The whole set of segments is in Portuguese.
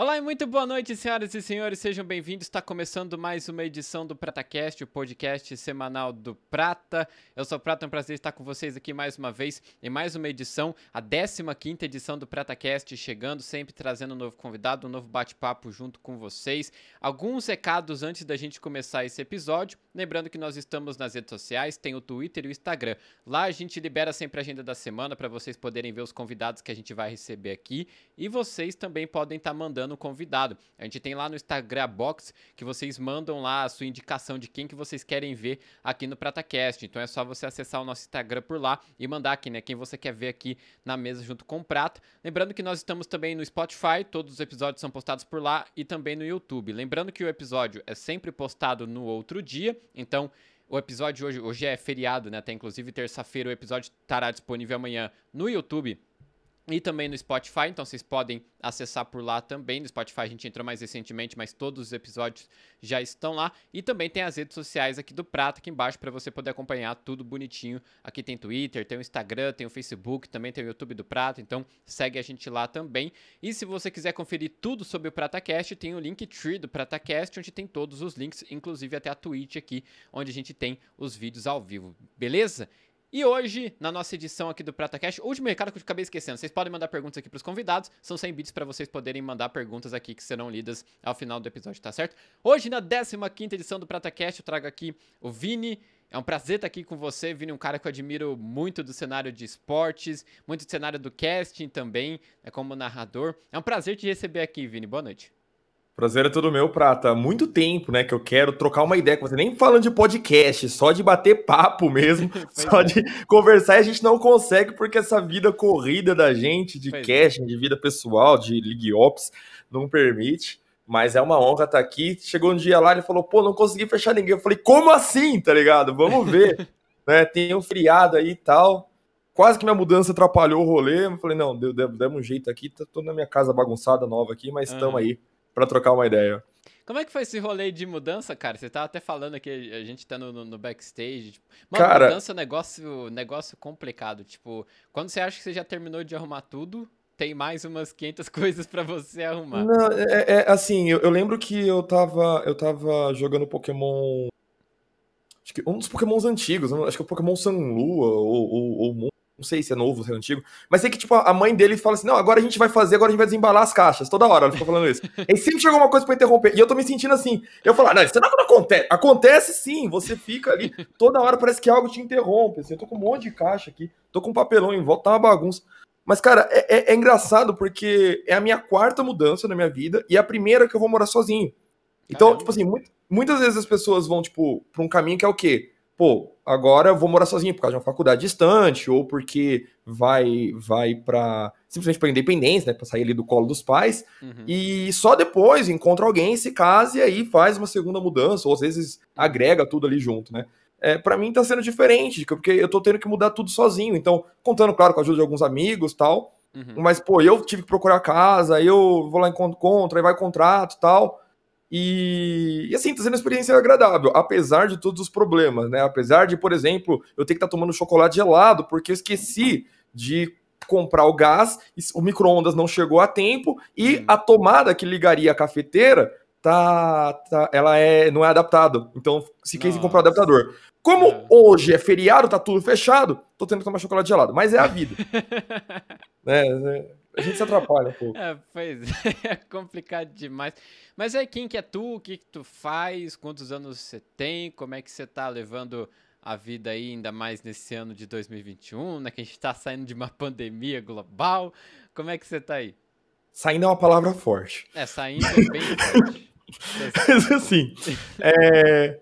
Olá e muito boa noite, senhoras e senhores, sejam bem-vindos. Está começando mais uma edição do PrataCast, o podcast semanal do Prata. Eu sou o Prata, é um prazer estar com vocês aqui mais uma vez em mais uma edição, a 15 edição do PrataCast, chegando sempre trazendo um novo convidado, um novo bate-papo junto com vocês. Alguns recados antes da gente começar esse episódio. Lembrando que nós estamos nas redes sociais, tem o Twitter e o Instagram. Lá a gente libera sempre a agenda da semana para vocês poderem ver os convidados que a gente vai receber aqui e vocês também podem estar mandando no convidado. A gente tem lá no Instagram Box que vocês mandam lá a sua indicação de quem que vocês querem ver aqui no PrataCast. Então é só você acessar o nosso Instagram por lá e mandar aqui, né, quem você quer ver aqui na mesa junto com o Prata. Lembrando que nós estamos também no Spotify, todos os episódios são postados por lá e também no YouTube. Lembrando que o episódio é sempre postado no outro dia, então o episódio hoje, hoje é feriado, né? Até inclusive terça-feira o episódio estará disponível amanhã no YouTube e também no Spotify, então vocês podem acessar por lá também. No Spotify a gente entrou mais recentemente, mas todos os episódios já estão lá. E também tem as redes sociais aqui do Prata aqui embaixo para você poder acompanhar tudo bonitinho. Aqui tem Twitter, tem o Instagram, tem o Facebook, também tem o YouTube do Prata, então segue a gente lá também. E se você quiser conferir tudo sobre o PrataCast, tem o Linktree do PrataCast, onde tem todos os links, inclusive até a Twitch aqui, onde a gente tem os vídeos ao vivo. Beleza? E hoje, na nossa edição aqui do Prata Cash, último recado que eu acabei esquecendo. Vocês podem mandar perguntas aqui pros convidados. São 100 bits para vocês poderem mandar perguntas aqui que serão lidas ao final do episódio, tá certo? Hoje, na 15 edição do Prata Cash, eu trago aqui o Vini. É um prazer estar aqui com você, Vini, um cara que eu admiro muito do cenário de esportes, muito do cenário do casting também, né, como narrador. É um prazer te receber aqui, Vini. Boa noite. Prazer é todo meu, Prata. Há muito tempo, né, que eu quero trocar uma ideia com você. Nem falando de podcast, só de bater papo mesmo, só é. de conversar. E a gente não consegue porque essa vida corrida da gente, de pois é. casting, é. de vida pessoal, de League Ops, não permite. Mas é uma honra estar aqui. Chegou um dia lá, ele falou, pô, não consegui fechar ninguém. Eu falei, como assim, tá ligado? Vamos ver. né, tem um friado aí e tal. Quase que minha mudança atrapalhou o rolê. Eu falei, não, deu, deu, deu um jeito aqui. Tô na minha casa bagunçada nova aqui, mas estamos uhum. aí para trocar uma ideia. Como é que foi esse rolê de mudança, cara? Você tava até falando que a gente tá no, no backstage. Tipo, uma cara, mudança é um negócio, negócio complicado. Tipo, quando você acha que você já terminou de arrumar tudo, tem mais umas 500 coisas para você arrumar. Não, é, é, assim, eu, eu, lembro que eu tava, eu tava jogando Pokémon. Acho que um dos Pokémons antigos, acho que é o Pokémon Sunlua ou, ou, ou não sei se é novo, se é antigo. Mas sei que, tipo, a mãe dele fala assim: não, agora a gente vai fazer, agora a gente vai desembalar as caixas. Toda hora ela fica falando isso. e sempre chega uma coisa pra interromper. E eu tô me sentindo assim. Eu falo, ah, não, isso não acontece. Acontece sim, você fica ali. Toda hora parece que algo te interrompe. Assim, eu tô com um monte de caixa aqui, tô com um papelão em volta, tá uma bagunça. Mas, cara, é, é, é engraçado porque é a minha quarta mudança na minha vida e é a primeira que eu vou morar sozinho. Então, Caramba. tipo assim, muitas vezes as pessoas vão, tipo, pra um caminho que é o quê? pô, agora eu vou morar sozinho por causa de uma faculdade distante, ou porque vai vai para simplesmente para independência, né, para sair ali do colo dos pais, uhum. e só depois encontra alguém, se casa e aí faz uma segunda mudança, ou às vezes agrega tudo ali junto, né? É, para mim tá sendo diferente, porque eu tô tendo que mudar tudo sozinho, então, contando, claro, com a ajuda de alguns amigos tal, uhum. mas, pô, eu tive que procurar casa, eu vou lá encontro, contra, aí vai contrato tal, e, e, assim, tá sendo uma experiência agradável, apesar de todos os problemas, né? Apesar de, por exemplo, eu ter que estar tá tomando chocolate gelado, porque eu esqueci de comprar o gás, o micro-ondas não chegou a tempo, e hum. a tomada que ligaria a cafeteira tá, tá ela é não é adaptada. Então, se quis comprar o adaptador. Como é. hoje é feriado, tá tudo fechado, tô tendo que tomar chocolate gelado, mas é a vida. né? A gente se atrapalha um pouco. É, pois é, é complicado demais. Mas aí, quem que é tu? O que que tu faz? Quantos anos você tem? Como é que você tá levando a vida aí, ainda mais nesse ano de 2021, né? Que a gente tá saindo de uma pandemia global. Como é que você tá aí? Saindo é uma palavra forte. É, saindo é bem forte. Mas assim, é...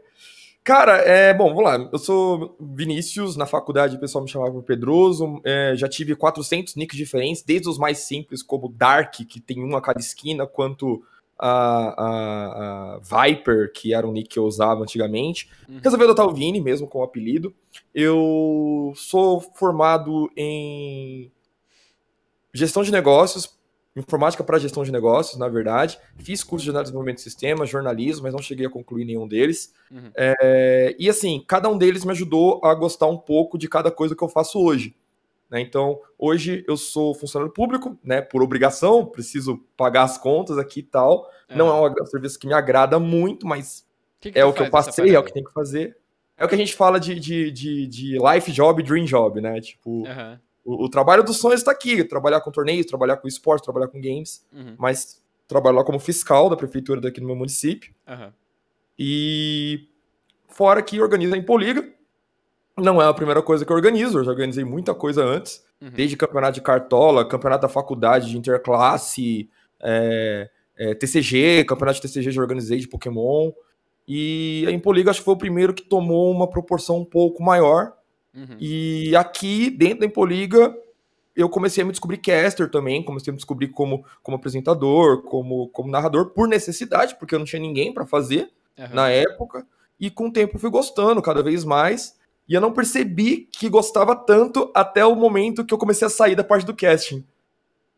Cara, é bom, vamos lá. Eu sou Vinícius, na faculdade o pessoal me chamava Pedroso. É, já tive 400 nicks diferentes, desde os mais simples, como Dark, que tem um a cada esquina, quanto a, a, a Viper, que era um nick que eu usava antigamente. Uhum. Resolvi adotar o Vini mesmo com o apelido. Eu sou formado em gestão de negócios informática para gestão de negócios, na verdade. Fiz curso de análise de desenvolvimento de sistemas, jornalismo, mas não cheguei a concluir nenhum deles. Uhum. É, e assim, cada um deles me ajudou a gostar um pouco de cada coisa que eu faço hoje. Né? Então, hoje eu sou funcionário público, né, por obrigação, preciso pagar as contas aqui e tal. É. Não é um serviço que me agrada muito, mas que que é o que eu passei, é o que tem que fazer. É o que a gente fala de, de, de, de life job, dream job, né? Tipo, uhum. O, o, trabalho dos sonhos está aqui. Trabalhar com torneios, trabalhar com esporte, trabalhar com games. Uhum. Mas trabalho lá como fiscal da prefeitura daqui no meu município. Uhum. E fora que organiza a Impoliga, não é a primeira coisa que eu organizo, eu já organizei muita coisa antes, uhum. desde campeonato de cartola, campeonato da faculdade de interclasse, é, é, TCG, campeonato de TCG já organizei de Pokémon. E a Impoliga acho que foi o primeiro que tomou uma proporção um pouco maior. Uhum. E aqui, dentro da Impoliga, eu comecei a me descobrir caster também, comecei a me descobrir como, como apresentador, como, como narrador, por necessidade, porque eu não tinha ninguém para fazer uhum. na época. E com o tempo fui gostando cada vez mais. E eu não percebi que gostava tanto até o momento que eu comecei a sair da parte do casting.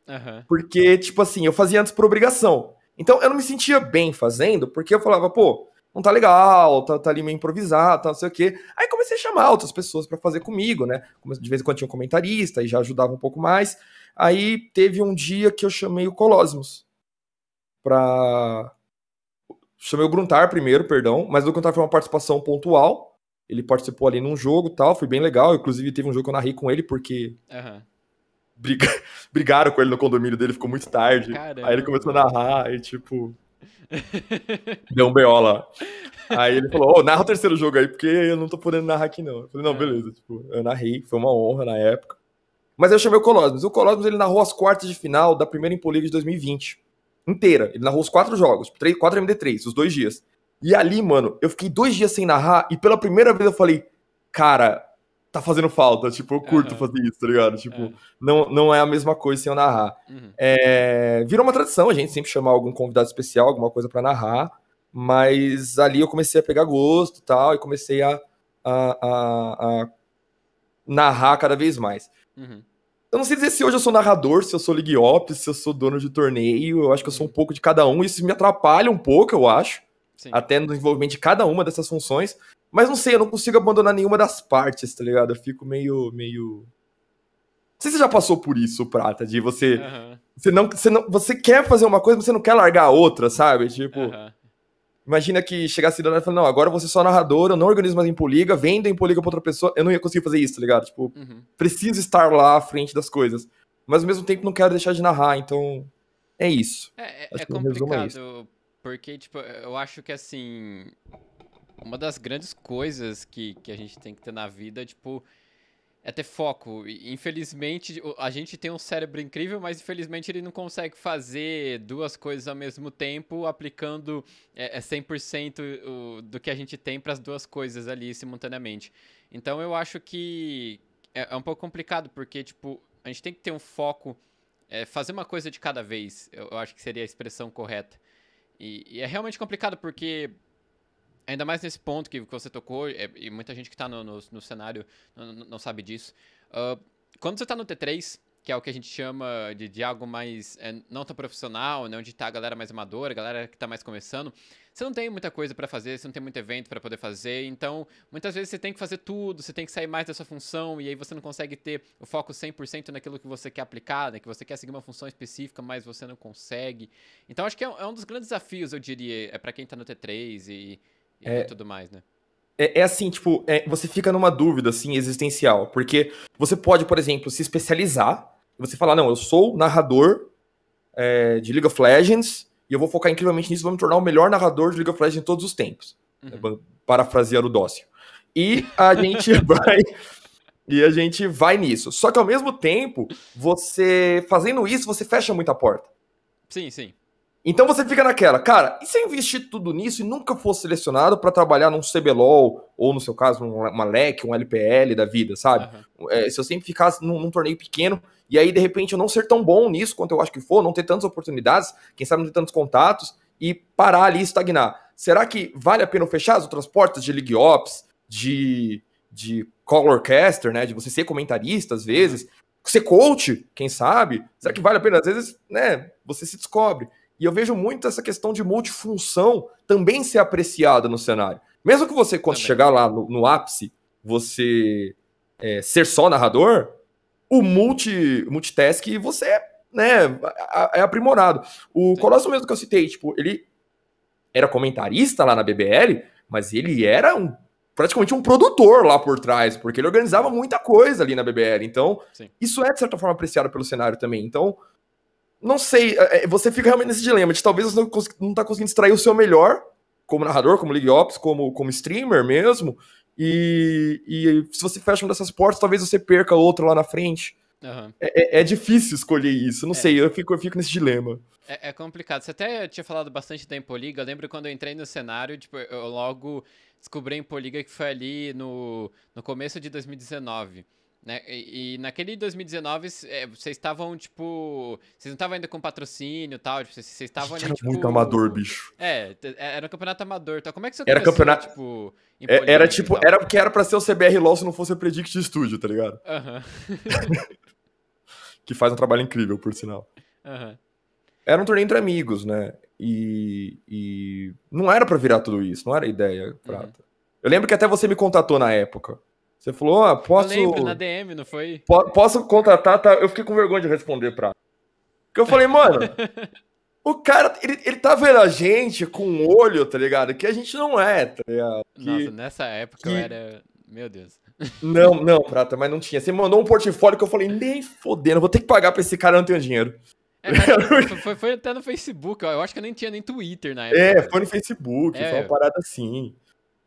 Uhum. Porque, tipo assim, eu fazia antes por obrigação. Então eu não me sentia bem fazendo, porque eu falava, pô, não tá legal, tá, tá ali meio improvisado, tá, não sei o quê. Aí comecei a chamar outras pessoas para fazer comigo, né? De vez em quando tinha um comentarista e já ajudava um pouco mais. Aí teve um dia que eu chamei o Colosmos pra. Chamei o Gruntar primeiro, perdão, mas o Gruntar foi uma participação pontual. Ele participou ali num jogo tal, foi bem legal. Inclusive, teve um jogo que eu narrei com ele, porque. Uhum. Briga... Brigaram com ele no condomínio dele, ficou muito tarde. Caramba. Aí ele começou a narrar, e tipo. Deu um BO lá. Aí ele falou: Ô, oh, narra o terceiro jogo aí, porque eu não tô podendo narrar aqui, não. Eu falei, não, beleza. Tipo, eu narrei, foi uma honra na época. Mas eu chamei o Colosmos. O Colosmos ele narrou as quartas de final da primeira Impoliga de 2020. Inteira. Ele narrou os quatro jogos, três, quatro MD3, os dois dias. E ali, mano, eu fiquei dois dias sem narrar e pela primeira vez eu falei, cara, tá fazendo falta. Tipo, eu curto uhum. fazer isso, tá ligado? Tipo, é. não, não é a mesma coisa sem eu narrar. Uhum. É, virou uma tradição a gente sempre chamar algum convidado especial, alguma coisa para narrar. Mas ali eu comecei a pegar gosto e tal, e comecei a, a, a, a narrar cada vez mais. Uhum. Eu não sei dizer se hoje eu sou narrador, se eu sou League Ops, se eu sou dono de torneio. Eu acho que eu sou um uhum. pouco de cada um. Isso me atrapalha um pouco, eu acho. Sim. até no desenvolvimento de cada uma dessas funções. Mas não sei, eu não consigo abandonar nenhuma das partes, tá ligado? Eu fico meio. meio... Não sei se você já passou por isso, Prata, de você. Uhum. Você, não, você não. Você quer fazer uma coisa, mas você não quer largar a outra, sabe? Tipo. Uhum. Imagina que chegasse a e falasse, não, agora você só narrador, eu não organizo mais em poliga, vendo em poliga pra outra pessoa, eu não ia conseguir fazer isso, tá ligado? Tipo, uhum. preciso estar lá à frente das coisas. Mas ao mesmo tempo não quero deixar de narrar, então. É isso. É, é, é complicado porque, tipo, eu acho que, assim, uma das grandes coisas que, que a gente tem que ter na vida, tipo, é ter foco. Infelizmente, a gente tem um cérebro incrível, mas infelizmente ele não consegue fazer duas coisas ao mesmo tempo, aplicando é, 100% é do que a gente tem para as duas coisas ali simultaneamente. Então eu acho que é, é, um pouco complicado, porque, tipo, a gente tem que ter um foco, é, fazer uma coisa de cada vez, eu, acho que seria a expressão correta. E, e, é realmente complicado porque, ainda mais nesse ponto que, você tocou, é, e muita gente que está no, no, no, cenário não, não, sabe disso. Uh, quando você está no T3, que é o que a gente chama de, de algo mais é, não tão profissional, né, onde está a galera mais amadora, a galera que está mais começando, você não tem muita coisa para fazer, você não tem muito evento para poder fazer, então muitas vezes você tem que fazer tudo, você tem que sair mais dessa função e aí você não consegue ter o foco 100% naquilo que você quer aplicar, né, que você quer seguir uma função específica, mas você não consegue. Então acho que é, é um dos grandes desafios, eu diria, é para quem está no T3 e, e é... tudo mais, né? É, é, assim, tipo, é, você fica numa dúvida, assim, existencial. Porque você pode, por exemplo, se especializar. E você falar, não, eu sou narrador é, de League of Legends e eu vou focar incrivelmente nisso, vou me tornar o melhor narrador de League of Legends em todos os tempos. Uhum. Parafraseando o Dócio. E a gente vai. E a gente vai nisso. Só que ao mesmo tempo, você fazendo isso, você fecha muita porta. Sim, sim. Então você fica naquela, cara, e se eu investir tudo nisso e nunca fosse selecionado para trabalhar num CBLOL, ou no seu caso, uma LEC, um LPL da vida, sabe? Uhum. É, se eu sempre ficasse num, num, torneio pequeno, e aí de repente eu não ser tão bom nisso quanto eu acho que for, não ter tantas oportunidades, quem sabe não ter tantos contatos, e parar ali e estagnar. Será que vale a pena fechar as outras portas de League Ops, de, de Colorcaster, né? De você ser comentarista às vezes, ser coach, quem sabe? Será que vale a pena? Às vezes, né, você se descobre. E eu vejo muito essa questão de multifunção também ser apreciada no cenário. Mesmo que você, quando também. chegar lá no, no ápice, você é, ser só narrador, o multi, multitask você né, é aprimorado. O Colosso mesmo que eu citei, tipo, ele era comentarista lá na BBL, mas ele era um, praticamente um produtor lá por trás, porque ele organizava muita coisa ali na BBL. Então, Sim. isso é, de certa forma, apreciado pelo cenário também. Então, não sei, é, é, você fica realmente nesse dilema de talvez você não, não tá conseguindo extrair o seu melhor como narrador, como League Ops, como, como streamer mesmo, e, e se você fecha uma dessas portas, talvez você perca outra lá na frente. Uhum. É, é, difícil escolher isso, não é. sei, eu fico, eu fico nesse dilema. É, é, complicado. Você até tinha falado bastante da Impoliga. Eu lembro quando eu entrei no cenário, tipo, eu logo descobri a Impoliga que foi ali no, no começo de 2019. Né? E, e naquele 2019, é, vocês estavam, tipo. Vocês não estavam ainda com patrocínio e tal. Tipo, vocês estavam ali. Era tipo, muito amador, bicho. É, era um campeonato amador. Então, como é que você era começou, campeonato... tipo. É, era tipo. Era porque era pra ser o CBR LOL se não fosse o Predict Studio, tá ligado? Aham. que faz um trabalho incrível, por sinal. Aham. Era um torneio entre amigos, né? E, e não era para virar tudo isso, não era ideia, Prata. Uhum. Eu lembro que até você me contatou na época. Você falou, ah, posso. Eu lembro, na DM, não foi? posso contratar, tá? Eu fiquei com vergonha de responder pra. Porque eu falei, mano, o cara, ele, ele tá vendo a gente com um olho, tá ligado? Que a gente não é, tá ligado? Que, Nossa, nessa época que... eu era. Meu Deus. Não, não, Prata, mas não tinha. Você mandou um portfólio que eu falei, nem fodendo, vou ter que pagar pra esse cara, eu não tenho dinheiro. É, foi, foi, até no Facebook, eu acho que eu nem tinha nem Twitter na época. É, foi no Facebook, é. foi uma parada assim.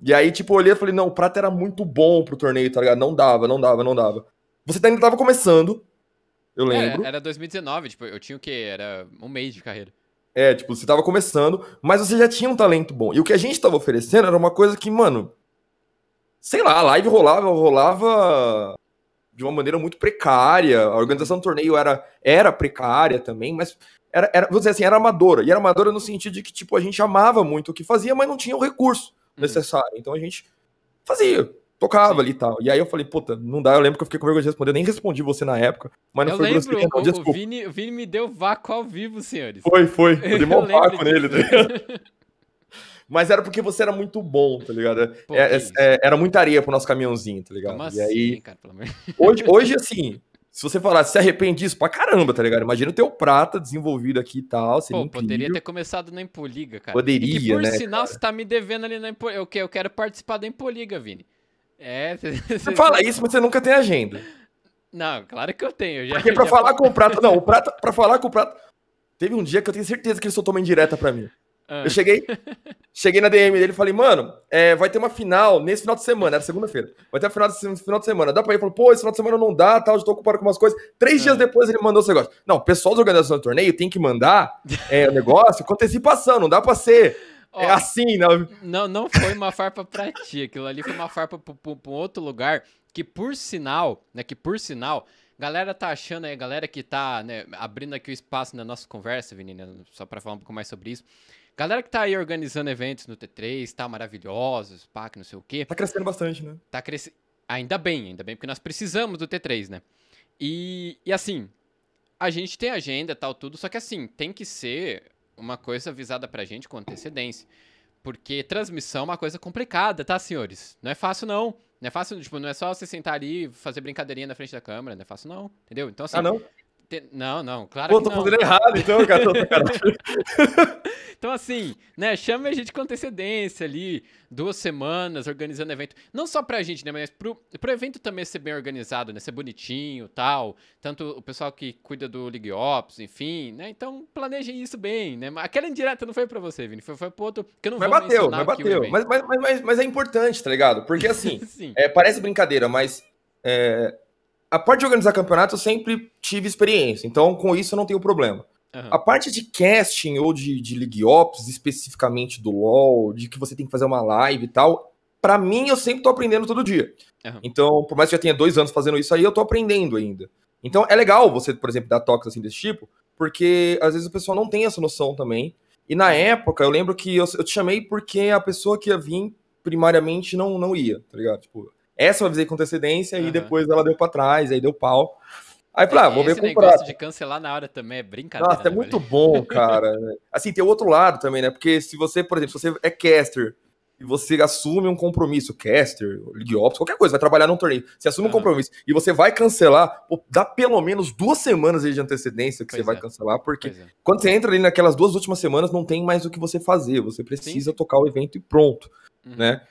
E aí, tipo, eu olhei e falei, não, o Prata era muito bom pro torneio, tá ligado? Não dava, não dava, não dava. Você ainda tava começando, eu é, lembro. É, era 2019, tipo, eu tinha o quê? Era um mês de carreira. É, tipo, você tava começando, mas você já tinha um talento bom. E o que a gente tava oferecendo era uma coisa que, mano, sei lá, a live rolava, rolava de uma maneira muito precária. A organização do torneio era, era precária também, mas era, era, vou dizer assim, era amadora. E era amadora no sentido de que, tipo, a gente amava muito o que fazia, mas não tinha o recurso. Uhum. necessário. Então a gente fazia, tocava Sim. ali e tal. E aí eu falei, puta, não dá. Eu lembro que eu fiquei com vergonha de responder. Eu nem respondi você na época, mas não eu foi lembro, grosseria, não. Desculpa. O Vini, o Vini me deu vácuo ao vivo, senhores. Foi, foi. Eu dei mó vácuo nele, tá Mas era porque você era muito bom, tá ligado? Pô, é, é, é, era muita areia pro nosso caminhãozinho, tá ligado? Como e aí, assim, cara, pelo hoje, hoje, assim, se você falar, se arrepende disso, pra caramba, tá ligado? Imagina o teu prata desenvolvido aqui e tal. Seria Pô, poderia ter começado na Impoliga, cara. Poderia, e que, por né, sinal, cara? você tá me devendo ali na Impoliga. Eu, eu quero participar da Impoliga, Vini. É, você, você fala isso, mas você nunca tem agenda. Não, claro que eu tenho. Já, Porque pra já... falar com o prata. Não, o prata, pra falar com o prata. Teve um dia que eu tenho certeza que ele soltou uma indireta pra mim. Ah. Eu cheguei, cheguei na DM dele e falei, mano, é, vai ter uma final nesse final de semana, era segunda-feira. Vai ter uma final, desse, final de semana. Dá pra ir? Ele falou, pô, esse final de semana não dá, tal, já tô ocupado com umas coisas. Três ah. dias depois ele mandou esse negócio. Não, o pessoal da organização do torneio tem que mandar é, o negócio com antecipação, não dá pra ser. Ó, é assim, não. Não, não foi uma farpa pra ti. Aquilo ali foi uma farpa pra, pra, pra um outro lugar. Que por sinal, né? Que por sinal, galera tá achando aí, galera que tá né, abrindo aqui o espaço na nossa conversa, Vini, né, só pra falar um pouco mais sobre isso. Galera que tá aí organizando eventos no T3, tá maravilhosos, pá, que não sei o quê. Tá crescendo bastante, né? Tá crescendo. Ainda bem, ainda bem, porque nós precisamos do T3, né? E, e assim, a gente tem agenda tal, tudo, só que assim, tem que ser uma coisa avisada pra gente com antecedência. Porque transmissão é uma coisa complicada, tá, senhores? Não é fácil, não. Não é fácil, tipo, não é só você sentar ali e fazer brincadeirinha na frente da câmera, não é fácil, não. Entendeu? Então, assim. Ah, não? Não, não, claro Pô, que não. tô fazendo errado, então, cara. então, assim, né, chama a gente com antecedência ali, duas semanas, organizando evento. Não só pra gente, né, mas pro, pro evento também ser bem organizado, né, ser bonitinho tal. Tanto o pessoal que cuida do League Ops, enfim, né, então planejem isso bem, né. Aquela indireta não foi pra você, Vini, foi, foi pro outro, que eu não mas vou bateu, mas bateu, mas, mas, mas, mas, é importante, tá ligado? Porque, assim, é, parece brincadeira, mas... É, a parte de organizar campeonato eu sempre tive experiência, então com isso eu não tenho problema. Uhum. A parte de casting ou de, de League Ops, especificamente do LoL, de que você tem que fazer uma live e tal, para mim eu sempre tô aprendendo todo dia. Uhum. Então, por mais que já tenha dois anos fazendo isso aí, eu tô aprendendo ainda. Então é legal você, por exemplo, dar toques assim desse tipo, porque às vezes o pessoal não tem essa noção também. E na época, eu lembro que eu, eu te chamei porque a pessoa que ia vir primariamente não, não ia, tá ligado? Tipo, essa eu avisei com antecedência uhum. e depois ela deu pra trás, aí deu pau. Aí falei, ah, vou ver com o prato. de cancelar na hora também é brincadeira. Nossa, é né, muito bom, cara. assim, tem o outro lado também, né? Porque se você, por exemplo, se você é caster e você assume um compromisso, caster, League Ops, qualquer coisa, vai trabalhar num torneio, você assume uhum. um compromisso e você vai cancelar, pô, dá pelo menos duas semanas de antecedência que pois você é. vai cancelar, porque é. quando você entra ali naquelas duas últimas semanas, não tem mais o que você fazer, você precisa Sim. tocar o evento e pronto, uhum. né?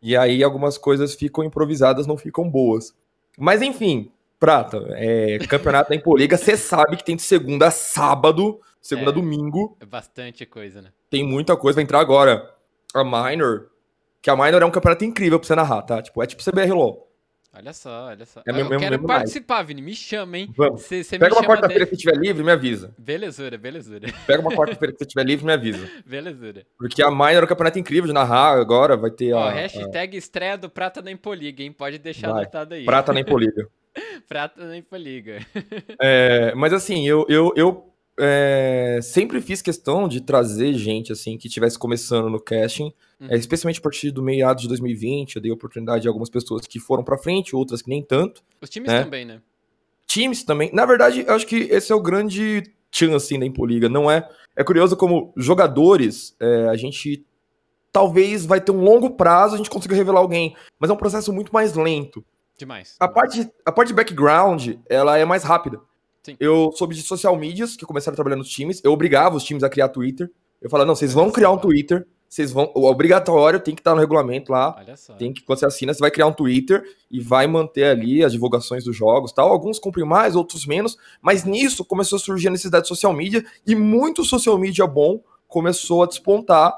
E aí algumas coisas ficam improvisadas, não ficam boas. Mas enfim, Prata, é, campeonato da Impoliga, você sabe que tem de segunda a sábado, segunda a é, domingo. É bastante coisa, né? Tem muita coisa, vai entrar agora a Minor, que a Minor é um campeonato incrível pra você narrar, tá? Tipo, é tipo CBR LoL. Olha só, olha só. É mesmo, eu quero mesmo participar, mais. Vini. Me chama, hein? Vamos. Cê, cê Pega uma quarta-feira que estiver livre, me avisa. Belezura, belezura. Pega uma quarta-feira que você estiver livre, me avisa. Belezura. Porque a Minor é um campeonato incrível de narrar agora, vai ter Ó, a... hashtag a... estreia do Prata na Impoliga, hein? Pode deixar vai. anotado aí. Prata na Impoliga. Prata na Impoliga. é, mas assim, eu, eu, eu é, sempre fiz questão de trazer gente assim que estivesse começando no casting, uhum. é, especialmente a partir do meados de 2020. Eu dei oportunidade a algumas pessoas que foram para frente, outras que nem tanto. Os times né? também, né? Times também. Na verdade, eu acho que esse é o grande chance assim, da Impoliga. Não é. É curioso como jogadores, é, a gente talvez vai ter um longo prazo a gente consiga revelar alguém, mas é um processo muito mais lento. Demais. A parte, a parte de background, ela é mais rápida. Sim. Eu soube de social medias que começaram a trabalhar nos times. Eu obrigava os times a criar Twitter. Eu falava, não, vocês vão criar um Twitter. Vocês vão. O obrigatório tem que estar no regulamento lá. Tem que, quando você assina, você vai criar um Twitter e vai manter ali as divulgações dos jogos tal. Alguns cumprem mais, outros menos. Mas nisso começou a surgir a necessidade de social media e muito social media bom começou a despontar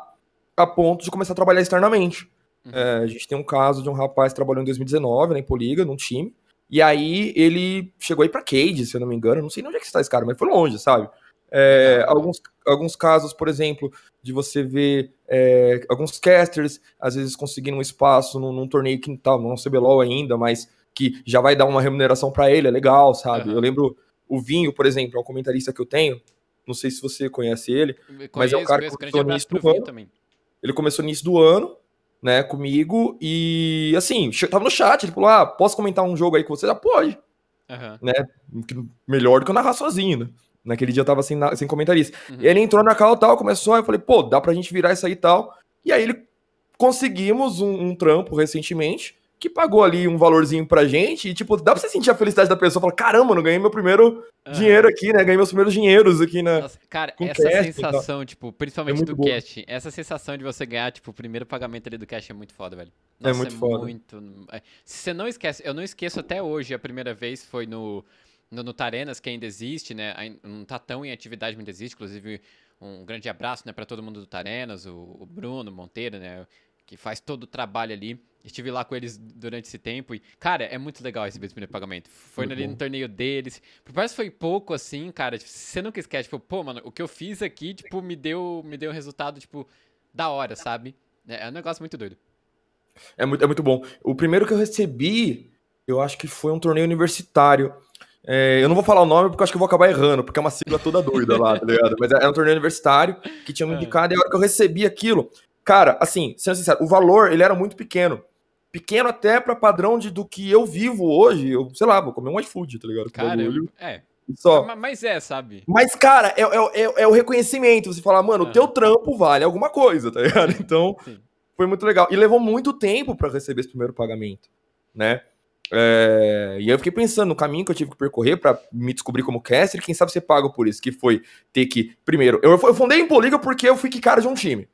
a ponto de começar a trabalhar externamente. Uhum. É, a gente tem um caso de um rapaz que trabalhou em 2019 né, em Poliga, num time. E aí ele chegou aí pra Cade, se eu não me engano. Não sei onde é que está esse cara, mas foi longe, sabe? É, alguns, alguns casos, por exemplo, de você ver é, alguns casters, às vezes conseguindo um espaço num, num torneio quintal, não CBLOL ainda, mas que já vai dar uma remuneração para ele, é legal, sabe? Uhum. Eu lembro o Vinho, por exemplo, é um comentarista que eu tenho, não sei se você conhece ele, conheço, mas é um cara que começou nisso do ano. Também. Ele começou nisso do ano, né, comigo, e assim, tava no chat, ele falou, ah, posso comentar um jogo aí com você? Já pode, uhum. né, melhor do que eu narrar sozinho, né, naquele dia eu tava sem, sem comentarista. Uhum. E ele entrou na cal tal, começou, eu falei, pô, dá pra gente virar isso aí e tal, e aí ele conseguimos um, um trampo recentemente, que pagou ali um valorzinho pra gente, e tipo, dá pra você sentir a felicidade da pessoa, falar, caramba, não ganhei meu primeiro uhum. dinheiro aqui, né, ganhei meus primeiros dinheiros aqui, né. Nossa, cara, essa cast, sensação, então. tipo, principalmente é do boa. cast, essa sensação de você ganhar, tipo, o primeiro pagamento ali do cast é muito foda, velho. É Nossa, é muito é foda. Muito... Se você não esquece, eu não esqueço até hoje, a primeira vez foi no, no, no Tarenas, que ainda existe, né, não tá tão em atividade, mas existe, inclusive um grande abraço, né, pra todo mundo do Tarenas, o, o Bruno Monteiro, né, que faz todo o trabalho ali. Estive lá com eles durante esse tempo e, cara, é muito legal receber esse primeiro pagamento. Foi muito ali bom. no torneio deles. Por mais que foi pouco assim, cara, tipo, você nunca esquece, tipo, pô, mano, o que eu fiz aqui, tipo, me deu, me deu um resultado, tipo, da hora, sabe? É, é um negócio muito doido. É muito, é muito bom. O primeiro que eu recebi, eu acho que foi um torneio universitário. É, eu não vou falar o nome porque eu acho que eu vou acabar errando, porque é uma sigla toda doida lá, tá ligado? Mas era um torneio universitário que tinha me é. indicado, e a hora que eu recebi aquilo, cara, assim, sendo sincero, o valor ele era muito pequeno pequeno até para padrão de, do que eu vivo hoje. Eu, sei lá, vou comer um iFood, tá ligado? Cara, é. Só. Mas é, sabe? Mas, cara, é, é, é, é o reconhecimento. Você falar, mano, o teu trampo vale alguma coisa, tá ligado? Então, Sim. foi muito legal. E levou muito tempo para receber esse primeiro pagamento, né? É, e eu fiquei pensando no caminho que eu tive que percorrer para me descobrir como caster, quem sabe ser pago por isso, que foi ter que. Primeiro, eu, eu fundei em Poliga porque eu fui que cara de um time.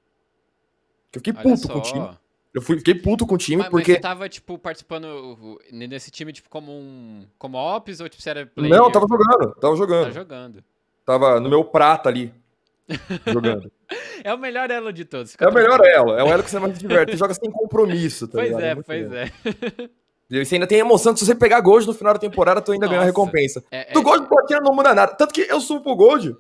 Eu fiquei Olha puto só. com o time. Eu fui, fiquei puto com o time mas, porque. Mas você tava, tipo, participando nesse time, tipo, como um. Como ops ou tipo, você era player? Não, tava jogando, tava jogando. Tava jogando. Tava no meu prata ali. jogando. É o melhor elo de todos. É o melhor elo. É o elo que você mais se diverte. Você joga sem compromisso, tá Pois ligado? é, é pois é. E você ainda tem emoção de se você pegar gold no final da temporada, tu ainda ganha a recompensa. É, do é, gold platina não muda nada. Tanto que eu subo pro gold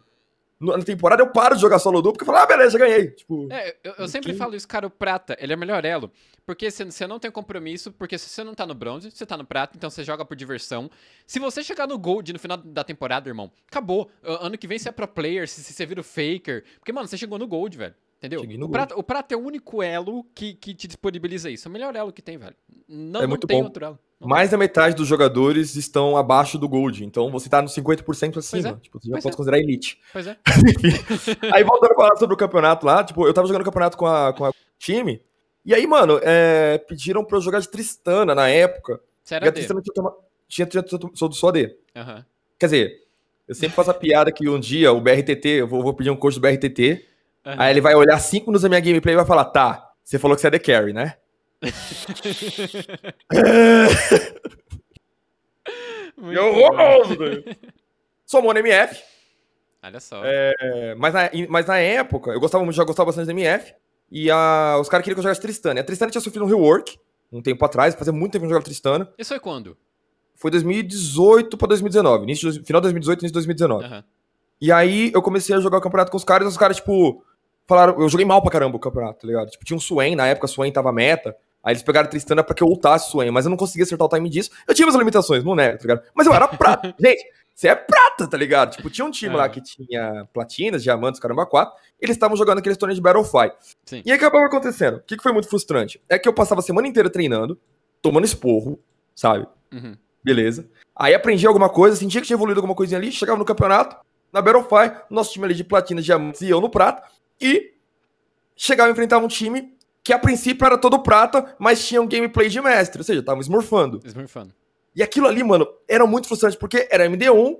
na temporada eu paro de jogar solo duplo porque eu falo, ah, beleza, ganhei. Tipo, é, eu, eu sempre falo isso, cara, o prata, ele é melhor elo. Porque você não tem compromisso, porque se você não tá no bronze, você tá no prata, então você joga por diversão. Se você chegar no gold no final da temporada, irmão, acabou. Ano que vem você é pro player, se, se você vira o faker. Porque, mano, você chegou no gold, velho. Entendeu? O prata, o prata, é o único elo que, que te disponibiliza isso. É o melhor elo que tem, velho. Não, é muito não tem bom. outro elo. Mais da metade dos jogadores estão abaixo do Gold. Então você tá no 50% acima. É. Tipo, você já pois pode é. considerar elite. Pois é. Aí voltando a falar sobre o campeonato lá, tipo, eu tava jogando campeonato com a, com a time. E aí, mano, é, pediram pra eu jogar de Tristana na época. Você E a. Tristana tinha, toma- tinha, tinha, sou do só D. Aham. Quer dizer, eu sempre faço a piada que um dia o BRTT, eu vou, vou pedir um curso do BRTT, aham. aí ele vai olhar cinco minutos da minha gameplay e vai falar, tá, você falou que você é The Carry, né? Muito eu vou! Sou mono MF, Olha só. é, mas, na, mas na época, eu gostava, muito- já gostava bastante da MF, e a, os caras queriam que eu jogasse Tristana. E a Tristana tinha sofrido um rework, um tempo atrás, fazia muito tempo que eu não jogava Tristana. Isso foi quando? Foi 2018 pra 2019, início, final de 2018, início de 2019. Aham. E aí eu comecei a jogar o campeonato com os caras, e os caras, tipo, falaram. Eu joguei mal pra caramba o campeonato, tá ligado? Tipo, tinha um Swain, na época o Swain tava meta. Aí eles pegaram Tristana pra que eu ultasse o Swain, mas eu não conseguia acertar o time disso. Eu tinha minhas limitações, não nego, tá ligado? Mas eu era prata. Gente, você é prata, tá ligado? Tipo, tinha um time É. lá que tinha platinas, diamantes, caramba, quatro. Eles estavam jogando aqueles torneios de Battlefy. Sim. E aí acabava acontecendo. O que, que foi muito frustrante? É que eu passava a semana inteira treinando, tomando esporro, sabe? Uhum. Beleza. Aí aprendi alguma coisa, sentia que tinha evoluído alguma coisinha ali, chegava no campeonato, na Battlefy, nosso time ali de platina, diamantes e eu no prata, e chegava a enfrentar um time que a princípio era todo prata, mas tinha um gameplay de mestre, ou seja, tava smurfando. Smurfando. E aquilo ali, mano, era muito frustrante, porque era MD1,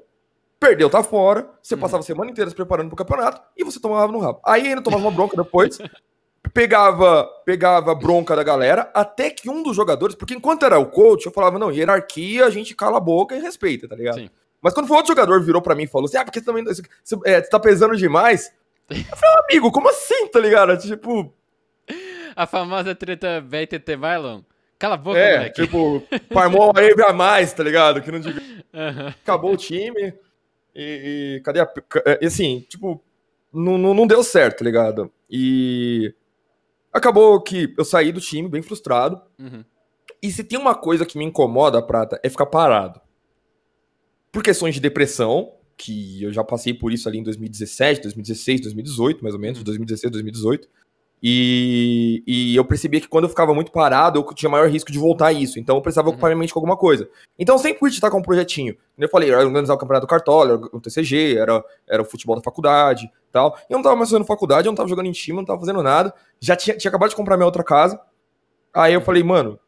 perdeu, tá fora, você Uhum. passava a semana inteira se preparando pro campeonato, e você tomava no rabo. Aí ainda tomava uma bronca depois, pegava, pegava bronca da galera, até que um dos jogadores, porque enquanto era o coach, eu falava, não, hierarquia, a gente cala a boca e respeita, tá ligado? Sim. Mas quando foi outro jogador virou pra mim e falou assim, ah, porque você também você, é, você tá pesando demais. Eu falei, amigo, como assim, tá ligado? Tipo, A famosa treta BTT Vylon. Cala a boca, é, moleque. tipo, farmou a Eve a mais, tá ligado? Que não devia Aham. acabou o time e, e cadê a. é, E assim, tipo, não, não, não deu certo, tá ligado? E acabou que eu saí do time bem frustrado. Uhum. E se tem uma coisa que me incomoda, Prata, é ficar parado. Por questões de depressão, que eu já passei por isso ali em 2017, 2016, 2018, mais ou menos, 2016, 2018. E, e eu percebia que quando eu ficava muito parado, eu tinha maior risco de voltar a isso. Então eu precisava Uhum. ocupar minha mente com alguma coisa. Então eu sempre fui estar com um projetinho. Como eu falei, era organizar o campeonato do Cartola, era o TCG, era, era o futebol da faculdade tal. E eu não tava mais fazendo faculdade, eu não tava jogando em time, eu não tava fazendo nada. Já tinha, tinha acabado de comprar minha outra casa. Aí eu falei, mano,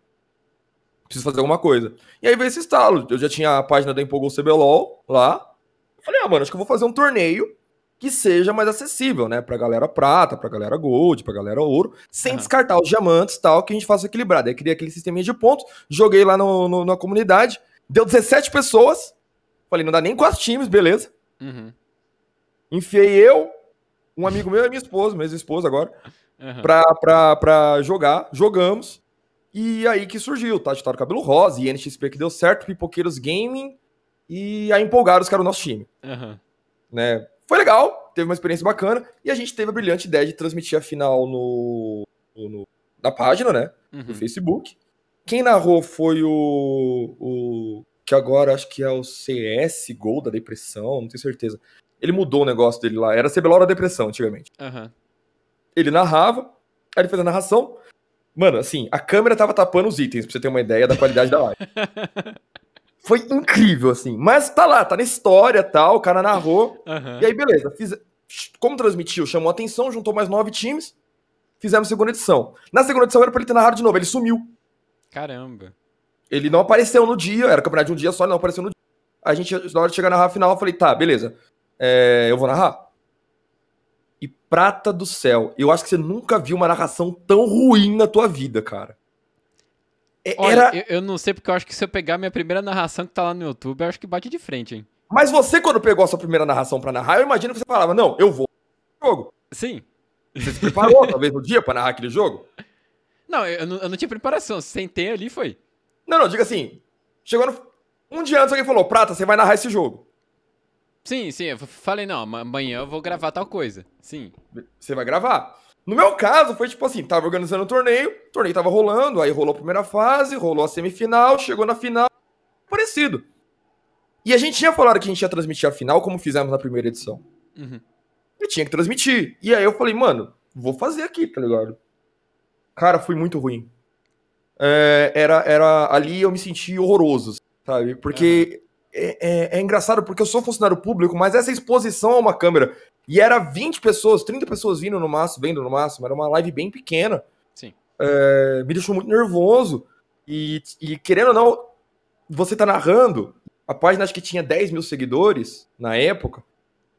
preciso fazer alguma coisa. E aí veio esse estalo. Eu já tinha a página da Empolgou CBLOL lá. Falei, ah, mano, acho que eu vou fazer um torneio que seja mais acessível, né? Pra galera prata, pra galera gold, pra galera ouro, sem descartar os diamantes e tal, que a gente faça equilibrado. Aí criei aquele sisteminha de pontos, joguei lá no, no- na comunidade, deu 17 pessoas. Falei, não dá nem quatro times, beleza. Uhum. Enfiei eu, um amigo meu e minha esposa, minha ex-esposa agora, Aham. pra, pra, pra jogar. Jogamos. E aí que surgiu, tá? Titaram Cabelo Rosa, INXP que deu certo, Pipoqueiros Gaming e a Empolgados, que era o nosso time, Aham. né? Foi legal, teve uma experiência bacana e a gente teve a brilhante ideia de transmitir a final no, no- no- na página, né? No Uhum. Facebook. Quem narrou foi o, o. que agora acho que é o CS Gol da Depressão, não tenho certeza. Ele mudou o negócio dele lá, era CBLOL da Depressão antigamente. Aham. Ele narrava, aí ele fez a narração. Mano, assim, a câmera tava tapando os itens, pra você ter uma ideia da qualidade da live. Foi incrível, assim. Mas tá lá, tá na história tal, o cara narrou. Aham. E aí, beleza. Fiz... Como transmitiu, chamou a atenção, juntou mais nove times. Fizemos segunda edição. Na segunda edição era pra ele ter narrado de novo, ele sumiu. Caramba. Ele não apareceu no dia, era campeonato de um dia só, ele não apareceu no dia. A gente, na hora de chegar na narrar a final, eu falei, tá, beleza. É, eu vou narrar. E prata do céu, eu acho que você nunca viu uma narração tão ruim na tua vida, cara. É- Olha, Era... eu, eu não sei porque eu acho que se eu pegar minha primeira narração que tá lá no YouTube, eu acho que bate de frente, hein? Mas você, quando pegou a sua primeira narração pra narrar, eu imagino que você falava, não, eu vou jogo. Sim. Você se preparou, talvez, no dia pra narrar aquele jogo? Não, eu, não, eu não tinha preparação. Sentei ali e foi. Não, não, diga assim. Chegou no... Um dia antes alguém falou, Prata, você vai narrar esse jogo. Sim, sim. Eu falei, não, ama- amanhã eu vou gravar tal coisa. Sim. Você vai gravar. No meu caso, foi tipo assim, tava organizando o torneio, o torneio tava rolando, aí rolou a primeira fase, rolou a semifinal, chegou na final, parecido. E a gente tinha falado que a gente ia transmitir a final, como fizemos na primeira edição. Uhum. E tinha que transmitir. E aí eu falei, mano, vou fazer aqui, tá ligado? Cara, foi muito ruim. É, era, era ali eu me senti horroroso, sabe? Porque é, é- é engraçado porque eu sou funcionário público, mas essa exposição a uma câmera e era 20 pessoas, 30 pessoas vindo no máximo, vendo no máximo, era uma live bem pequena. Sim. é, me deixou muito nervoso. E, e, querendo ou não, você tá narrando, a página acho que tinha 10 mil seguidores na época.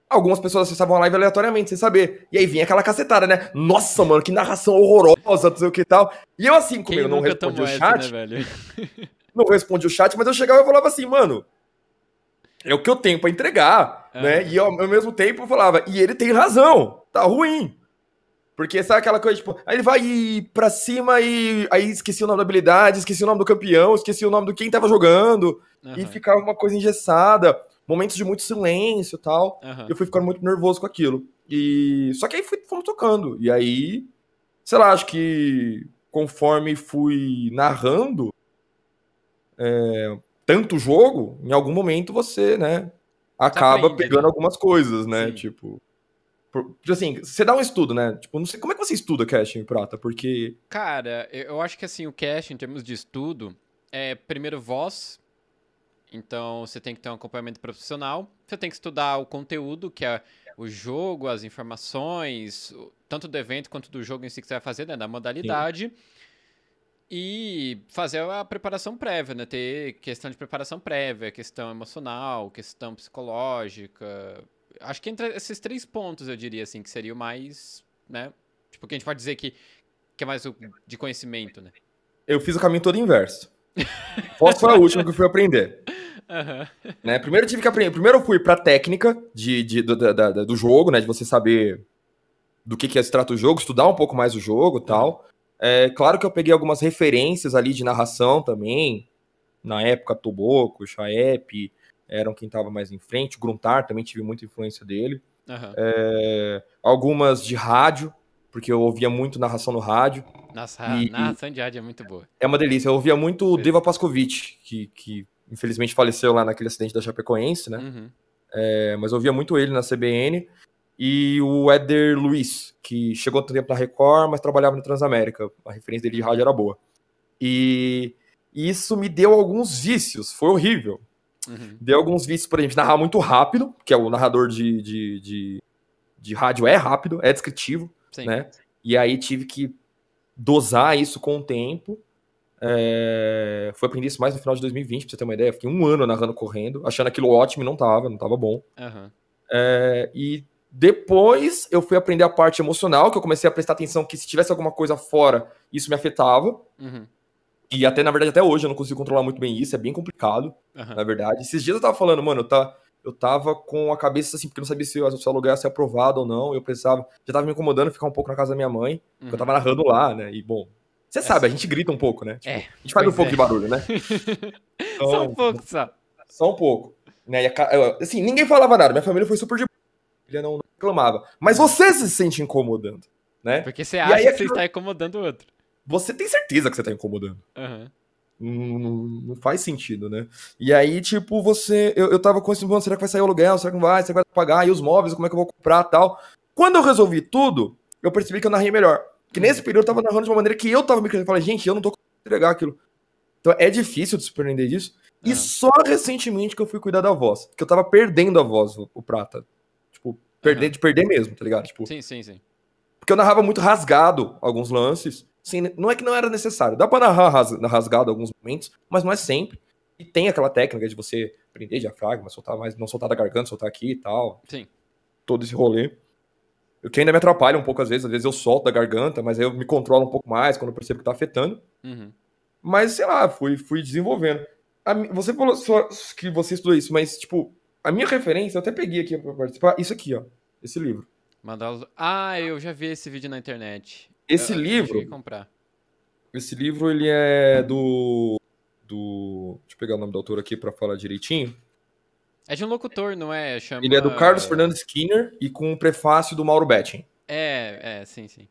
Algumas pessoas acessavam a live aleatoriamente, sem saber. E aí vinha aquela cacetada, né? Nossa, mano, que narração horrorosa, não sei o que e tal. E eu, assim, como eu não respondi o chat. Essa, né, não respondi o chat, mas eu chegava e falava assim, mano. É o que eu tenho para entregar, é. né? E ao, ao mesmo tempo eu falava, e ele tem razão, tá ruim. Porque sabe aquela coisa, tipo, aí ele vai pra cima e aí esqueci o nome da habilidade, esqueci o nome do campeão, esqueci o nome do quem tava jogando, uhum. e ficava uma coisa engessada, momentos de muito silêncio e tal. Uhum. Eu fui ficando muito nervoso com aquilo. E só que aí fui, fomos tocando. E aí, sei lá, acho que conforme fui narrando é, tanto jogo, em algum momento você, né, acaba aprende, pegando né? algumas coisas, né? Sim. Tipo, Assim, você dá um estudo, né? Tipo, não sei como é que você estuda casting, Prata, porque. Cara, eu acho que assim, o casting, em termos de estudo, é primeiro voz. Então você tem que ter um acompanhamento profissional. Você tem que estudar o conteúdo, que é o jogo, as informações, tanto do evento quanto do jogo em si que você vai fazer, né? Da modalidade. Sim. E fazer a preparação prévia, né? Ter questão de preparação prévia, questão emocional, questão psicológica, acho que entre esses três pontos, eu diria assim, que seria o mais, né? Tipo, que a gente pode dizer que, que é mais o, de conhecimento, né? Eu fiz o caminho todo inverso. Foz foi a última que eu fui aprender. Uhum. Né? Primeiro eu tive que aprender. Primeiro eu fui pra técnica de, de, do, da, do jogo, né? De você saber do que, que é se trata o jogo, estudar um pouco mais o jogo e tal. É, claro que eu peguei algumas referências ali de narração também. Na época, Toboco, Chaep, eram quem estava mais em frente. Gruntar também tive muita influência dele. Uhum. É, algumas de rádio, porque eu ouvia muito narração no rádio. Nossa, e, narração de rádio é muito boa. É uma delícia. Eu ouvia muito o Deva Pascovitch, que, que infelizmente faleceu lá naquele acidente da Chapecoense, né? Uhum. É, mas eu ouvia muito ele na CBN. E o Éder Luiz, que chegou tanto tempo na Record, mas trabalhava no Transamérica. A referência dele de rádio era boa. E isso me deu alguns vícios. Foi horrível. Uhum. Deu alguns vícios, por exemplo, narrar muito rápido, que é o narrador de, de, de, de rádio é rápido, é descritivo, Sim. né? E aí tive que dosar isso com o tempo. É... Foi aprender isso mais no final de 2020, pra você ter uma ideia. Fiquei um ano narrando correndo, achando aquilo ótimo e não tava, não tava bom. Uhum. É... E depois eu fui aprender a parte emocional, que eu comecei a prestar atenção que se tivesse alguma coisa fora, isso me afetava. Uhum. E até, na verdade, até hoje eu não consigo controlar muito bem isso, é bem complicado, uhum. na verdade. Esses dias eu tava falando, mano, eu, tá, eu tava com a cabeça assim, porque eu não sabia se, o aluguel ia ser aprovado ou não, eu precisava, já tava me incomodando ficar um pouco na casa da minha mãe, uhum. eu tava narrando lá, né, e bom, você é sabe, a gente grita um pouco, né? Tipo, é, a gente faz um pouco é. de barulho, né? Então, só um pouco, só. Só um pouco. Né? assim, ninguém falava nada, minha família foi super de ele não reclamava. Mas você se sente incomodando, né? Porque você acha aí, que você está incomodando o outro você tem certeza que você tá incomodando. Uhum. Não, não, faz sentido, né? E aí, tipo, você. Eu, eu tava com esse mano, será que vai sair o aluguel? Será que não vai? Será que vai pagar? E os móveis, como é que eu vou comprar tal? Quando eu resolvi tudo, eu percebi que eu narrei melhor. Que uhum. nesse período eu tava narrando de uma maneira que eu tava me Eu falei, gente, eu não tô conseguindo entregar aquilo. Então é difícil de surpreender disso. E só recentemente que eu fui cuidar da voz. Que eu tava perdendo a voz, o prata. Perder, de perder mesmo, tá ligado? Tipo, sim, sim, sim. Porque eu narrava muito rasgado alguns lances. Sim, não é que não era necessário. Dá para narrar ras, rasgado alguns momentos, mas não é sempre. E tem aquela técnica de você prender diafragma, soltar mais, não soltar da garganta, soltar aqui e tal. Sim. Todo esse rolê. O que ainda me atrapalha um pouco às vezes. Às vezes eu solto da garganta, mas aí eu me controlo um pouco mais quando eu percebo que tá afetando. Uhum. Mas, sei lá, fui, fui desenvolvendo. A, você falou que você estudou isso, mas, tipo, a minha referência, eu até peguei aqui pra participar, isso aqui, ó. Esse livro. Mandar Ah, eu já vi esse vídeo na internet. Esse eu, livro. Eu comprar. Esse livro ele é do do, deixa eu pegar o nome do autor aqui para falar direitinho. É de um locutor, não é? Chama... Ele é do Carlos Fernando Skinner e com um prefácio do Mauro Betting. É, é, sim, sim.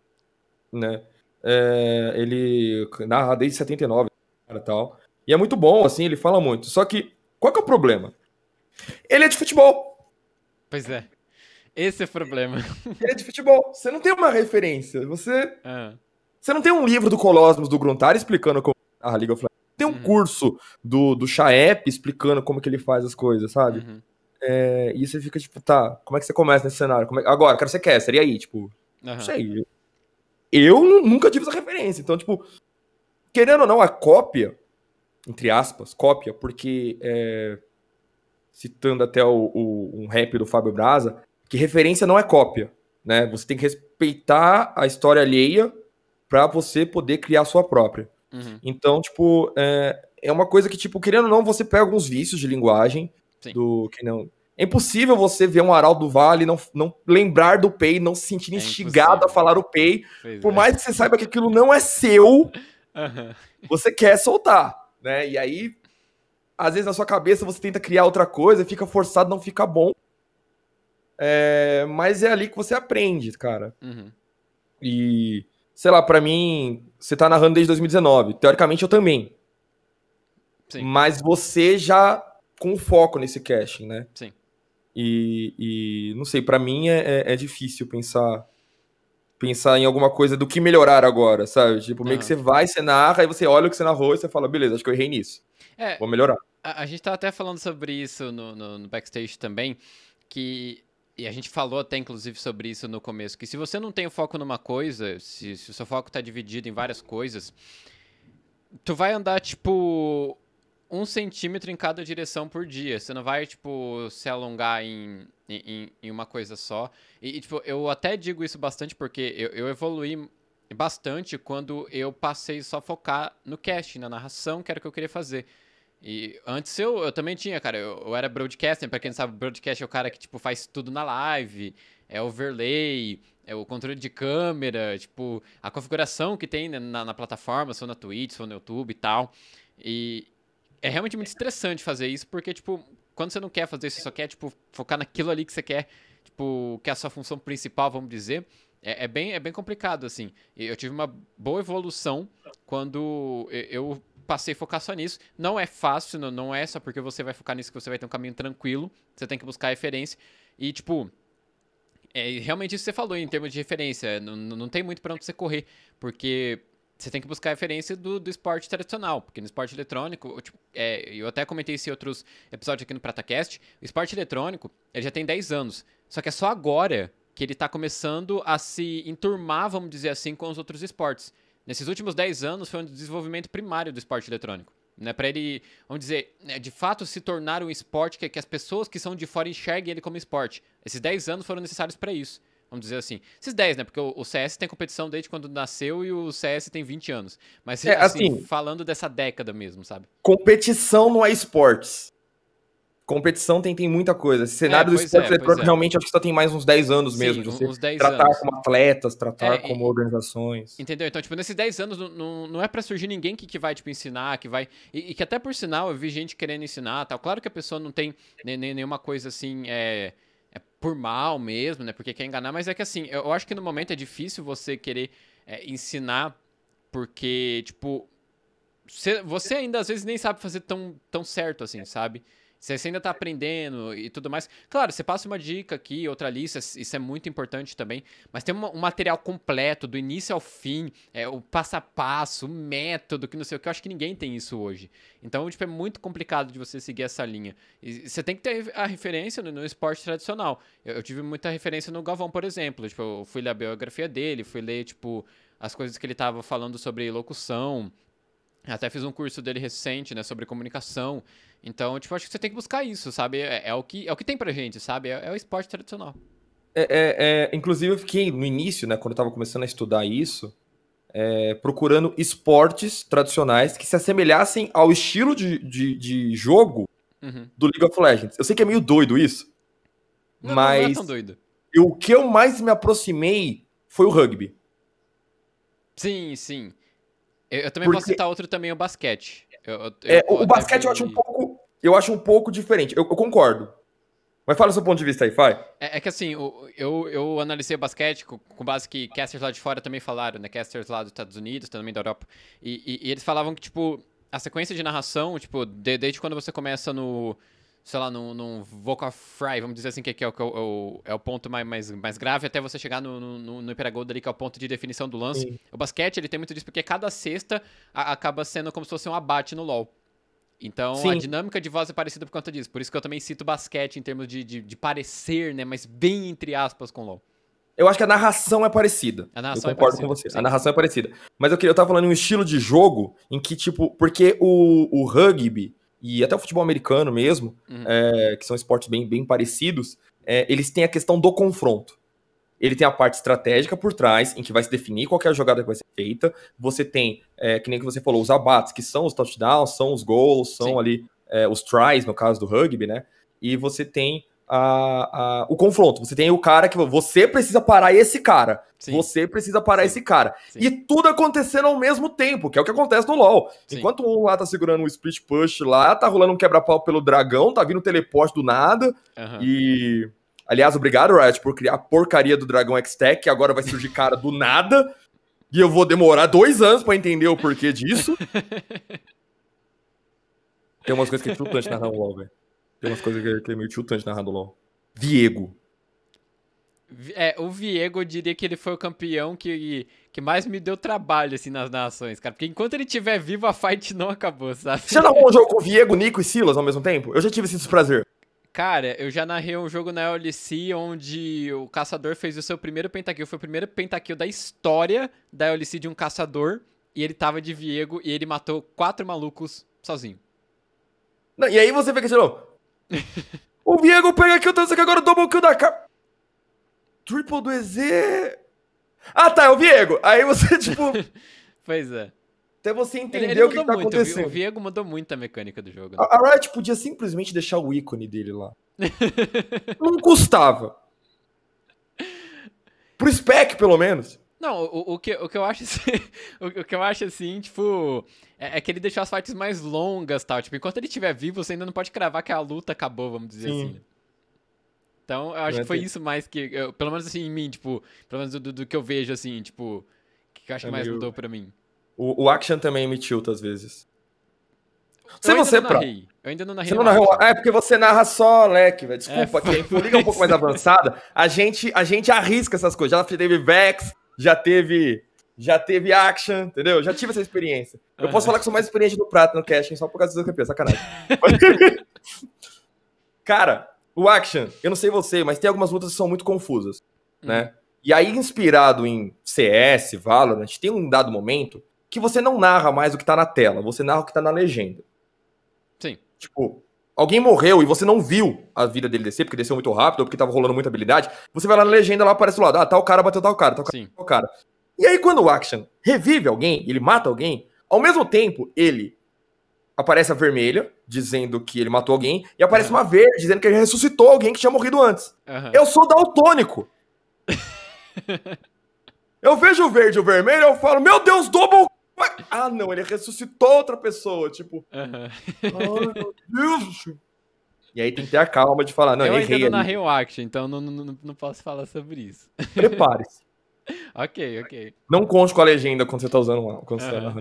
Né? É, ele narra desde 79 e tal. E é muito bom, assim, ele fala muito. Só que, qual que é o problema? Ele é de futebol. Pois é. Esse é o problema. Ele é de futebol. Você não tem uma referência. Você. Ah. Você não tem um livro do Colosmos do Gruntar explicando como a Liga of Tem um uhum. curso do, do Chaep explicando como que ele faz as coisas, sabe? Uhum. É, e você fica tipo, tá, como é que você começa nesse cenário? É... Agora, quero ser caster, e aí? Tipo, uhum. não sei. eu nunca tive essa referência. Então, tipo, querendo ou não, a cópia, entre aspas, cópia, porque é, citando até o, o, um rap do Fábio Braza, que referência não é cópia, né? Você tem que respeitar a história alheia para você poder criar a sua própria. Uhum. Então, tipo, é, é uma coisa que, tipo, querendo ou não, você pega alguns vícios de linguagem Sim. do que não. É impossível você ver um Araldo do Vale não, não lembrar do Pay, não se sentir é instigado impossível. a falar o. Pois por é. mais que você saiba que aquilo não é seu, uhum. você quer soltar, né? E aí, às vezes na sua cabeça você tenta criar outra coisa, fica forçado, não fica bom. É, mas é ali que você aprende, cara. Uhum. E, sei lá, para mim, você tá narrando desde 2019. Teoricamente eu também. Sim. Mas você já com foco nesse casting, né? Sim. E, e não sei, para mim é, é, é, difícil pensar pensar em alguma coisa do que melhorar agora, sabe? Tipo, meio uhum. que você vai, você narra, aí você olha o que você narrou e você fala, beleza, acho que eu errei nisso. É, Vou melhorar. A, a gente tava até falando sobre isso no, no, no backstage também, que e a gente falou até inclusive sobre isso no começo, que se você não tem o foco numa coisa, se, se o seu foco está dividido em várias coisas, tu vai andar, tipo, um centímetro em cada direção por dia. Você não vai, tipo, se alongar em, em, em uma coisa só. E, e, tipo, eu até digo isso bastante porque eu, eu evoluí bastante quando eu passei só a focar no cast, na narração, que era o que eu queria fazer. E antes eu, eu também tinha, cara, eu, eu era broadcaster, pra quem não sabe, broadcast é o cara que, tipo, faz tudo na live, é overlay, é o controle de câmera, tipo, a configuração que tem né, na, na plataforma, se for na Twitch, se for no YouTube e tal. E, é realmente muito estressante fazer isso, porque, tipo, quando você não quer fazer isso, você só quer, tipo, focar naquilo ali que você quer, tipo, que é a sua função principal, vamos dizer, é, é bem, é bem complicado, assim. Eu tive uma boa evolução quando eu passei a focar só nisso. Não é fácil, não, é só porque você vai focar nisso que você vai ter um caminho tranquilo, você tem que buscar referência. E, tipo, é realmente isso que você falou em termos de referência. Não, não tem muito para onde você correr, porque você tem que buscar referência do, do esporte tradicional, porque no esporte eletrônico, tipo, é, eu até comentei isso em outros episódios aqui no PrataCast, o esporte eletrônico, ele já tem 10 anos, só que é só agora que ele está começando a se enturmar, vamos dizer assim, com os outros esportes. Nesses últimos 10 anos foi um desenvolvimento primário do esporte eletrônico. Né, para ele, vamos dizer, né, de fato se tornar um esporte que, que as pessoas que são de fora enxerguem ele como esporte. Esses 10 anos foram necessários para isso. Vamos dizer assim. Esses 10, né? Porque o, CS tem competição desde quando nasceu e o CS tem 20 anos. Mas, é, assim, assim, falando dessa década mesmo, sabe? Competição não é esportes. Competição tem, tem muita coisa. Esse cenário é, do esporte é, eletrônico é. realmente acho que só tem mais uns 10 anos Sim, mesmo. De você uns 10 tratar anos. como atletas, tratar é, como organizações. Entendeu? Então, tipo, nesses 10 anos não, não é para surgir ninguém que, que vai, tipo, ensinar, que vai. E, e, que até por sinal eu vi gente querendo ensinar tal. Claro que a pessoa não tem nem, nem nenhuma coisa assim. É é por mal mesmo, né? Porque quer enganar, mas é que assim, eu acho que no momento é difícil você querer é, ensinar, porque, tipo, você, você ainda às vezes nem sabe fazer tão, tão certo assim, sabe? Você ainda está aprendendo e tudo mais. Claro, você passa uma dica aqui, outra ali, isso é, é muito importante também. Mas tem um material completo, do início ao fim, é, o passo a passo, o método, que não sei o que. Eu acho que ninguém tem isso hoje. Então, tipo, é muito complicado de você seguir essa linha. E você tem que ter a referência no, no esporte tradicional. Eu, eu, tive muita referência no Galvão, por exemplo. Tipo, eu fui ler a biografia dele, fui ler, tipo, as coisas que ele estava falando sobre locução. Até fiz um curso dele recente, né, sobre comunicação. Então, tipo, acho que você tem que buscar isso, sabe? É, é o, que, é o que tem pra gente, sabe? É, é o esporte tradicional. É, é, é, inclusive, eu fiquei no início, né, quando eu tava começando a estudar isso, é, procurando esportes tradicionais que se assemelhassem ao estilo de, de, de jogo uhum. do League of Legends. Eu sei que é meio doido isso, não, mas não é tão doido. Eu, o que eu mais me aproximei foi o rugby. Sim, sim. Eu, eu também Porque... posso citar outro também, o basquete. Eu, é, o basquete eu acho um pouco, eu acho um pouco diferente. Eu, eu concordo. Mas fala o seu ponto de vista aí, Fai. É, é, que assim, eu, eu analisei o basquete com, com, base que casters lá de fora também falaram, né? Casters lá dos Estados Unidos, também da Europa. E, e, e eles falavam que, tipo, a sequência de narração, tipo, de, desde quando você começa no, sei lá, num, num vocal fry, vamos dizer assim, que, que, é, o, que é, o, é o ponto mais, mais, mais grave, até você chegar no, no, no Hypergold ali, que é o ponto de definição do lance. Sim. O basquete, ele tem muito disso, porque cada cesta a, acaba sendo como se fosse um abate no LoL. Então, Sim. a dinâmica de voz é parecida por conta disso. Por isso que eu também cito basquete em termos de, de, de parecer, né? Mas bem entre aspas com LoL. Eu acho que a narração é parecida. A narração eu concordo é com você. sim. A narração é parecida. Mas eu, queria, eu tava falando em um estilo de jogo em que, tipo, porque o, o rugby e até o futebol americano mesmo, Uhum. é, que são esportes bem, bem parecidos, é, eles têm a questão do confronto. Ele tem a parte estratégica por trás, em que vai se definir qual é a jogada que vai ser feita. Você tem, é, que nem que você falou, os abates, que são os touchdowns, são os gols, são Sim. ali é, os tries, no caso do rugby, né? E você tem a, a- o confronto. Você tem o cara que você precisa parar esse cara. Sim. Você precisa parar Sim. esse cara. Sim. E tudo acontecendo ao mesmo tempo, que é o que acontece no LoL. Enquanto um lá tá segurando um split push lá, tá rolando um quebra-pau pelo dragão, tá vindo teleporte do nada. Aham. E. Aliás, obrigado, Riot, por criar a porcaria do Dragão X-Tech, que agora vai surgir cara do nada. E eu vou demorar dois anos pra entender o porquê disso. Tem umas coisas que é chutante narrar o LoL, velho. Tem umas coisas que é- que é meio chutante narrar do LoL. Viego. Vi- É, o Viego, eu diria que ele foi o campeão que, que mais me deu trabalho, assim, nas nações, cara. Porque enquanto ele estiver vivo, a fight não acabou, sabe? Você já narrou um jogo com Viego, Nico e Silas ao mesmo tempo? Eu já tive esse desprazer. Cara, eu já narrei um jogo na LC onde o caçador fez o seu primeiro pentakill. Foi o primeiro pentakill da história da LC de um caçador. E ele tava de Viego e ele matou quatro malucos sozinho. Não, e aí você fica assim, não. O Viego pega aqui, tô aqui agora o double kill da capa. Triple do EZ. Ah, tá, é o Viego. Aí você, tipo, Pois é. até você Ele, entender ele o que, que tá muito. o Vi- O acontecendo. Viego mudou muito a mecânica do jogo. né? A, a Riot podia simplesmente deixar o ícone dele lá. Não custava. Pro spec, pelo menos. Não, o, o, que, o que eu acho assim, o, o que eu acho assim, tipo, é, é que ele deixou as fights mais longas, tal, tipo, enquanto ele estiver vivo, você ainda não pode cravar que a luta acabou, vamos dizer Sim. assim. né? Então, eu acho Vai que foi ter- isso mais que, eu- pelo menos assim, em mim, tipo, pelo menos do, do- que eu vejo, assim, tipo, que eu acho É que mais meio- mudou pra mim. O, o Action também me tilta às vezes. Se você, não pra... eu ainda não narrei Você não narrou. Ah, é porque você narra só leque, velho. Desculpa, É, que a foi- Infoliga é um pouco mais avançada. A gente, a gente arrisca essas coisas. Já teve Vex, já teve. Já teve Action, entendeu? Já tive essa experiência. Eu Aham. posso falar que sou mais experiente no Prata no casting só por causa dos campeões, sacanagem. Cara, o Action, eu não sei você, mas tem algumas lutas que são muito confusas, Hum. né? E aí, inspirado em CS, Valorant, tem um dado momento que você não narra mais o que tá na tela, você narra o que tá na legenda. Sim. Tipo, alguém morreu e você não viu a vida dele descer, porque desceu muito rápido, ou porque tava rolando muita habilidade, você vai lá na legenda, lá aparece do lado, ah, tal cara bateu tal cara, tal cara, Sim. tal cara. E aí, quando o Action revive alguém, ele mata alguém, ao mesmo tempo, ele aparece a vermelha, dizendo que ele matou alguém, e aparece Aham. uma verde, dizendo que ele ressuscitou alguém que tinha morrido antes. Aham. Eu sou daltônico. eu vejo o verde e o vermelho, eu falo, meu Deus, double. Ah, não, ele ressuscitou outra pessoa. Tipo, Aham. ai, meu Deus. E aí tem que ter a calma de falar, não, eu eu ainda errei. não narrei o Action, então não, não- não posso falar sobre isso. Prepare-se. ok, ok. Não conte com a legenda quando você tá usando lá. Quando você tá.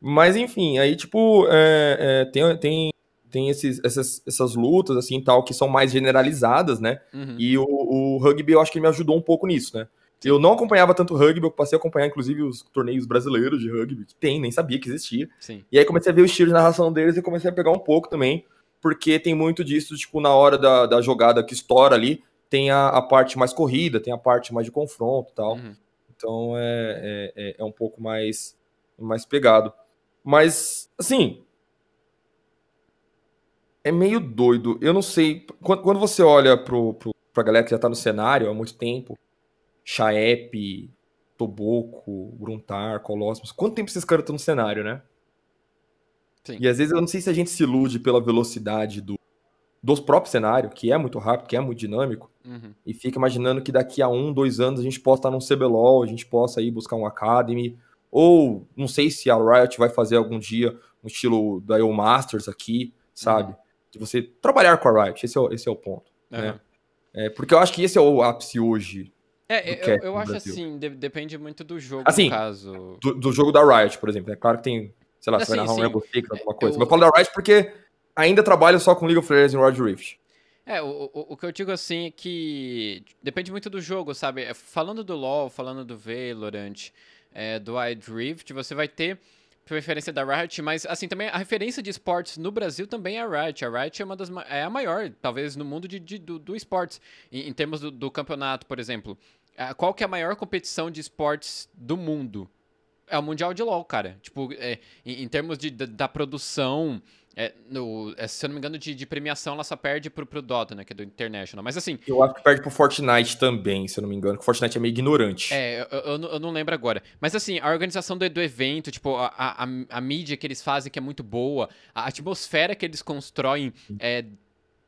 Mas enfim, aí tipo, é, é, tem, tem, tem esses, essas, essas lutas assim tal que são mais generalizadas, né? Uhum. E o, o rugby eu acho que me ajudou um pouco nisso, né? Eu não acompanhava tanto rugby, eu passei a acompanhar inclusive os torneios brasileiros de rugby, que tem, nem sabia que existia. Sim. E aí comecei a ver o estilo de narração deles e comecei a pegar um pouco também, porque tem muito disso, tipo, na hora da, da jogada que estoura ali, tem a, a parte mais corrida, tem a parte mais de confronto e tal. Uhum. Então é, é, é- é um pouco mais, mais pegado. Mas, assim. É meio doido. Eu não sei. Quando, quando você olha pro, pro, pra galera que já tá no cenário há muito tempo, Chaep, Toboco, Gruntar, Colossus, quanto tempo esses caras estão no cenário, né? Sim. E às vezes eu não sei se a gente se ilude pela velocidade do, dos próprios cenários, que é muito rápido, que é muito dinâmico Uhum. e fica imaginando que daqui a um, dois anos a gente possa estar num CBLOL, a gente possa ir buscar um Academy, ou não sei se a Riot vai fazer algum dia um estilo da EU Masters aqui, sabe? De você trabalhar com a Riot, esse é o, esse é o ponto. né? Aham. É, porque eu acho que esse é o ápice hoje É, do eu, eu acho Brasil. assim, de- depende muito do jogo, Assim, no caso. do, do jogo da Riot, por exemplo. É claro que tem, sei lá, você vai Assim, narrar um sim. Rainbow Six, alguma coisa. eu- Mas eu falo da Riot porque ainda trabalho só com League of Legends e World Rift. É, o, o, o que eu digo assim é que depende muito do jogo, sabe? É, Falando do LoL, falando do Valorant, é, do Wild Rift, você vai ter preferência da Riot, mas assim, também a referência de esportes no Brasil também é a Riot. A Riot é uma das é a maior, talvez, no mundo de, de- do, do esportes. Em, em termos do, do campeonato, por exemplo. qual que é a maior competição de esportes do mundo? É o Mundial de LoL, cara. Tipo, é, em, em, termos de, da, da produção, é, no, é, se eu não me engano, de, de, premiação, ela só perde pro, pro Dota, né? Que é do International. Mas assim. Eu acho que perde pro Fortnite também, se eu não me engano, que o Fortnite é meio ignorante. É, eu, eu, eu não lembro agora. Mas assim, a organização do, do evento, tipo, a, a, a, mídia que eles fazem, que é muito boa, a atmosfera que eles constroem, é,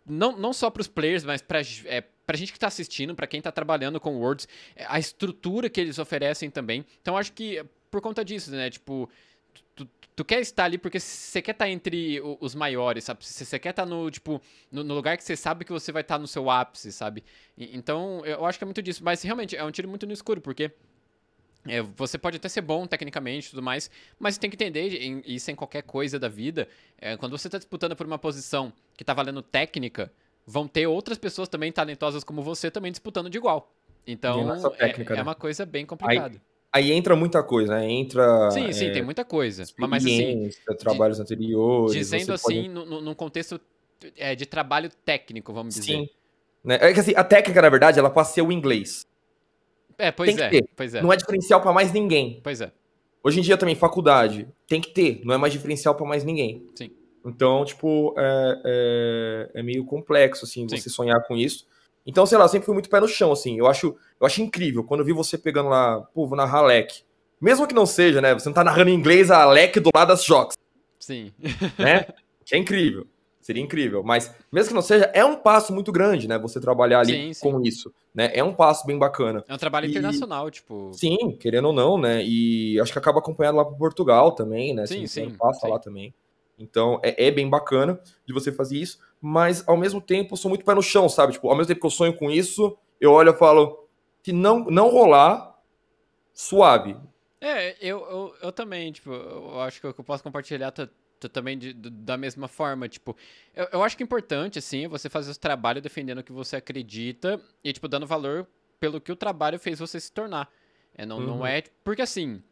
não, não só pros players, mas pra. É, pra gente que tá assistindo, para quem tá trabalhando com Worlds, é, a estrutura que eles oferecem também. Então acho que por conta disso, né? Tipo, tu quer estar ali porque você quer estar entre os maiores, sabe? Você quer estar no, tipo, no, no, lugar que você sabe que você vai estar no seu ápice, sabe? E, então, eu acho que é muito disso. Mas realmente, é um tiro muito no escuro, porque é, você pode até ser bom tecnicamente e tudo mais, mas tem que entender, e isso em qualquer coisa da vida, é, quando você está disputando por uma posição que está valendo técnica, vão ter outras pessoas também talentosas como você também disputando de igual. Então, é, técnica, é, né? é, uma coisa bem complicada. Aí Aí entra muita coisa, né? Entra. Sim, sim, é, tem muita coisa. Mas assim. Trabalhos de, anteriores. Dizendo assim, pode... num contexto é, de trabalho técnico, vamos dizer. Sim. Né? É que assim, a técnica, na verdade, ela passa a ser o inglês. É, pois é, pois é. Não é diferencial para mais ninguém. Pois é. Hoje em dia também, faculdade, tem que ter, não é mais diferencial para mais ninguém. Sim. Então, tipo, é, é, é meio complexo, assim, Sim. você sonhar com isso. Então, sei lá, sempre fui muito pé no chão, assim. Eu acho, eu acho incrível quando eu vi você pegando lá, pô, vou narrar Alec. Mesmo que não seja, né? Você não tá narrando em inglês a Alec do lado das Jocks. Sim. Né? Que é incrível. Seria incrível. Mas, mesmo que não seja, é um passo muito grande, né? Você trabalhar ali sim, sim. com isso. Né? É um passo bem bacana. É um trabalho e... internacional, tipo. Sim, querendo ou não, né? E acho que acaba acompanhando lá para Portugal também, né? Sim, sim. Passa sim. lá também. Então, é, é, bem bacana de você fazer isso, mas ao mesmo tempo eu sou muito pé no chão, sabe? Tipo, ao mesmo tempo que eu sonho com isso, eu olho e falo, se não, não rolar, suave. É, eu, eu, eu também, tipo, eu acho que eu posso compartilhar também de, de, da mesma forma, tipo, eu, eu acho que é importante, assim, você fazer o trabalho defendendo o que você acredita e, tipo, dando valor pelo que o trabalho fez você se tornar. É, não, uhum. não é, porque assim,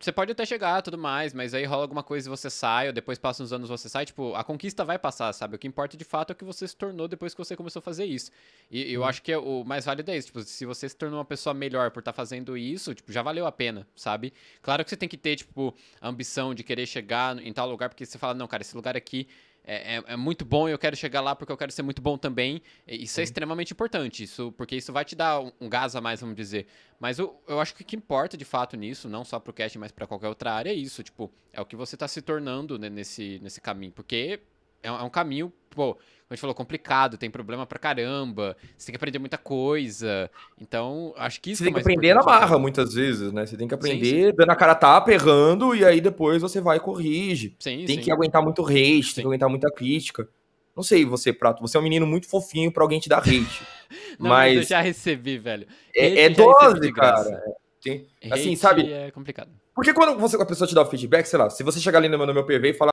você pode até chegar tudo mais, mas aí rola alguma coisa e você sai, ou depois passa uns anos você sai, tipo, a conquista vai passar, sabe? O que importa de fato é o que você se tornou depois que você começou a fazer isso. E eu uhum. acho que é o mais válido é isso, tipo, se você se tornou uma pessoa melhor por estar tá fazendo isso, tipo, já valeu a pena, sabe? Claro que você tem que ter, tipo, a ambição de querer chegar em tal lugar, porque você fala, não, cara, esse lugar aqui é, é, é, muito bom e eu quero chegar lá porque eu quero ser muito bom também. Isso é extremamente importante, isso, porque isso vai te dar um, um gás a mais, vamos dizer. Mas eu, eu acho que o que importa de fato nisso, não só pro cast, mas para qualquer outra área, é isso. Tipo, é o que você tá se tornando né, nesse, nesse caminho. Porque é, é um caminho, pô, a gente falou, complicado, tem problema pra caramba, você tem que aprender muita coisa. Então, acho que isso Você tem que aprender na marra, muitas vezes, né? Você tem que aprender sim, sim. dando a cara tapa, errando, e aí depois você vai e corrige. Sim, tem que aguentar muito hate, tem que aguentar muita crítica. Não sei você, Prato, você é um menino muito fofinho pra alguém te dar hate. Não, mas... eu já recebi, velho. É, é dose, cara. Tem, assim, sabe? É complicado. Porque quando você, a pessoa te dá o feedback, sei lá, se você chegar ali no meu, no meu PV e falar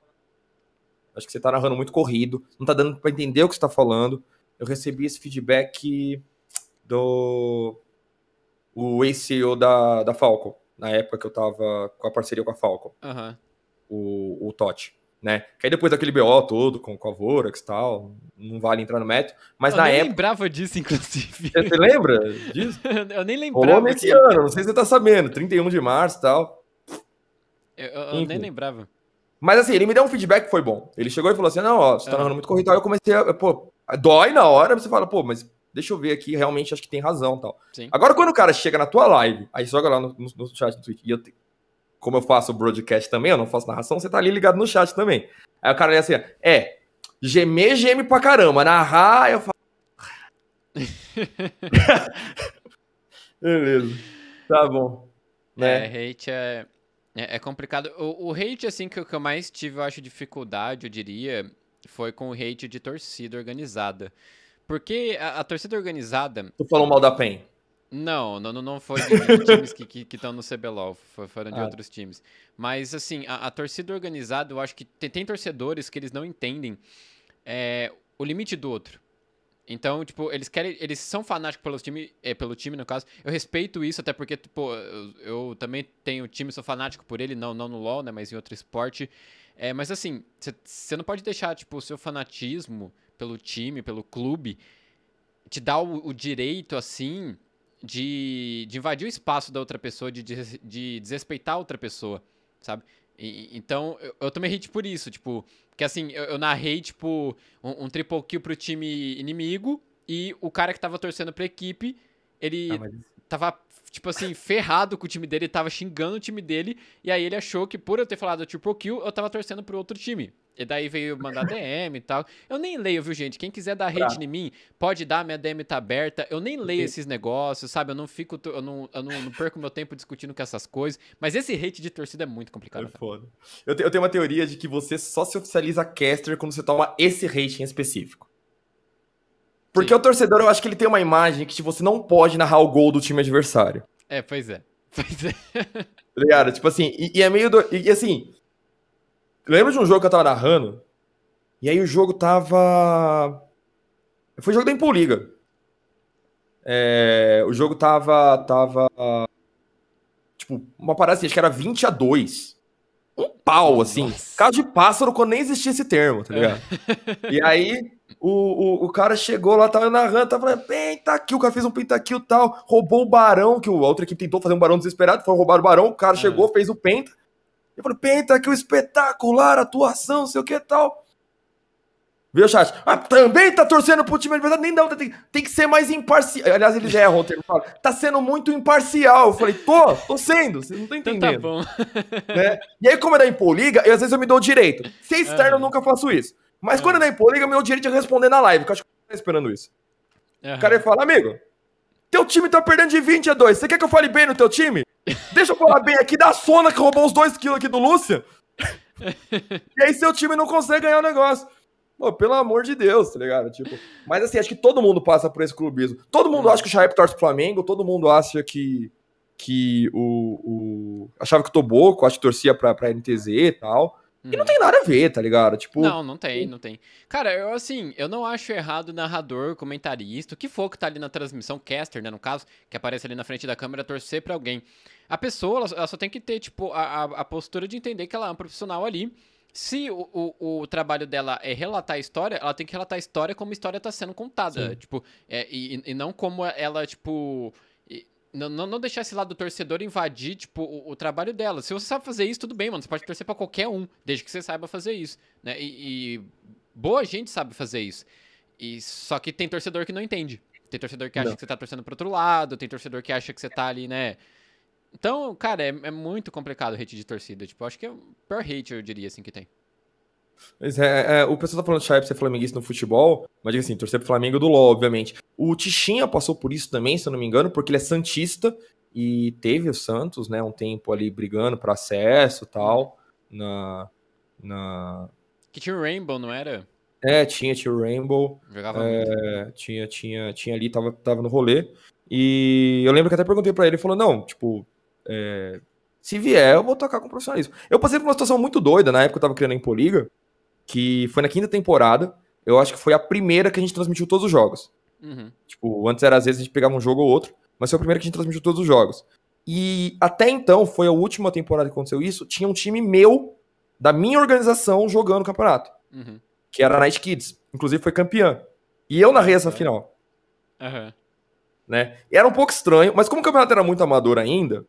Acho que você tá narrando muito corrido, não tá dando para entender o que você tá falando. Eu recebi esse feedback do o ex-CEO da, da Falcon, na época que eu tava com a parceria com a Falcon. Uhum. O, o Totti, né? Que aí depois daquele BO todo com, com a Vorax e tal, não vale entrar no método. Mas eu na época. Eu lembrava disso, inclusive. Você lembra disso? eu nem lembrava. Rolou nesse que... ano, não sei se você tá sabendo, 31 de março e tal. Eu, eu, eu nem lembrava. Mas assim, ele me deu um feedback que foi bom. Ele chegou e falou assim: não, ó, você tá narrando muito corrido. Aí eu comecei a. Pô, dói na hora, você fala, pô, mas deixa eu ver aqui, realmente acho que tem razão tal. Sim. Agora, quando o cara chega na tua live, aí joga lá no, no, no chat do Twitch, e eu te... como eu faço broadcast também, eu não faço narração, você tá ali ligado no chat também. Aí o cara é assim, é, gemer, geme pra caramba, narrar, eu falo. Beleza. Tá bom. Né? É, hate é. É, é complicado. O, o, hate, assim, que, que eu mais tive, eu acho, dificuldade, eu diria, foi com o hate de torcida organizada. Porque a, a torcida organizada. Tu falou mal da PEN? Não, não, não foi de, times que estão no CBLOL, foram de ah. outros times. Mas, assim, a, a, torcida organizada, eu acho que tem, tem torcedores que eles não entendem é, o limite do outro. Então, tipo, eles querem. Eles são fanáticos pelo time, é, pelo time, no caso. Eu respeito isso, até porque, tipo, eu, eu também tenho time, sou fanático por ele, não, não no LoL, né? Mas em outro esporte. É, mas assim, você não pode deixar, tipo, o seu fanatismo pelo time, pelo clube, te dar o, o direito, assim, de, de invadir o espaço da outra pessoa, de, de, de desrespeitar a outra pessoa, sabe? E, então, eu, eu tomei hit por isso, tipo, que assim, eu, eu narrei, tipo, um, um, triple kill pro time inimigo e o cara que tava torcendo pra equipe, ele ah, mas... tava, tipo assim, ferrado com o time dele, tava xingando o time dele, e aí ele achou que por eu ter falado triple kill, eu tava torcendo pro outro time. E daí veio mandar DM e tal. Eu nem leio, viu, gente? Quem quiser dar hate em mim, pode dar, minha DM tá aberta. Eu nem leio esses negócios, sabe? Eu não fico, eu não, eu não, não perco meu tempo discutindo com essas coisas. Mas esse hate de torcida é muito complicado. É foda. Eu, te, eu tenho uma teoria de que você só se oficializa caster quando você toma esse hate em específico. Porque Sim. o torcedor, eu acho que ele tem uma imagem que você não pode narrar o gol do time adversário. É, pois é. Pois é. Tá ligado? Tipo assim, e, e é meio. Do... E, e assim, Lembra de um jogo que eu tava narrando? E aí o jogo tava. Foi jogo da Impoliga. É... O jogo tava. tava. Tipo, uma parada assim, acho que era 20 a 2. Um pau, assim. Nossa. Caso de pássaro, quando nem existia esse termo, tá ligado? É. E aí, o, o, o, cara chegou lá, tava narrando, tava falando, pentakill, o cara fez um pentakill e tal, roubou o barão, que a outra equipe tentou fazer um barão desesperado, foi roubar o barão, o cara é. chegou, fez o penta, eu falei, que o espetacular atuação, sei o que tal. Viu, chat? Ah, também tá torcendo pro time adversário? Nem não, tem, tem que ser mais imparcial. Aliás, eles erram o termo. Tá sendo muito imparcial. Eu falei, tô, tô sendo, vocês não estão entendendo. Então tá bom. Né? E aí, como é da Impoliga, eu, às vezes eu me dou o direito. Se é externo, eu nunca faço isso. Mas quando é da Impoliga, eu me dou direito de responder na live, que eu acho que eu tô esperando isso. Uhum. O cara ia falar, amigo, teu time tá perdendo de 20 a 2. Você quer que eu fale bem no teu time? Deixa eu falar bem aqui da Sona que roubou uns 2kg aqui do Lúcia. e aí seu time não consegue ganhar o negócio. Pô, pelo amor de Deus, tá ligado? Tipo, mas assim, acho que todo mundo passa por esse clubismo. Todo mundo acha que o Chaep torce pro Flamengo, todo mundo acha que, que o, o. Achava que o Toboco, acho que torcia pra, pra NTZ e tal. E não uhum. tem nada a ver, tá ligado? Tipo. Não, não tem, não tem. Cara, eu assim, eu não acho errado narrador, comentarista, o que for que tá ali na transmissão, caster, né, no caso, que aparece ali na frente da câmera, torcer pra alguém. A pessoa, ela, só tem que ter, tipo, a, a postura de entender que ela é um profissional ali. Se o, o, o, trabalho dela é relatar a história, ela tem que relatar a história como a história tá sendo contada. Sim. Tipo, é, e, e não como ela, tipo não, não, não, deixar esse lado do torcedor invadir, tipo, o, o, trabalho dela. Se você sabe fazer isso, tudo bem, mano. Você pode torcer para qualquer um, desde que você saiba fazer isso. Né? E, e, boa gente sabe fazer isso. E, só que tem torcedor que não entende. Tem torcedor que acha não. que você tá torcendo pro outro lado, tem torcedor que acha que você tá ali, né? Então, cara, é, é muito complicado o hate de torcida. Tipo, acho que é o pior hate, eu diria, assim, que tem. Mas é, é, o pessoal tá falando de ser flamenguista no futebol, mas diga assim, torcer pro Flamengo do LoL, obviamente. O Tichinha passou por isso também, se eu não me engano, porque ele é santista e teve o Santos, né, um tempo ali brigando para acesso e tal, na, na... Que tinha o Rainbow, não era? É, tinha, tinha o Rainbow. Jogava é, muito. Tinha, tinha, tinha ali, tava, tava no rolê. E eu lembro que até perguntei para ele, ele falou, não, tipo, é, se vier, eu vou tocar com profissionalismo. Eu passei por uma situação muito doida, na época eu tava criando a Impoliga, que foi na quinta temporada. Eu acho que foi a primeira que a gente transmitiu todos os jogos. Uhum. Tipo, antes era às vezes a gente pegava um jogo ou outro, mas foi a primeira que a gente transmitiu todos os jogos. E até então, foi a última temporada que aconteceu isso, tinha um time meu, da minha organização, jogando o campeonato. Uhum. Que era a Night Kids. Inclusive foi campeã. E eu narrei essa final. Uhum. Né? E era um pouco estranho, mas como o campeonato era muito amador ainda,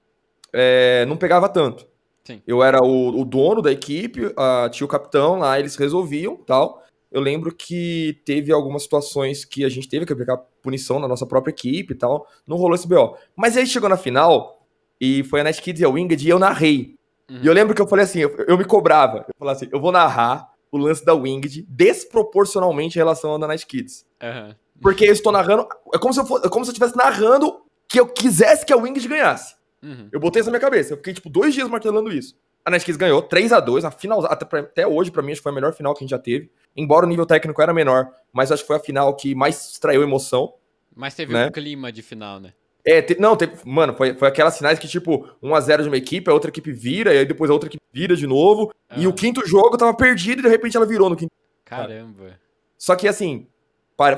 é, não pegava tanto. Sim. Eu era o, o, dono da equipe, uh, tinha o capitão lá, eles resolviam tal. Eu lembro que teve algumas situações que a gente teve que aplicar punição na nossa própria equipe e tal. Não rolou esse BO. Mas aí chegou na final, e foi a Night Kids e a Winged, e eu narrei. Uhum. E eu lembro que eu falei assim, eu, eu me cobrava. Eu falei assim, eu vou narrar o lance da Winged desproporcionalmente em relação ao da Night Kids. Uhum. Porque eu estou narrando. É como se eu é como se eu estivesse narrando que eu quisesse que a Winged ganhasse. Uhum. Eu botei isso na minha cabeça. Eu fiquei, tipo, dois dias martelando isso. A Netkiss ganhou 3 a 2 a final, até, até hoje, para mim, acho que foi a melhor final que a gente já teve. Embora o nível técnico era menor, mas acho que foi a final que mais extraiu emoção. Mas teve né? um clima de final, né? É, te, não, teve, mano, foi, foi aquelas finais que, tipo, 1x0 de uma equipe, a outra equipe vira, e aí depois a outra equipe vira de novo. Ah. E o quinto jogo tava perdido e de repente ela virou no quinto. Caramba. Só que, assim,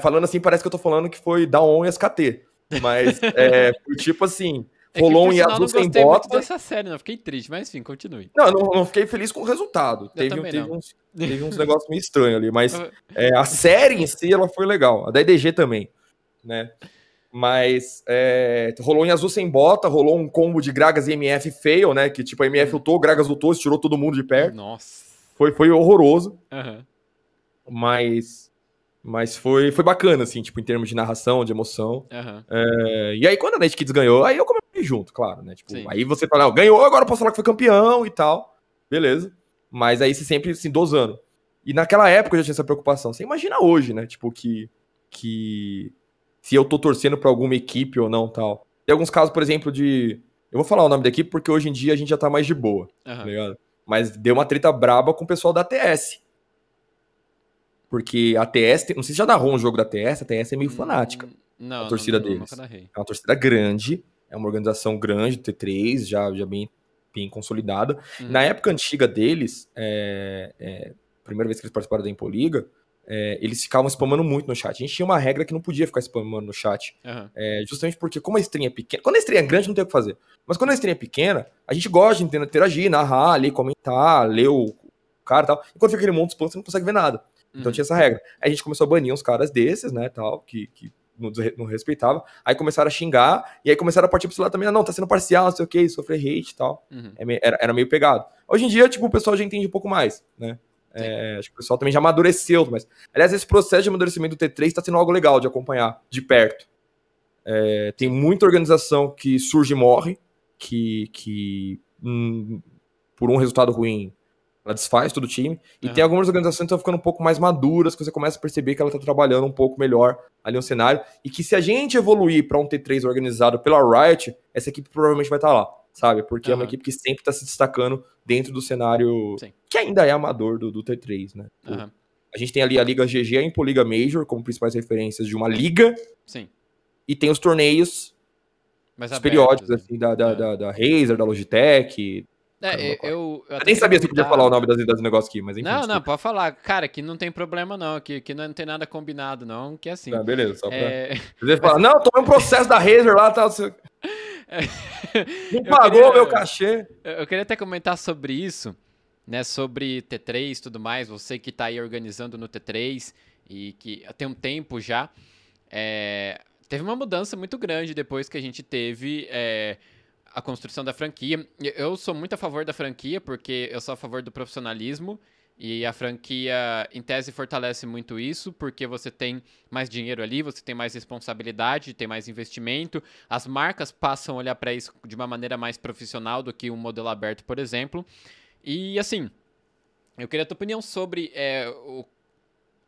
falando assim, parece que eu tô falando que foi Down e SKT. Mas, é, tipo assim, é Rolou um Yasu sem bota. dessa série, não. Fiquei triste, mas enfim, continue. Não, eu não, não fiquei feliz com o resultado. Eu teve, teve uns, teve uns negócios meio estranhos ali, mas é, a série em si ela foi legal. A da EDG também, né? Mas é, rolou em azul sem bota, rolou um combo de Gragas e MF fail, né? Que tipo, a MF lutou, Gragas lutou, tirou todo mundo de perto. Nossa. Foi, foi horroroso. Aham. Mas. Mas foi, foi bacana, assim, tipo, em termos de narração, de emoção. Aham. É, e aí, quando a Night Kids ganhou, aí eu junto, claro, né? Tipo, Sim. aí você fala, não, ganhou, agora eu posso falar que foi campeão e tal. Beleza. Mas aí você sempre, assim, dosando. E naquela época eu já tinha essa preocupação. Você imagina hoje, né? Tipo, que. que se eu tô torcendo pra alguma equipe ou não tal. Tem alguns casos, por exemplo, de. Eu vou falar o nome da equipe porque hoje em dia a gente já tá mais de boa, tá Aham. ligado? Mas deu uma treta braba com o pessoal da TS. Porque a TS, não sei se já narrou um jogo da TS, a TS é meio fanática. Hum, Não, a torcida não, não, deles. Nunca narrei. É uma torcida grande, é uma organização grande, T3, já, já bem, bem consolidada. Uhum. Na época antiga deles, é, é, primeira vez que eles participaram da Impoliga, é, eles ficavam spamando muito no chat. A gente tinha uma regra que não podia ficar spamando no chat. Aham. É, justamente porque, como a stream é pequena. Quando a stream é grande, não tem o que fazer. Mas quando a stream é pequena, a gente gosta de interagir, narrar, ler, comentar, ler o cara e tal. E quando fica aquele monte de spam, você não consegue ver nada. Então Uhum. tinha essa regra. Aí a gente começou a banir uns caras desses, né, tal, que, que não, não respeitava. Aí começaram a xingar, e aí começaram a partir pro lado também, ah, não, tá sendo parcial, não sei o que, sofrer hate e tal. Uhum. É era, era meio pegado. Hoje em dia, tipo, o pessoal já entende um pouco mais, né? É, acho que o pessoal também já amadureceu, mas... Aliás, esse processo de amadurecimento do T3 tá sendo algo legal de acompanhar, de perto. É, tem muita organização que surge e morre, que, que hum, por um resultado ruim, ela desfaz todo o time. E tem algumas organizações que estão ficando um pouco mais maduras, que você começa a perceber que ela tá trabalhando um pouco melhor ali no cenário. E que se a gente evoluir para um T3 organizado pela Riot, essa equipe provavelmente vai estar lá, sabe? Porque é uma equipe que sempre tá se destacando dentro do cenário Sim. que ainda é amador do, do T3, né? Aham. A gente tem ali a Liga GG e a Impoliga Major como principais referências de uma liga, Sim. e tem os torneios Mas os abertos, periódicos, né? assim, da, da, É. da, da Razer, da Logitech. É, eu, eu, eu nem sabia se podia falar o nome das, das negócios aqui, mas enfim. Não, não, desculpa. pode falar. Cara, que não tem problema não, que, que não tem nada combinado não, que é assim. Tá, beleza, só pra... É, Você fala, não, tomei um processo da Razer lá, tal. Você... Não pagou queria- meu cachê. Eu eu queria até comentar sobre isso, né? Sobre T3 e tudo mais. Você que tá aí organizando no T3 e que tem um tempo já. é, teve uma mudança muito grande depois que a gente teve é, a construção da franquia. Eu sou muito a favor da franquia, porque eu sou a favor do profissionalismo. E a franquia, em tese, fortalece muito isso, porque você tem mais dinheiro ali, você tem mais responsabilidade, tem mais investimento. As marcas passam a olhar para isso de uma maneira mais profissional do que um modelo aberto, por exemplo. E assim, eu queria a tua opinião sobre é, o,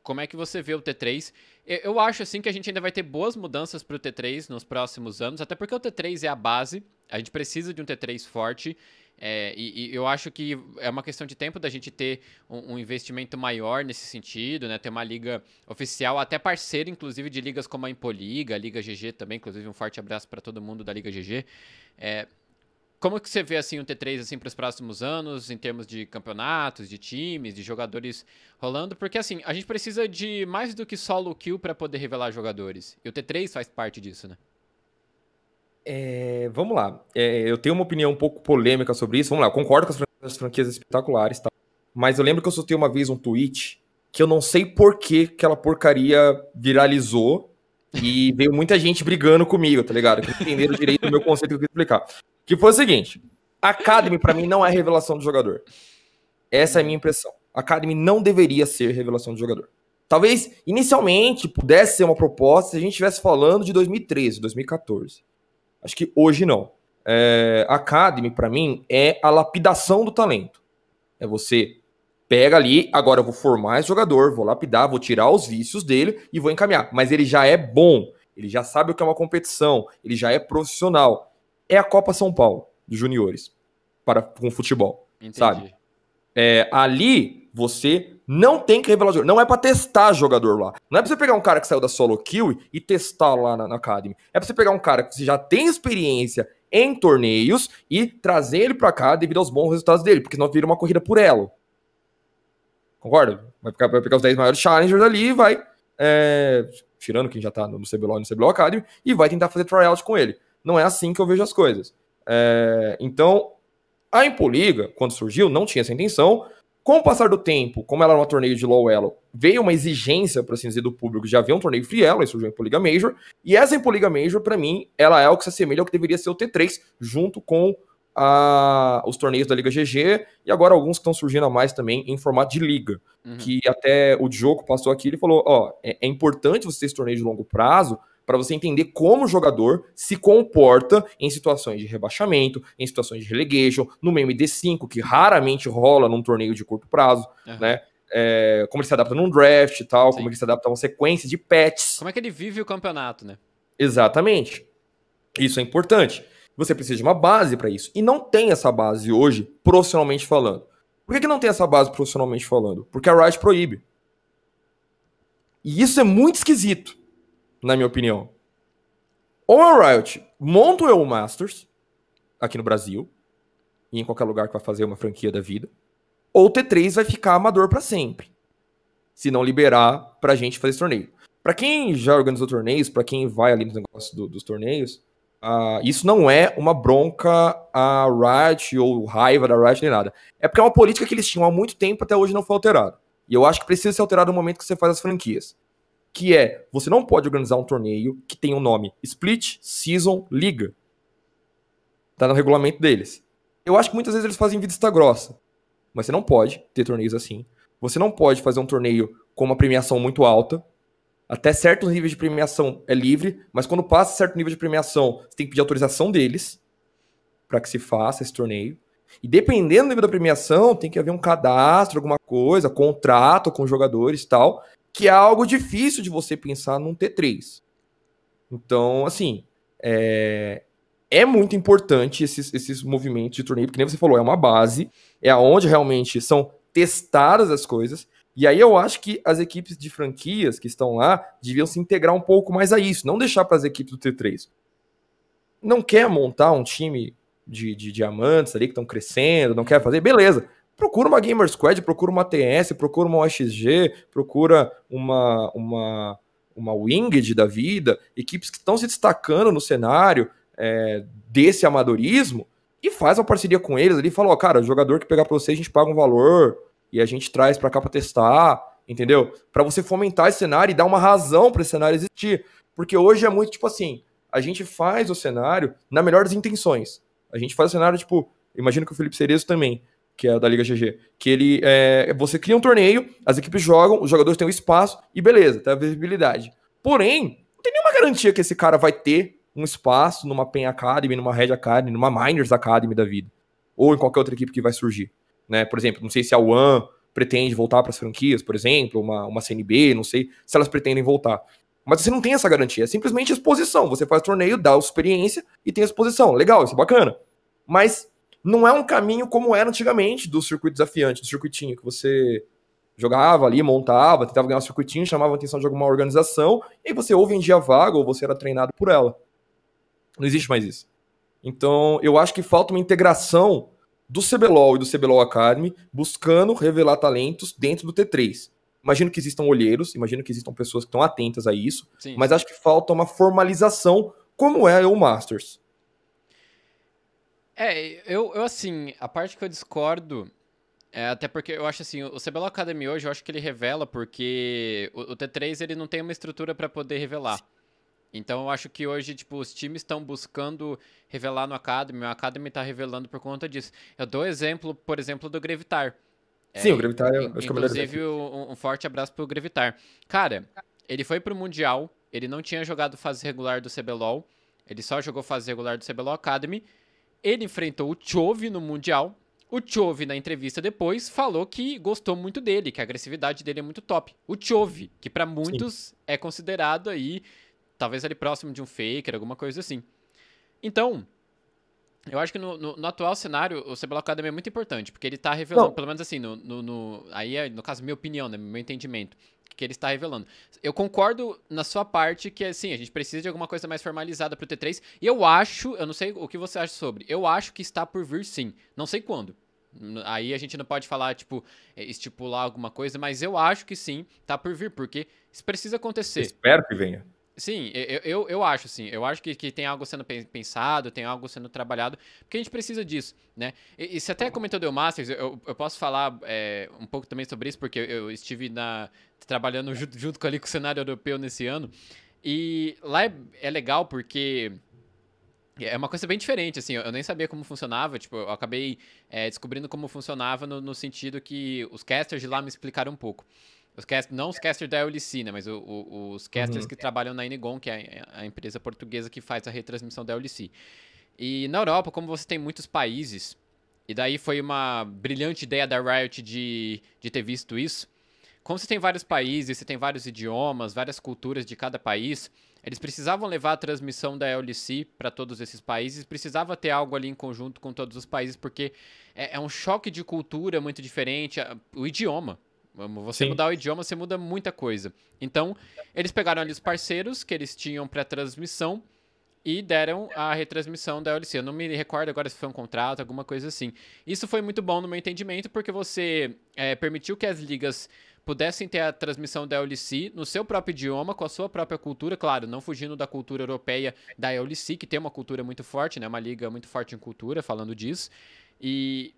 como é que você vê o T3. Eu, eu acho assim que a gente ainda vai ter boas mudanças para o T3 nos próximos anos, até porque o T3 é a base. A gente precisa de um T3 forte. é, e, e eu acho que é uma questão de tempo da gente ter um, um investimento maior nesse sentido, né? Ter uma liga oficial, até parceira, inclusive, de ligas como a Impoliga, a Liga GG também, inclusive um forte abraço para todo mundo da Liga GG. É, como que você vê assim o T3 assim para os próximos anos em termos de campeonatos, de times, de jogadores rolando? Porque assim, a gente precisa de mais do que solo kill para poder revelar jogadores. E o T3 faz parte disso, né? É, vamos lá. É, eu tenho uma opinião um pouco polêmica sobre isso. Vamos lá, eu concordo com as fran- as franquias espetaculares, tá? Mas eu lembro que eu soltei uma vez um tweet que eu não sei por que aquela porcaria viralizou e veio muita gente brigando comigo, tá ligado? Que entenderam direito o meu conceito que eu quis explicar. Que foi o seguinte: Academy, pra mim, não é revelação do jogador. Essa é a minha impressão. Academy não deveria ser revelação do jogador. Talvez, inicialmente, pudesse ser uma proposta se a gente estivesse falando de 2013, 2014. Acho que hoje não. É, Academy, pra mim, é a lapidação do talento. É você pega ali, agora eu vou formar esse jogador, vou lapidar, vou tirar os vícios dele e vou encaminhar. Mas ele já é bom, ele já sabe o que é uma competição, ele já é profissional. É a Copa São Paulo, dos juniores, para, com futebol. Entendi. Sabe? É, ali você não tem que revelar jogador. Não é pra testar jogador lá. Não é pra você pegar um cara que saiu da solo kill e testar lá na, na Academy. É pra você pegar um cara que já tem experiência em torneios e trazer ele pra cá devido aos bons resultados dele, porque senão vira uma corrida por elo. Concorda? Vai vai pegar os 10 maiores challengers ali e vai. é, tirando quem já tá no CBLOL no CBLOL Academy, e vai tentar fazer tryout com ele. Não é assim que eu vejo as coisas. É, então, a Impoliga, quando surgiu, não tinha essa intenção. Com o passar do tempo, como ela era um torneio de low elo, veio uma exigência, por assim dizer, do público já ver um torneio free elo, e surgiu a Impoliga Major, e essa Impoliga Major, para mim, ela é o que se assemelha ao que deveria ser o T3, junto com a, os torneios da Liga GG, e agora alguns que estão surgindo a mais também em formato de liga, uhum. que até o Diogo passou aqui, ele falou, ó, é, é importante você ter esse torneio de longo prazo, para você entender como o jogador se comporta em situações de rebaixamento, em situações de relegation, no MD5, que raramente rola num torneio de curto prazo, uhum. né? É, como ele se adapta num draft e tal, Sim. como ele se adapta a uma sequência de patches. Como é que ele vive o campeonato, né? Exatamente. Isso é importante. Você precisa de uma base para isso. E não tem essa base hoje, profissionalmente falando. Por que, que não tem essa base profissionalmente falando? Porque a Riot proíbe. E isso é muito esquisito na minha opinião. Ou a Riot monta o Masters aqui no Brasil e em qualquer lugar que vai fazer uma franquia da vida, ou o T3 vai ficar amador para sempre. Se não liberar pra gente fazer esse torneio. Para quem já organizou torneios, para quem vai ali no negócio do, dos torneios, uh, isso não é uma bronca a Riot ou raiva da Riot nem nada. É porque é uma política que eles tinham há muito tempo até hoje não foi alterada. E eu acho que precisa ser alterado no momento que você faz as franquias que é você não pode organizar um torneio que tem o um nome Split Season Liga. Tá no regulamento deles. Eu acho que muitas vezes eles fazem vista grossa, mas você não pode ter torneios assim. Você não pode fazer um torneio com uma premiação muito alta. Até certos níveis de premiação é livre, mas quando passa certo nível de premiação, você tem que pedir autorização deles para que se faça esse torneio. E dependendo do nível da premiação, tem que haver um cadastro, alguma coisa, contrato com jogadores e tal que é algo difícil de você pensar num T3. Então, assim, é, é muito importante esses, esses movimentos de torneio, porque nem você falou, é uma base, é aonde realmente são testadas as coisas. E aí eu acho que as equipes de franquias que estão lá deviam se integrar um pouco mais a isso, não deixar para as equipes do T3. Não quer montar um time de, de diamantes ali que estão crescendo, não quer fazer, beleza procura uma Gamer Squad, procura uma TS, procura uma OXG, procura uma, uma, uma Winged da vida, equipes que estão se destacando no cenário é, desse amadorismo e faz uma parceria com eles ali e fala, ó, cara, o jogador que pegar pra você, a gente paga um valor e a gente traz pra cá pra testar, entendeu? Para você fomentar esse cenário e dar uma razão para esse cenário existir. Porque hoje é muito tipo assim, a gente faz o cenário na melhor das intenções. A gente faz o cenário, tipo, imagino que o Felipe Cerezo também que é da Liga GG, que ele é, você cria um torneio, as equipes jogam, os jogadores têm um espaço e beleza, tem a visibilidade. Porém, não tem nenhuma garantia que esse cara vai ter um espaço numa Pen Academy, numa Red Academy, numa Miners Academy da vida, ou em qualquer outra equipe que vai surgir, né? Por exemplo, não sei se a One pretende voltar para as franquias, por exemplo, uma, uma CNB, não sei se elas pretendem voltar. Mas você não tem essa garantia, é simplesmente exposição. Você faz torneio, dá experiência e tem exposição. Legal, isso é bacana. Mas não é um caminho como era antigamente do circuito desafiante, do circuitinho, que você jogava ali, montava, tentava ganhar um circuitinho, chamava a atenção de alguma organização, e aí você ou vendia vaga ou você era treinado por ela. Não existe mais isso. Então, eu acho que falta uma integração do CBLOL e do CBLOL Academy buscando revelar talentos dentro do T3. Imagino que existam olheiros, imagino que existam pessoas que estão atentas a isso, Sim. mas acho que falta uma formalização como é o Masters. É, eu, eu assim, a parte que eu discordo é, até porque eu acho assim, o CBLOL Academy hoje, eu acho que ele revela porque o, o T3 ele não tem uma estrutura para poder revelar. Então eu acho que hoje, tipo, os times estão buscando revelar no Academy, o Academy tá revelando por conta disso. Eu dou exemplo, por exemplo, do Grevitar. Sim, é, o Grevitar é, acho Inclusive, um, um, forte abraço pro Grevitar. Cara, ele foi pro Mundial, ele não tinha jogado fase regular do CBLOL, ele só jogou fase regular do CBLOL Academy, ele enfrentou o Chove no Mundial. O Chove, na entrevista depois, falou que gostou muito dele, que a agressividade dele é muito top. O Chove, que para muitos Sim. é considerado aí, talvez ali próximo de um faker, alguma coisa assim. Então, eu acho que no, no, no, atual cenário, o CBLOL Academy é muito importante, porque ele tá revelando, Não. pelo menos assim, no, no, aí é, no caso, minha opinião, né, meu entendimento que ele está revelando. Eu concordo na sua parte que, assim, a gente precisa de alguma coisa mais formalizada para o T3. E eu acho, eu não sei o que você acha sobre, eu acho que está por vir sim. Não sei quando. Aí a gente não pode falar, tipo, é, estipular alguma coisa, mas eu acho que sim, tá por vir, porque isso precisa acontecer. espero que venha. Sim, eu, eu, eu acho, sim. Eu acho que, que tem algo sendo pensado, tem algo sendo trabalhado, porque a gente precisa disso, né? E, e você até comentou do Masters, eu, eu posso falar é, um pouco também sobre isso, porque eu, eu estive na, trabalhando junto, junto com, ali, com o cenário europeu nesse ano, e lá é, é legal porque é uma coisa bem diferente, assim, eu nem sabia como funcionava, tipo, eu acabei é, descobrindo como funcionava no, no, sentido que os casters de lá me explicaram um pouco. Os cast, não os casters da Eulicina, mas o, o, os casters uhum. que trabalham na Inigon, que é a, empresa portuguesa que faz a retransmissão da Eolici. E na Europa, como você tem muitos países, e daí foi uma brilhante ideia da Riot de, de ter visto isso, como você tem vários países, você tem vários idiomas, várias culturas de cada país, eles precisavam levar a transmissão da LC para todos esses países, precisava ter algo ali em conjunto com todos os países, porque é, é um choque de cultura muito diferente, o idioma. Você Sim. mudar o idioma, você muda muita coisa. Então, eles pegaram ali os parceiros que eles tinham para transmissão e deram a retransmissão da LC. Eu não me recordo agora se foi um contrato, alguma coisa assim. Isso foi muito bom no meu entendimento, porque você é, permitiu que as ligas pudessem ter a transmissão da LC no seu próprio idioma, com a sua própria cultura, claro, não fugindo da cultura europeia da LC, que tem uma cultura muito forte, né, uma liga muito forte em cultura, falando disso. E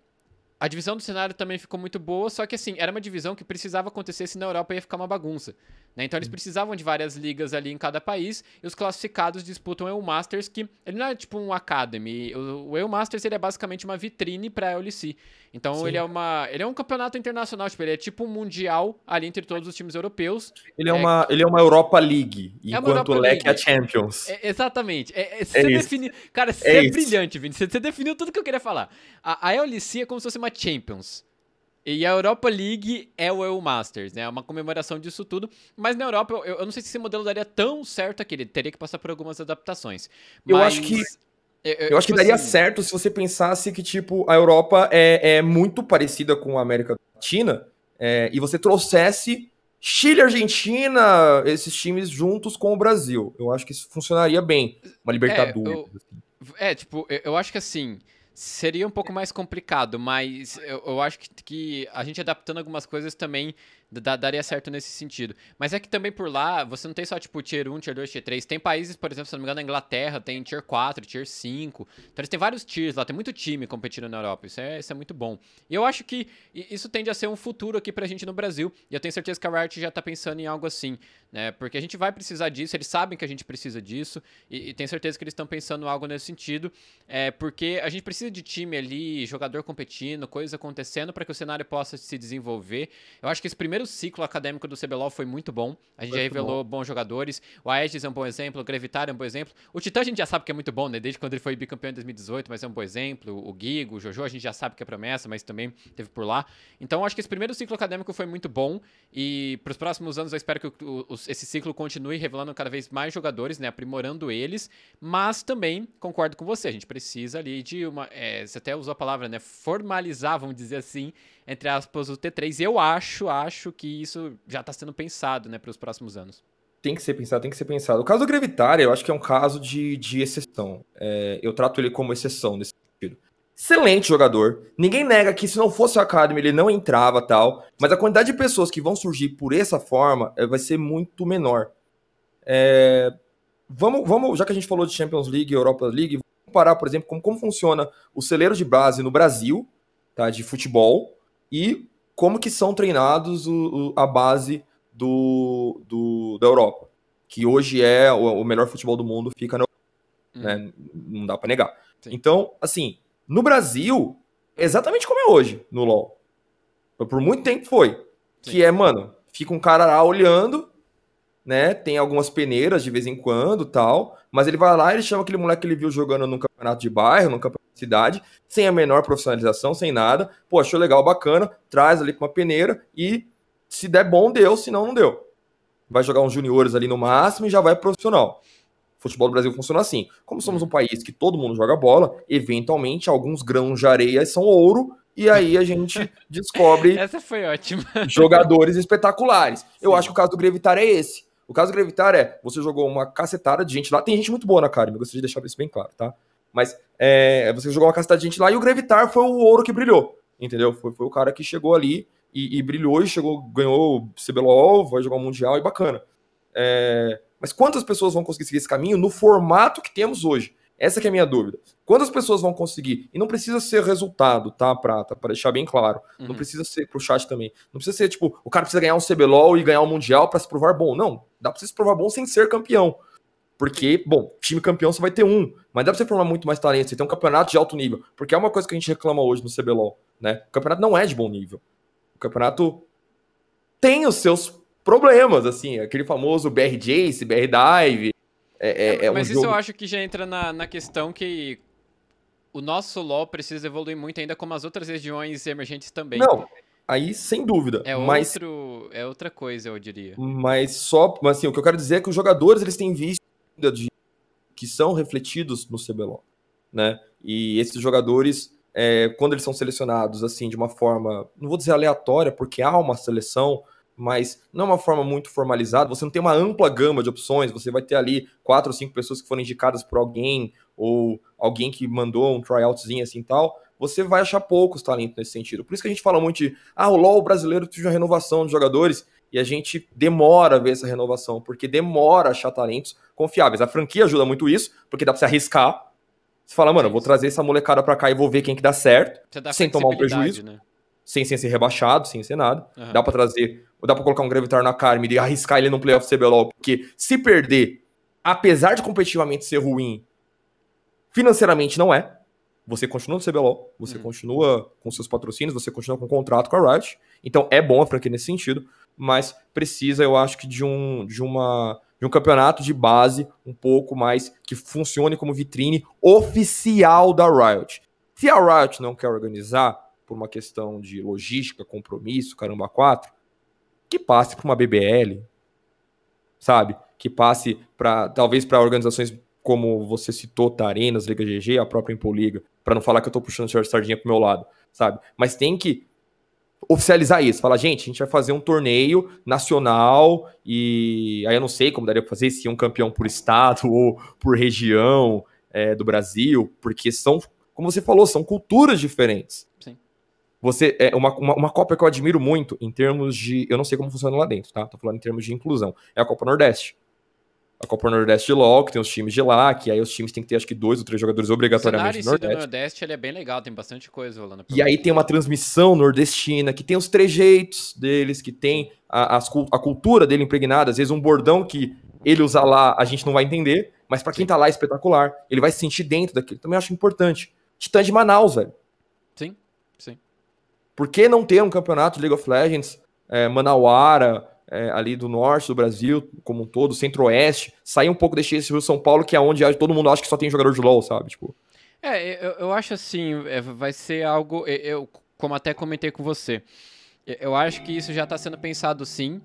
a divisão do cenário também ficou muito boa, só que assim, era uma divisão que precisava acontecer, se na Europa ia ficar uma bagunça. Né? Então eles precisavam de várias ligas ali em cada país, e os classificados disputam o EU Masters, que ele não é tipo um Academy. O, o EU Masters ele é basicamente uma vitrine para a LC. Então Sim. ele é uma. Ele é um campeonato internacional, tipo, ele é tipo um mundial ali entre todos os times europeus. Ele é, é uma, ele é uma Europa League, é enquanto o LEC é a Champions. É, exatamente. É, é você defini... Cara, você é, é brilhante, Vini. Você, você definiu tudo que eu queria falar. A, a LC é como se fosse uma Champions. E a Europa League é o EU Masters, né? É uma comemoração disso tudo. Mas na Europa, eu, eu, não sei se esse modelo daria tão certo aqui. Ele teria que passar por algumas adaptações. Eu acho que. Eu, eu acho que tipo daria assim, certo se você pensasse que, tipo, a Europa é, é muito parecida com a América Latina é, e você trouxesse Chile e Argentina, esses times juntos com o Brasil. Eu acho que isso funcionaria bem. Uma Libertadores. É, eu, assim. é tipo, eu acho que assim. Seria um pouco mais complicado, mas eu, eu acho que, que, a gente adaptando algumas coisas também daria certo nesse sentido. Mas é que também por lá, você não tem só, tipo, Tier 1, Tier 2, Tier 3. Tem países, por exemplo, se não me engano, na Inglaterra tem Tier 4, Tier 5. Então eles têm vários tiers lá, tem muito time competindo na Europa. Isso é, isso é muito bom. E eu acho que isso tende a ser um futuro aqui pra gente no Brasil. E eu tenho certeza que a Riot já tá pensando em algo assim, né? Porque a gente vai precisar disso, eles sabem que a gente precisa disso. E, e tenho certeza que eles estão pensando algo nesse sentido. É, porque a gente precisa de time ali, jogador competindo, coisas acontecendo para que o cenário possa se desenvolver. Eu acho que esse primeiro primeiro ciclo acadêmico do CBLOL foi muito bom. A gente já revelou bom. bons jogadores. O Aegis é um bom exemplo, o Gravitar é um bom exemplo. O Titã a gente já sabe que é muito bom, né? Desde quando ele foi bicampeão em 2018, mas é um bom exemplo. O Gigo, o Jojo, a gente já sabe que é promessa, mas também teve por lá. Então acho que esse primeiro ciclo acadêmico foi muito bom. E para os próximos anos eu espero que o, o, esse ciclo continue revelando cada vez mais jogadores, né? Aprimorando eles. Mas também concordo com você, a gente precisa ali de uma. É, você até usou a palavra, né? Formalizar, vamos dizer assim entre aspas, o T3. E eu acho, acho que isso já está sendo pensado, né, para os próximos anos. Tem que ser pensado, tem que ser pensado. O caso do Gravitária, eu acho que é um caso de, de exceção. É, eu trato ele como exceção nesse sentido. Excelente jogador. Ninguém nega que se não fosse a Academy ele não entrava tal. Mas a quantidade de pessoas que vão surgir por essa forma é, vai ser muito menor. É, vamos, vamos, já que a gente falou de Champions League Europa League, vamos comparar, por exemplo, como, como funciona o celeiro de base no Brasil, tá, de futebol, e como que são treinados o, o, a base do, do, da Europa, que hoje é o, o melhor futebol do mundo, fica na Europa, né? Hum. Não dá para negar. Sim. Então, assim, no Brasil, exatamente como é hoje no LoL. Por muito tempo foi. Sim. Que é, mano, fica um cara lá olhando, né? Tem algumas peneiras de vez em quando tal, mas ele vai lá e ele chama aquele moleque que ele viu jogando num campeonato de bairro, num campeonato cidade, sem a menor profissionalização, sem nada. Pô, achou legal, bacana, traz ali com uma peneira e se der bom, deu, se não, não deu. Vai jogar uns juniores ali no máximo e já vai profissional. O futebol do Brasil funciona assim. Como somos um país que todo mundo joga bola, eventualmente alguns grãos de areia são ouro e aí a gente descobre Essa foi ótima. jogadores espetaculares. Sim. Eu acho que o caso do Grevitar é esse. O caso do Grevitar é, você jogou uma cacetada de gente lá, tem gente muito boa na Academy, gostaria de deixar isso bem claro, tá? Mas é, você jogou uma casta de gente lá e o Grevitar foi o ouro que brilhou. Entendeu? Foi, foi o cara que chegou ali e, e brilhou e chegou, ganhou o CBLOL, vai jogar o Mundial e bacana. É, Mas quantas pessoas vão conseguir seguir esse caminho no formato que temos hoje? Essa é a minha dúvida. Quantas pessoas vão conseguir? E não precisa ser resultado, tá, Prata? Para deixar bem claro. Uhum. Não precisa ser pro chat também. Não precisa ser, tipo, o cara precisa ganhar um CBLOL e ganhar um Mundial para se provar bom. Não. Dá pra você se provar bom sem ser campeão. Porque, bom, time campeão você vai ter um. Mas dá pra você formar muito mais talento. Você tem um campeonato de alto nível. Porque é uma coisa que a gente reclama hoje no CBLOL, né? O campeonato não é de bom nível. O campeonato tem os seus problemas, assim. Aquele famoso BR Jace, BR Dive é, é, é, é mas um isso jogo... eu acho que já entra na, na questão que o nosso LoL precisa evoluir muito ainda como as outras regiões emergentes também. Não, aí sem dúvida. É, mas, outro, é outra coisa, eu diria. Mas só, mas assim, o que eu quero dizer é que os jogadores eles têm visto de, que são refletidos no CBLOL, né? E esses jogadores, é, quando eles são selecionados assim de uma forma, não vou dizer aleatória, porque há uma seleção, mas não é uma forma muito formalizada. Você não tem uma ampla gama de opções. Você vai ter ali quatro ou cinco pessoas que foram indicadas por alguém, ou alguém que mandou um tryoutzinho assim e tal. Você vai achar poucos talentos nesse sentido. Por isso que a gente fala muito de ah, o LoL brasileiro de uma renovação de jogadores. E a gente demora a ver essa renovação, porque demora a achar talentos confiáveis. A franquia ajuda muito isso, porque dá pra se arriscar. Você fala, mano, eu vou trazer essa molecada pra cá e vou ver quem que dá certo, sem tomar um prejuízo. Né? Sem, sem ser rebaixado, sem ser nada. Uhum. Dá para trazer dá pra colocar um Gravitar na Carme e arriscar ele no playoff CBLOL, porque se perder, apesar de competitivamente ser ruim, financeiramente não é. Você continua no CBLOL, você hum. continua com seus patrocínios, você continua com contrato com a Riot. Então é bom a franquia nesse sentido, mas precisa, eu acho que, de um, de uma de um campeonato de base um pouco mais que funcione como vitrine oficial da Riot. Se a Riot não quer organizar por uma questão de logística, compromisso, caramba, quatro, que passe para uma BBL, sabe? Que passe para talvez para organizações como você citou, Tarenas, Liga GG, a própria Impoliga, para não falar que eu tô puxando o sardinha pro meu lado, sabe? Mas tem que oficializar isso, falar, gente, a gente vai fazer um torneio nacional e aí eu não sei como daria para fazer se um campeão por estado ou por região é, do Brasil, porque são, como você falou, são culturas diferentes. Você é uma, uma, uma, Copa que eu admiro muito em termos de. Eu não sei como funciona lá dentro, tá? Tô falando em termos de inclusão. É a Copa Nordeste. A Copa Nordeste de LOL, que tem os times de lá, que aí os times têm que ter acho que dois ou três jogadores obrigatoriamente do Nordeste. O Nordeste ele é bem legal, tem bastante coisa rolando. E aí tem uma transmissão nordestina, que tem os trejeitos deles, que tem a, a, a cultura dele impregnada, às vezes um bordão que ele usa lá, a gente não vai entender, mas para quem tá lá é espetacular. Ele vai se sentir dentro daquilo. Também acho importante. Titã de Manaus, velho. Sim, sim. Por que não ter um campeonato de League of Legends, é, Manauara, é, ali do norte do Brasil, como um todo, centro-oeste, sair um pouco desse Rio São Paulo, que é onde todo mundo acha que só tem jogador de LoL, sabe? Tipo... É, eu, eu acho assim, é, vai ser algo, eu, como até comentei com você, eu acho que isso já está sendo pensado sim,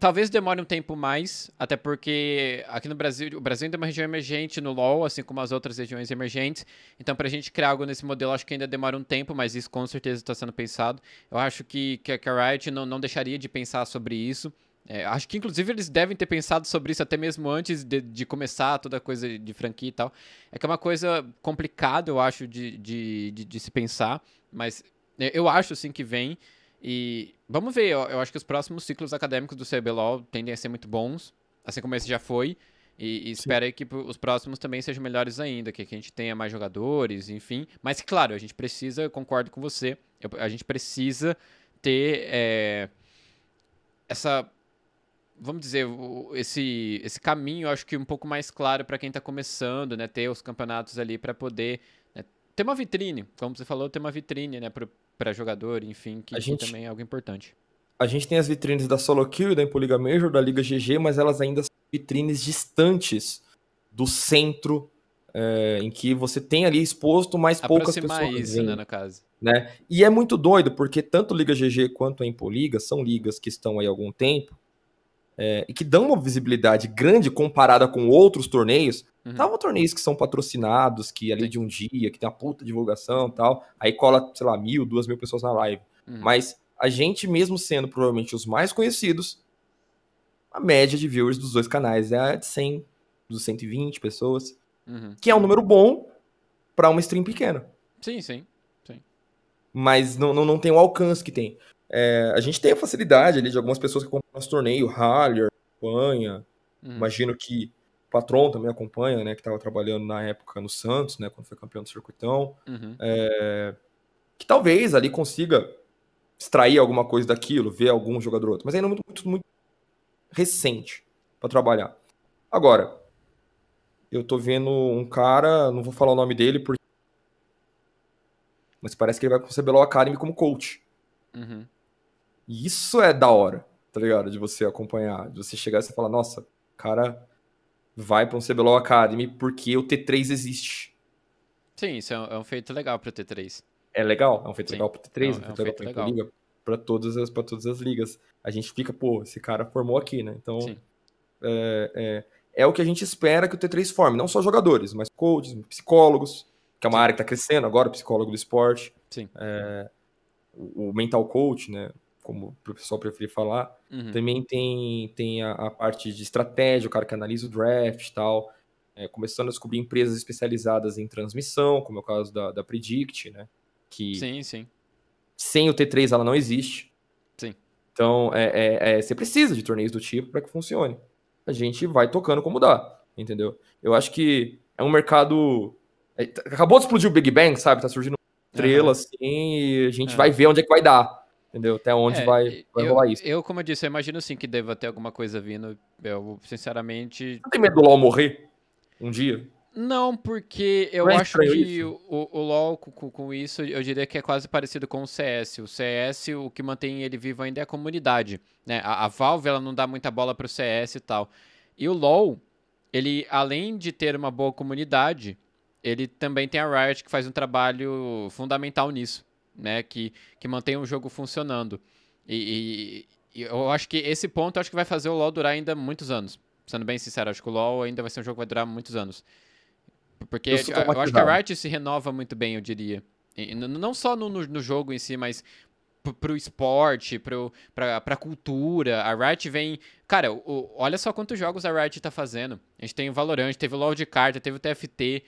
Talvez demore um tempo mais, até porque aqui no Brasil, o Brasil ainda é uma região emergente no LoL, assim como as outras regiões emergentes. Então, para a gente criar algo nesse modelo, acho que ainda demora um tempo, mas isso com certeza está sendo pensado. Eu acho que, que a Riot não, não deixaria de pensar sobre isso. É, acho que, inclusive, eles devem ter pensado sobre isso até mesmo antes de, de, começar toda a coisa de franquia e tal. É que é uma coisa complicada, eu acho, de, de, de, de se pensar, mas eu acho, assim, que vem. E vamos ver, eu, eu, acho que os próximos ciclos acadêmicos do CBLOL tendem a ser muito bons, assim como esse já foi. E, e espero aí que os próximos também sejam melhores ainda, que, que a gente tenha mais jogadores, enfim. Mas, claro, a gente precisa, eu concordo com você, eu, a gente precisa ter é, essa. Vamos dizer, esse, esse caminho, eu acho que um pouco mais claro para quem está começando, né? Ter os campeonatos ali para poder né, ter uma vitrine, como você falou, ter uma vitrine, né? para jogador, enfim, que, gente, também é algo importante. A gente tem as vitrines da Solo Kill da Impoliga Major, da Liga GG, mas elas ainda são vitrines distantes do centro é, em que você tem ali exposto mais poucas pessoas. isso, né, no caso. Né? E é muito doido, porque tanto Liga GG quanto a Impoliga são ligas que estão aí há algum tempo é, e que dão uma visibilidade grande comparada com outros torneios, Uhum. Estavam torneios que são patrocinados, que ali de um dia, que tem uma puta divulgação e tal. Aí cola, sei lá, mil, duas mil pessoas na live. Uhum. Mas a gente, mesmo sendo provavelmente os mais conhecidos, a média de viewers dos dois canais é de 100, dos 120 pessoas. Uhum. Que é um número bom para uma stream pequena. Sim, sim. sim. Mas não, não, não tem o alcance que tem. É, a gente tem a facilidade ali de algumas pessoas que compram nosso torneio, Haller, Panha, Uhum. Imagino que o patrão também acompanha, né? Que estava trabalhando na época no Santos, né? Quando foi campeão do circuitão. Uhum. É, que talvez ali consiga extrair alguma coisa daquilo, ver algum jogador outro. Mas ainda muito, muito, muito recente para trabalhar. Agora, eu tô vendo um cara, não vou falar o nome dele, porque... mas parece que ele vai com o CBLOL Academy como coach. Uhum. E isso é da hora, tá ligado? De você acompanhar, de você chegar e você falar, nossa, cara vai para um CBLOL Academy porque o T3 existe. Sim, isso é um, é feito legal para o T3. É legal, é um feito Sim. legal para o T3, é, um, é um feito legal para liga, para todas as para todas as ligas. A gente fica, pô, esse cara formou aqui, né? Então, é, é, é, o que a gente espera que o T3 forme, não só jogadores, mas coaches, psicólogos, que é uma Sim. área que está crescendo agora, psicólogo do esporte. Sim. É, o mental coach, né? Como o pessoal preferir falar. Uhum. Também tem, tem a, a, parte de estratégia, o cara que analisa o draft e tal. É, começando a descobrir empresas especializadas em transmissão, como é o caso da, da Predict, né? Que sim, sim. Sem o T3 ela não existe. Sim. Então, é, é, é você precisa de torneios do tipo para que funcione. A gente vai tocando como dá, entendeu? Eu acho que é um mercado. É, acabou de explodir o Big Bang, sabe? Tá surgindo estrela, uhum. assim, e a gente vai ver onde é que vai dar entendeu? Até onde é, vai, vai eu, rolar isso. Eu, como eu disse, eu imagino sim que deva ter alguma coisa vindo. Eu, sinceramente. Não tem medo do LoL morrer um dia? Não, porque eu é acho que o, o, LoL com, com, isso, eu diria que é quase parecido com o CS. O CS, o que mantém ele vivo ainda é a comunidade. Né? A, a Valve ela não dá muita bola pro CS e tal. E o LoL, ele, além de ter uma boa comunidade, ele também tem a Riot que faz um trabalho fundamental nisso né? Que, que mantém o jogo funcionando. E, e, e, eu acho que esse ponto acho que vai fazer o LoL durar ainda muitos anos. Sendo bem sincero, acho que o LoL ainda vai ser um jogo que vai durar muitos anos. Porque eu, eu acho que a Riot se renova muito bem, eu diria. E, não só no, no, no, jogo em si, mas pro esporte, pro, pra, pra cultura. A Riot vem. Cara, o, olha só quantos jogos a Riot tá fazendo. A gente tem o Valorant, teve o LoL de carta, teve o TFT,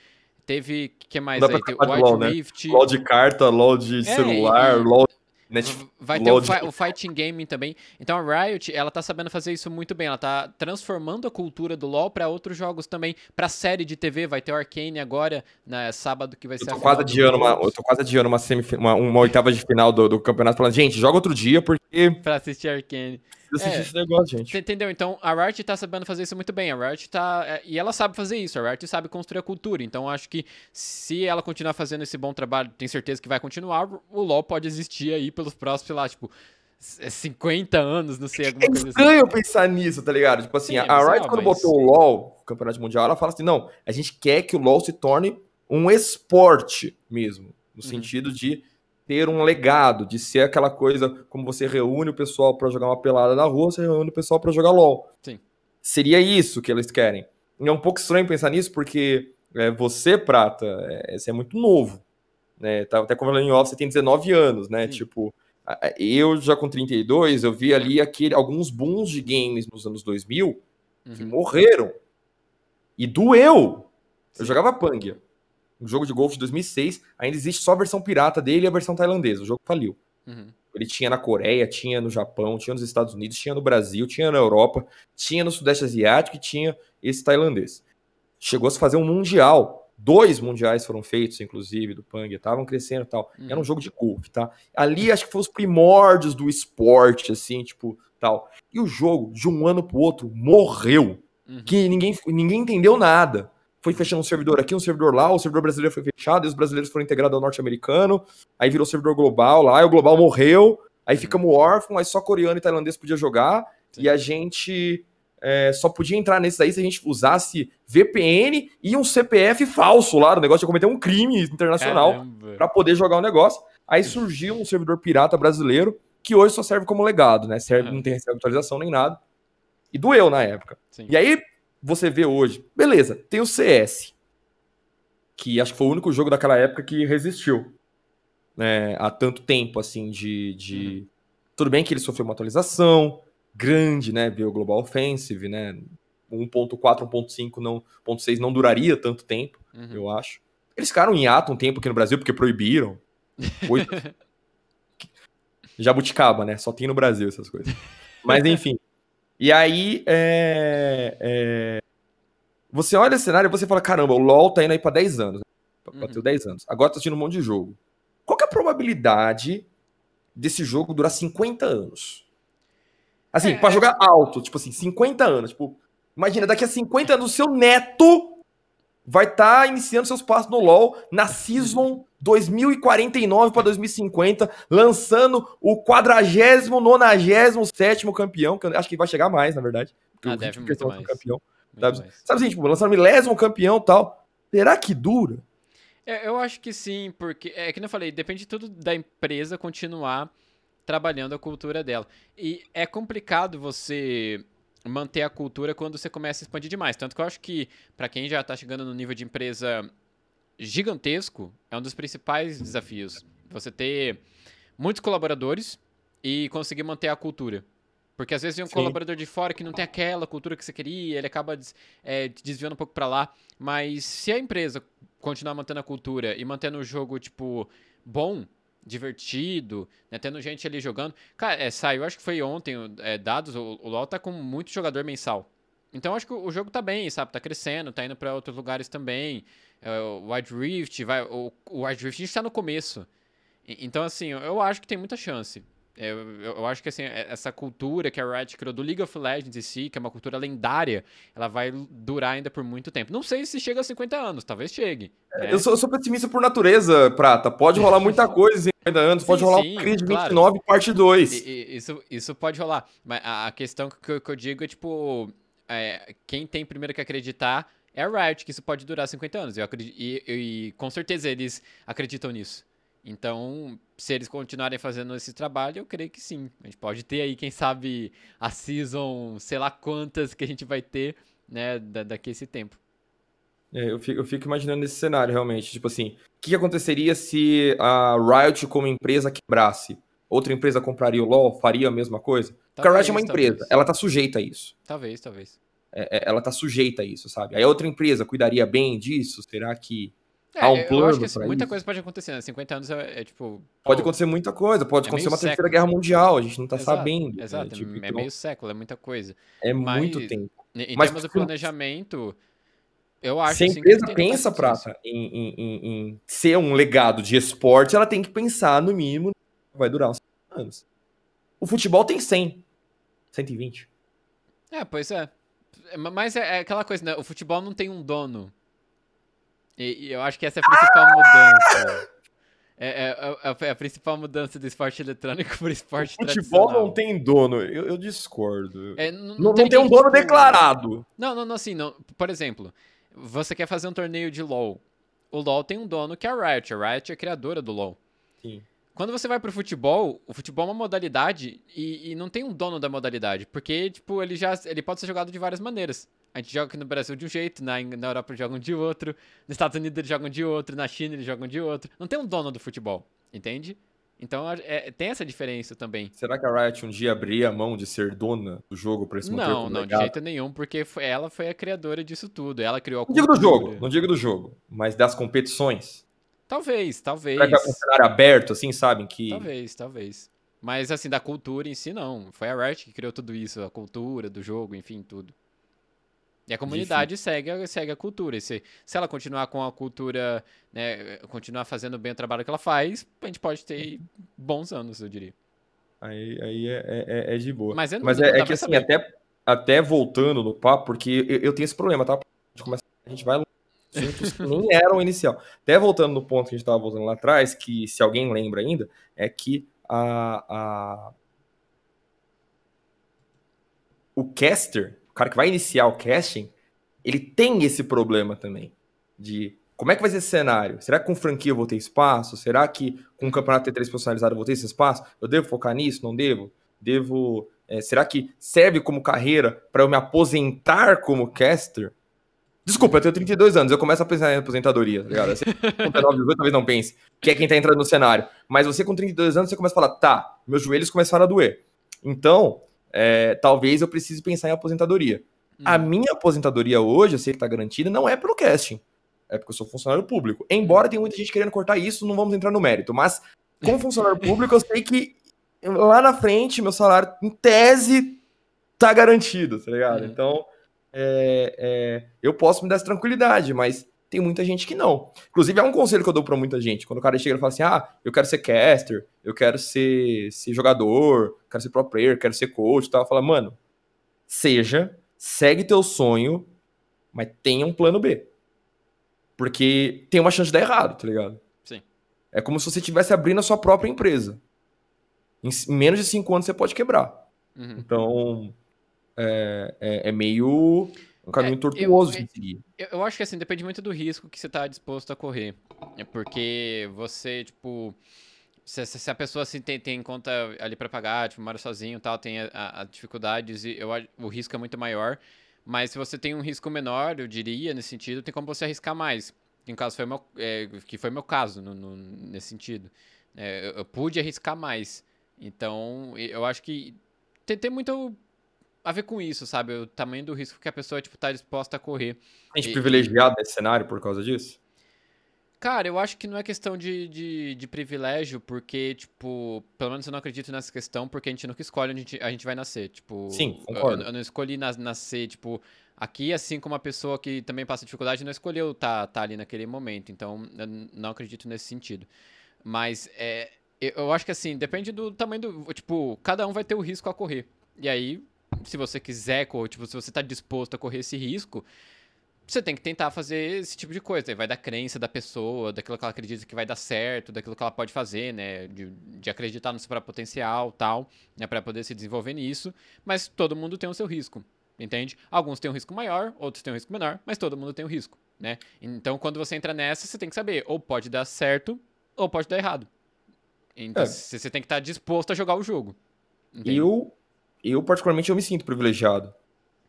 Teve. que mais aí? Tem Wild LOL, Rift. Né? LOL de carta, LOL de é, celular, e... LOL. Netflix, vai ter o, de... o, Fighting Game também. Então a Riot, ela tá sabendo fazer isso muito bem. Ela tá transformando a cultura do LoL para outros jogos também. Pra série de TV, vai ter o Arcane agora, na sábado que vai ser eu tô quase adiando uma, Eu tô quase adiando uma, uma, uma oitava de final do, do campeonato, falando, gente, joga outro dia, porque. pra assistir Arcane assistir é, esse negócio, gente. Entendeu? Então, a Riot tá sabendo fazer isso muito bem. A Riot tá... É, e ela sabe fazer isso. A Riot sabe construir a cultura. Então, acho que se ela continuar fazendo esse bom trabalho, tenho certeza que vai continuar, o LoL pode existir aí pelos próximos, sei lá, tipo... 50 anos, não sei, alguma é coisa assim. É estranho pensar nisso, tá ligado? Tipo assim, Sim, a Riot, quando mas... botou o LoL, o Campeonato Mundial, ela fala assim, não, a gente quer que o LoL se torne um esporte mesmo. No uhum. sentido de ter um legado, de ser aquela coisa como você reúne o pessoal para jogar uma pelada na rua, você reúne o pessoal para jogar LOL. Sim. Seria isso que eles querem. E é um pouco estranho pensar nisso, porque é, você, Prata, é, você é muito novo. Né? Tá até conversando em off, você tem 19 anos, né? Sim. Tipo, eu já com 32, eu vi ali aquele, alguns booms de games nos anos 2000 uhum. que morreram. E doeu. Sim. Eu jogava Pangia um jogo de golfe de 2006, ainda existe só a versão pirata dele e a versão tailandesa. O jogo faliu. Uhum. Ele tinha na Coreia, tinha no Japão, tinha nos Estados Unidos, tinha no Brasil, tinha na Europa, tinha no Sudeste Asiático e tinha esse tailandês. Chegou a se fazer um mundial. Dois mundiais foram feitos, inclusive, do Pang, estavam crescendo e tal. Uhum. Era um jogo de golfe, tá? Ali acho que foi os primórdios do esporte, assim, tipo, tal. E o jogo, de um ano pro outro, morreu. Uhum. Que ninguém, ninguém entendeu nada foi fechando um servidor aqui, um servidor lá, o servidor brasileiro foi fechado, e os brasileiros foram integrados ao norte-americano, aí virou servidor global lá, e o global morreu, aí ficamos órfãos, aí só coreano e tailandês podia jogar, Sim. e a gente é, só podia entrar nesses aí se a gente usasse VPN e um CPF falso lá, o negócio de cometer um crime internacional para poder jogar o negócio. Aí surgiu um servidor pirata brasileiro, que hoje só serve como legado, né? Serve, uhum. não tem atualização nem nada. E doeu na época. Sim. E aí, você vê hoje. Beleza, tem o CS, que acho que foi o único jogo daquela época que resistiu né, há tanto tempo, assim, de. de... Uhum. Tudo bem que ele sofreu uma atualização grande, né? Veio o Global Offensive, né? 1.4, 1.5, não, 1.6 não duraria tanto tempo, uhum. eu acho. Eles ficaram em ato um tempo aqui no Brasil porque proibiram. Oito... Jabuticaba, né? Só tem no Brasil essas coisas. Mas enfim. E aí, é, é, você olha o cenário e você fala, caramba, o LoL tá indo aí pra 10 anos. Né? Bateu uhum. 10 anos. Agora tá assistindo um monte de jogo. Qual que é a probabilidade desse jogo durar 50 anos? Assim, é, pra jogar alto, tipo assim, 50 anos. Tipo, imagina, daqui a 50 anos o seu neto vai estar tá iniciando seus passos no LoL na Season 2049 para 2050, lançando o 49 97 campeão, que eu acho que vai chegar mais, na verdade. Ah, deve muito mais. Campeão, sabe? sabe assim, tipo, lançando milésimo campeão tal. Será que dura? É, eu acho que sim, porque é que eu falei, depende tudo da empresa continuar trabalhando a cultura dela. E é complicado você manter a cultura quando você começa a expandir demais. Tanto que eu acho que, para quem já está chegando no nível de empresa gigantesco, é um dos principais desafios. Você ter muitos colaboradores e conseguir manter a cultura. Porque às vezes vem um Sim. colaborador de fora que não tem aquela cultura que você queria, ele acaba é, desviando um pouco para lá. Mas se a empresa continuar mantendo a cultura e mantendo o jogo, tipo, bom, divertido, né? Tendo gente ali jogando. Cara, é, saiu, acho que foi ontem, é, dados, o, o LoL tá com muito jogador mensal. Então acho que o, jogo tá bem, sabe? Tá crescendo, tá indo para outros lugares também. É, o Wild Rift, vai, o, o Wild Rift a gente tá no começo. Então, assim, eu acho que tem muita chance. Eu, eu, eu, acho que assim, é, essa cultura que a Riot criou do League of Legends em si, que é uma cultura lendária, ela vai durar ainda por muito tempo. Não sei se chega a 50 anos, talvez chegue. Né? Eu, sou, eu sou pessimista por natureza, Prata. Pode rolar muita coisa em 50 anos, sim, pode rolar sim, um Creed claro. 29, parte 2. E, e, isso, isso pode rolar. Mas a, a questão que eu, que eu, digo é, tipo, é, quem tem primeiro que acreditar é a Riot, que isso pode durar 50 anos. Eu acredito, e, e com certeza eles acreditam nisso. Então, se eles continuarem fazendo esse trabalho, eu creio que sim. A gente pode ter aí, quem sabe, a season, sei lá quantas que a gente vai ter, né, daqui a esse tempo. É, eu, fico, eu fico imaginando esse cenário, realmente. Tipo assim, o que aconteceria se a Riot, como empresa, quebrasse? Outra empresa compraria o LoL, faria a mesma coisa? Talvez, Porque a Riot é uma empresa, talvez. ela tá sujeita a isso. Talvez, talvez. É, é ela tá sujeita a isso, sabe? Aí a outra empresa cuidaria bem disso? Será que é, Há um plano eu acho que assim, muita isso. coisa pode acontecer, né? 50 anos é, é tipo. Pode pô, acontecer muita coisa, pode é acontecer uma século. terceira guerra mundial, a gente não tá exato, sabendo. Né? Exato, né? tipo, é então, meio século, é muita coisa. É Mas, muito tempo. Em Mas, termos do planejamento, eu acho Se a empresa que pensa, Prata, em, em, em, em, ser um legado de esporte, ela tem que pensar, no mínimo, vai durar uns anos. O futebol tem 100, 120. É, pois é. Mas é, é aquela coisa, né? O futebol não tem um dono. E, e eu acho que essa é a principal mudança. É, é, é, é, a principal mudança do esporte eletrônico para o esporte o futebol não tem dono, eu, eu discordo. É, não, não, tem, não tem um dono declarado. Não, não, não, assim, não. Por exemplo, você quer fazer um torneio de LoL. O LoL tem um dono que é a Riot. A Riot é a criadora do LoL. Sim. Quando você vai pro futebol, o futebol é uma modalidade e, e, não tem um dono da modalidade. Porque, tipo, ele já ele pode ser jogado de várias maneiras. A gente joga aqui no Brasil de um jeito, na, na Europa jogam de outro, nos Estados Unidos eles jogam de outro, na China eles jogam de outro. Não tem um dono do futebol, entende? Então é, tem essa diferença também. Será que a Riot um dia abria a mão de ser dona do jogo para esse Não, não, de jeito nenhum, porque foi, ela foi a criadora disso tudo. Ela criou a Não digo do jogo, não digo do jogo, mas das competições. Talvez, talvez. Será que é um cenário aberto, assim, sabem? Que... Talvez, talvez. Mas assim, da cultura em si, não. Foi a Riot que criou tudo isso, a cultura do jogo, enfim, tudo. E a comunidade segue, segue a cultura. E se, se ela continuar com a cultura, né, continuar fazendo bem o trabalho que ela faz, a gente pode ter bons anos, eu diria. Aí, aí é, é, é de boa. Mas, Mas é, é que assim, até, até voltando no papo, porque eu, eu tenho esse problema, tá? A gente, começa, a gente vai nem eram inicial. Até voltando no ponto que a gente estava voltando lá atrás, que se alguém lembra ainda, é que a, a... o caster o cara que vai iniciar o casting, ele tem esse problema também. De como é que vai ser esse cenário? Será que com franquia eu vou ter espaço? Será que com um campeonato T3 personalizado eu vou ter esse espaço? Eu devo focar nisso? Não devo? Devo. É, será que serve como carreira para eu me aposentar como caster? Desculpa, eu tenho 32 anos, eu começo a pensar em aposentadoria, tá ligado? Você com 19, 18, talvez não pense, que é quem tá entrando no cenário. Mas você com 32 anos, você começa a falar, tá, meus joelhos começaram a doer. Então, é, talvez eu precise pensar em aposentadoria. Hum. A minha aposentadoria hoje, eu sei que está garantida, não é pelo casting. É porque eu sou funcionário público. Embora tenha muita gente querendo cortar isso, não vamos entrar no mérito. Mas, como funcionário público, eu sei que lá na frente, meu salário, em tese, tá garantido, tá ligado? Uhum. Então, é, é, eu posso me dar essa tranquilidade, mas tem muita gente que não. Inclusive, é um conselho que eu dou pra muita gente. Quando o cara chega e fala assim: ah, eu quero ser caster, eu quero ser, ser jogador, quero ser pro player, quero ser coach e tal. Fala, mano, seja, segue teu sonho, mas tenha um plano B. Porque tem uma chance de dar errado, tá ligado? Sim. É como se você estivesse abrindo a sua própria empresa. Em menos de cinco anos você pode quebrar. Uhum. Então, é, é, é meio um caminho É, tortuoso eu- de seguir. Eu, eu acho que assim, depende muito do risco que você tá disposto a correr. É porque você, tipo. Se, se- se a pessoa assim, tem, tem conta ali pra pagar, tipo, mora sozinho e tal, tem a, a- a dificuldades, e eu, o risco é muito maior. Mas se você tem um risco menor, eu diria, nesse sentido, tem como você arriscar mais. Que, no caso, foi meu, é, que foi meu caso, no- no- nesse sentido. É, eu, eu pude arriscar mais. Então, eu acho que tem, tem muito a ver com isso, sabe? O tamanho do risco que a pessoa, tipo, tá disposta a correr. Tem gente E- privilegiado nesse cenário por causa disso? Cara, eu acho que não é questão de, de, de privilégio, porque, tipo, pelo menos eu não acredito nessa questão, porque a gente nunca escolhe onde a gente, a gente vai nascer. Tipo, Sim, concordo. Eu, eu não escolhi nas- nascer, tipo, aqui, assim como uma pessoa que também passa dificuldade não escolheu tá, tá ali naquele momento. Então, eu não acredito nesse sentido. Mas, é, eu acho que, assim, depende do tamanho do. Tipo, cada um vai ter o risco a correr. E aí, se você quiser correr, tipo, se você tá disposto a correr esse risco, você tem que tentar fazer esse tipo de coisa. Vai da crença da pessoa, daquilo que ela acredita que vai dar certo, daquilo que ela pode fazer, né? De, de acreditar no seu próprio potencial tal, né? Pra poder se desenvolver nisso. Mas todo mundo tem o seu risco, entende? Alguns têm um risco maior, outros têm um risco menor, mas todo mundo tem um risco, né? Então quando você entra nessa, você tem que saber, ou pode dar certo, ou pode dar errado. Então É. você você tem que estar disposto a jogar o jogo. entende? Eu, eu, particularmente, eu me sinto privilegiado.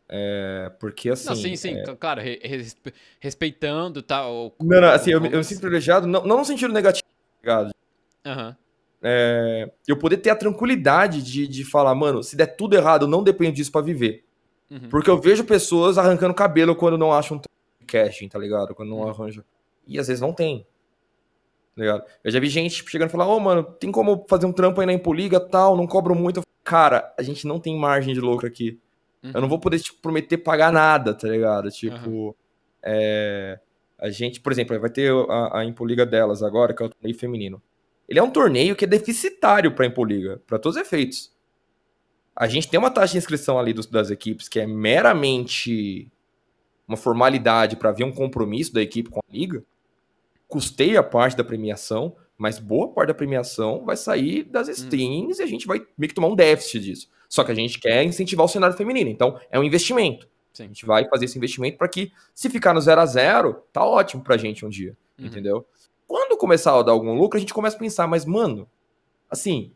É, porque, assim... Não, sim, sim, cl- claro, re- respe- respeitando tal. Não, não, assim, eu, eu me sinto privilegiado, não, não no sentido negativo, tá ligado? Aham. É, eu poder ter a tranquilidade de, de falar, mano, se der tudo errado, eu não dependo disso pra viver. Uhum. Porque eu vejo pessoas arrancando cabelo quando não acham um casting, tá ligado? Quando não Uhum. arranja. E às vezes não tem. Tá ligado? Eu já vi gente chegando e falar, ô, mano, tem como fazer um trampo aí na Impoliga tal, não cobro muito. Eu Cara, a gente não tem margem de lucro aqui. Eu não vou poder, tipo, prometer pagar nada, tá ligado? Tipo, é, a gente, por exemplo, vai ter a, a Impoliga delas agora, que é o torneio feminino. Ele é um torneio que é deficitário pra Impoliga, pra todos os efeitos. A gente tem uma taxa de inscrição ali dos- das equipes que é meramente uma formalidade pra ver um compromisso da equipe com a liga. Custeia parte da premiação, mas boa parte da premiação vai sair das streams e a gente vai meio que tomar um déficit disso. Só que a gente quer incentivar o cenário feminino, então é um investimento. Sim. A gente vai fazer esse investimento para que, se ficar no 0 a 0 tá ótimo pra gente um dia, Uhum. entendeu? Quando começar a dar algum lucro, a gente começa a pensar, mas, mano, assim,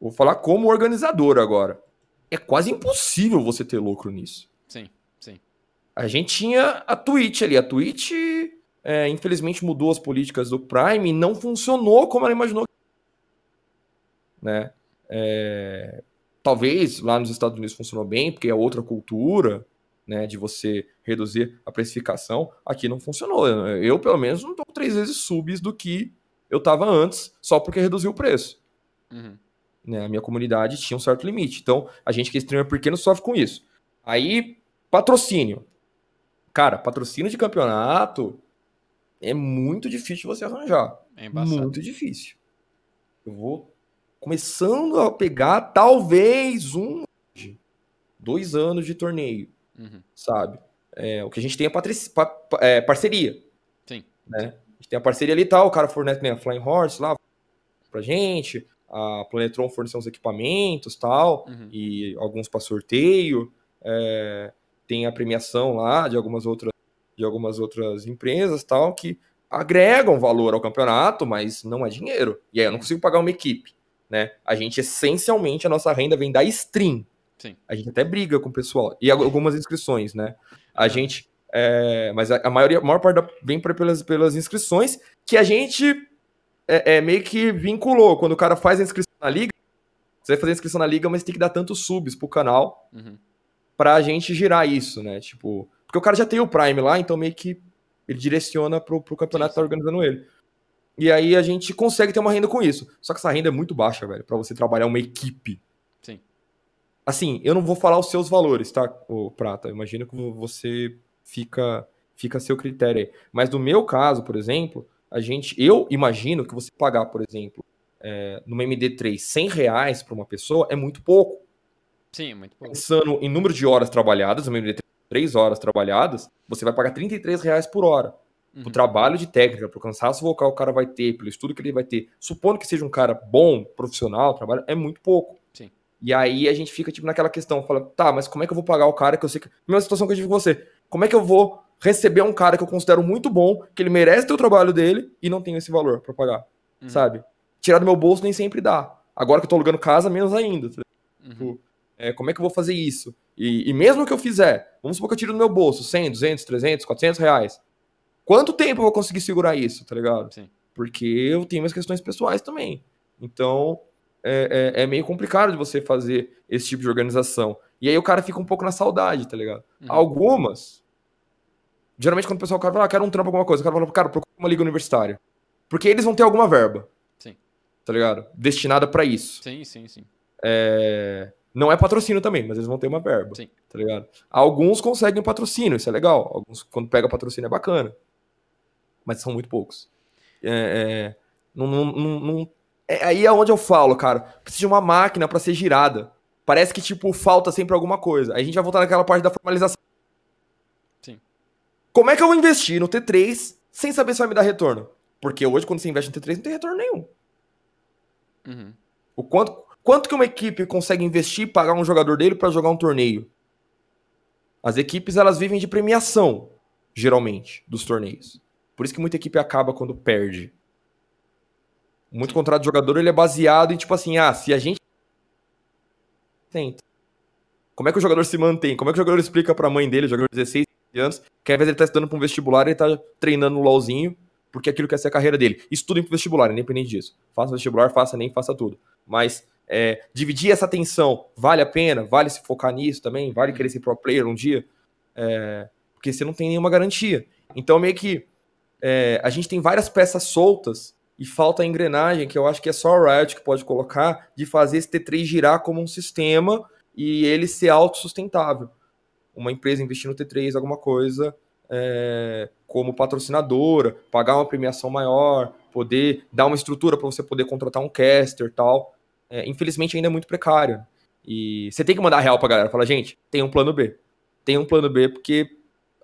vou falar como organizador agora. É quase impossível você ter lucro nisso. Sim, sim. A gente tinha a Twitch ali. A Twitch, é, infelizmente, mudou as políticas do Prime e não funcionou como ela imaginou. Né? É, talvez lá nos Estados Unidos funcionou bem, porque é outra cultura, né, de você reduzir a precificação. Aqui não funcionou. Eu, pelo menos, não dou três vezes subs do que eu tava antes, só porque reduziu o preço. Uhum. Né? A minha comunidade tinha um certo limite. Então, a gente que é streamer pequeno sofre com isso. Aí, patrocínio. Cara, patrocínio de campeonato é muito difícil você arranjar. É embaçado. Muito difícil. Eu vou começando a pegar talvez um, dois anos de torneio, Uhum. sabe? É, o que a gente tem é, patrici- pa- pa- é, parceria. Sim. Né? A gente tem a parceria ali e tal, o cara fornece né, a Flying Horse lá pra gente, a Planetron forneceu uns equipamentos tal, Uhum. e alguns para sorteio. é, tem a premiação lá de algumas outras de algumas outras empresas tal que agregam valor ao campeonato, mas não é dinheiro. E aí eu não consigo pagar uma equipe, né? A gente essencialmente a nossa renda vem da stream. Sim. A gente até briga com o pessoal e algumas inscrições, né? A Uhum. gente é, mas a, a maioria, a maior parte da- vem pra- pelas, pelas inscrições que a gente é, é, meio que vinculou. Quando o cara faz a inscrição na liga, você vai fazer a inscrição na liga, mas tem que dar tantos subs pro canal Uhum. pra gente girar isso, né? Tipo, porque o cara já tem o Prime lá, então meio que ele direciona pro, pro campeonato que tá organizando ele. E aí a gente consegue ter uma renda com isso. Só que essa renda é muito baixa, velho, pra você trabalhar uma equipe. Sim. Assim, eu não vou falar os seus valores, tá, o Prata? Eu imagino que você fica, fica a seu critério aí. Mas no meu caso, por exemplo, a gente, eu imagino que você pagar, por exemplo, é, numa MD3 100 reais para uma pessoa é muito pouco. Sim, é muito pouco. Pensando em número de horas trabalhadas, uma MD3 3 horas trabalhadas, você vai pagar 33 reais por hora. Uhum. O trabalho de técnica, pro cansaço vocal que o cara vai ter, pelo estudo que ele vai ter, supondo que seja um cara bom, profissional, trabalho, é muito pouco. Sim. E aí a gente fica, tipo, naquela questão, fala, tá, mas como é que eu vou pagar o cara que eu sei que. Mesma situação que eu tive com você. Como é que eu vou receber um cara que eu considero muito bom, que ele merece ter o trabalho dele e não tenho esse valor para pagar? Uhum. Sabe? Tirar do meu bolso nem sempre dá. Agora que eu tô alugando casa, menos ainda. Tá uhum. É, como é que eu vou fazer isso? E, e, mesmo que eu fizer, vamos supor que eu tiro do meu bolso 100, 200, 300, 400 reais. Quanto tempo eu vou conseguir segurar isso, tá ligado? Sim. Porque eu tenho minhas questões pessoais também. Então, é, é, é, meio complicado de você fazer esse tipo de organização. E aí o cara fica um pouco na saudade, tá ligado? Uhum. Algumas. Geralmente, quando o pessoal fala, ah, quero um trampo, alguma coisa, o cara fala, cara, procura uma liga universitária. Porque eles vão ter alguma verba. Sim. Tá ligado? Destinada para isso. Sim, sim, sim. É... Não é patrocínio também, mas eles vão ter uma verba. Sim. Tá ligado? Alguns conseguem patrocínio, isso é legal. Alguns, quando pega patrocínio, é bacana. Mas são muito poucos. É, é, não, não, não, é aí é onde eu falo, cara. Precisa de uma máquina para ser girada. Parece que, tipo, falta sempre alguma coisa. Aí a gente vai voltar naquela parte da formalização. Sim. Como é que eu vou investir no T3 sem saber se vai me dar retorno? Porque hoje, quando você investe no T3, não tem retorno nenhum. Uhum. O quanto, Quanto que uma equipe consegue investir e pagar um jogador dele para jogar um torneio? As equipes elas vivem de premiação, geralmente, dos torneios. Por isso que muita equipe acaba quando perde. Muito contrato de jogador ele é baseado em tipo assim, ah, se a gente tenta. Como é que o jogador se mantém? Como é que o jogador explica pra mãe dele, jogador de 16 anos, que às vezes ele tá estudando pra um vestibular, ele tá treinando no LOLzinho, porque aquilo quer ser a carreira dele. Estuda pro vestibular, independente disso. Faça vestibular, faça nem, faça tudo. Mas é, dividir essa atenção vale a pena? Vale se focar nisso também? Vale querer ser pro player um dia? É, porque você não tem nenhuma garantia. Então, meio que é, a gente tem várias peças soltas e falta a engrenagem, que eu acho que é só o Riot que pode colocar, de fazer esse T3 girar como um sistema e ele ser autossustentável. Uma empresa investir no T3, alguma coisa, é, como patrocinadora, pagar uma premiação maior, poder dar uma estrutura para você poder contratar um caster tal é, infelizmente ainda é muito precário. E você tem que mandar real pra galera. Fala, gente, tem um plano B. Tem um plano B porque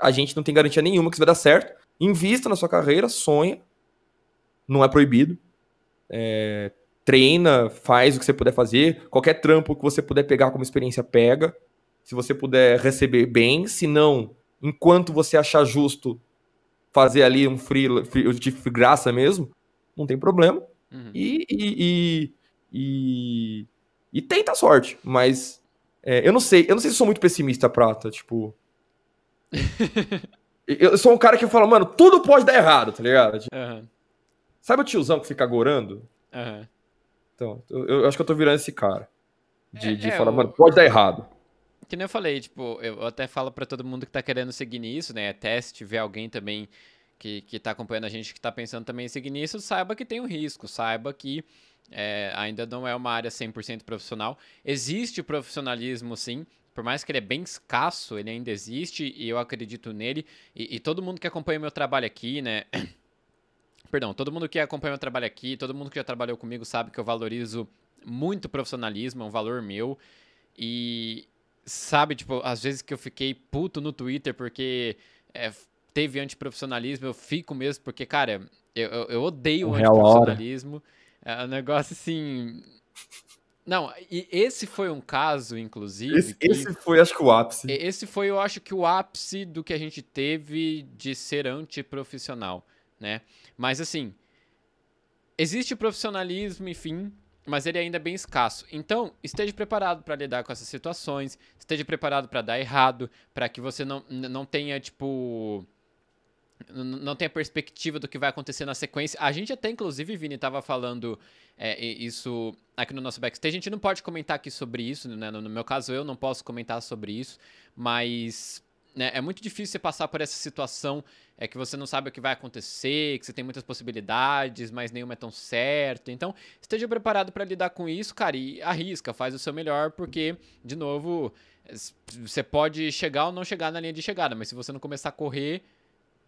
a gente não tem garantia nenhuma que isso vai dar certo. Invista na sua carreira, sonha. Não é proibido. É, treina, faz o que você puder fazer. Qualquer trampo que você puder pegar como experiência, pega. Se você puder receber bem. Se não, enquanto você achar justo fazer ali um free, free de graça mesmo, não tem problema. Uhum. E, e, e e, e tenta a sorte, mas é, eu não sei, eu não sei se sou muito pessimista, Prata, tipo... eu sou um cara que fala, mano, tudo pode dar errado, tá ligado? Uhum. Sabe o tiozão que fica agorando? Uhum. Então, eu, eu, acho que eu tô virando esse cara. De, é, de é, falar, eu... mano, pode dar errado. Que nem eu falei, tipo, eu até falo para todo mundo que tá querendo seguir nisso, né? É teste, ver alguém também que, que tá acompanhando a gente que tá pensando também em seguir nisso, saiba que tem um risco, saiba que é, ainda não é uma área 100% profissional. Existe profissionalismo, sim, por mais que ele é bem escasso, ele ainda existe e eu acredito nele. E, e todo mundo que acompanha o meu trabalho aqui, né? Perdão, todo mundo que acompanha o meu trabalho aqui, todo mundo que já trabalhou comigo sabe que eu valorizo muito profissionalismo, é um valor meu. E sabe, tipo, às vezes que eu fiquei puto no Twitter porque é, teve antiprofissionalismo, eu fico mesmo, porque, cara, eu, eu, eu odeio o antiprofissionalismo. É um negócio assim. Não, e esse foi um caso, inclusive. Esse, esse, foi, acho que, o ápice. Esse foi, eu acho que, o ápice do que a gente teve de ser antiprofissional, né? Mas, assim, existe profissionalismo, enfim, mas ele ainda é bem escasso. Então, esteja preparado para lidar com essas situações, esteja preparado para dar errado, para que você não, não tenha, tipo não tem a perspectiva do que vai acontecer na sequência. A gente até, inclusive, Vini, estava falando é, isso aqui no nosso backstage. A gente não pode comentar aqui sobre isso, né? No meu caso, eu não posso comentar sobre isso, mas né? É muito difícil você passar por essa situação é que você não sabe o que vai acontecer, que você tem muitas possibilidades, mas nenhuma é tão certa. Então, esteja preparado para lidar com isso, cara, e arrisca, faz o seu melhor, porque, de novo, você pode chegar ou não chegar na linha de chegada, mas se você não começar a correr,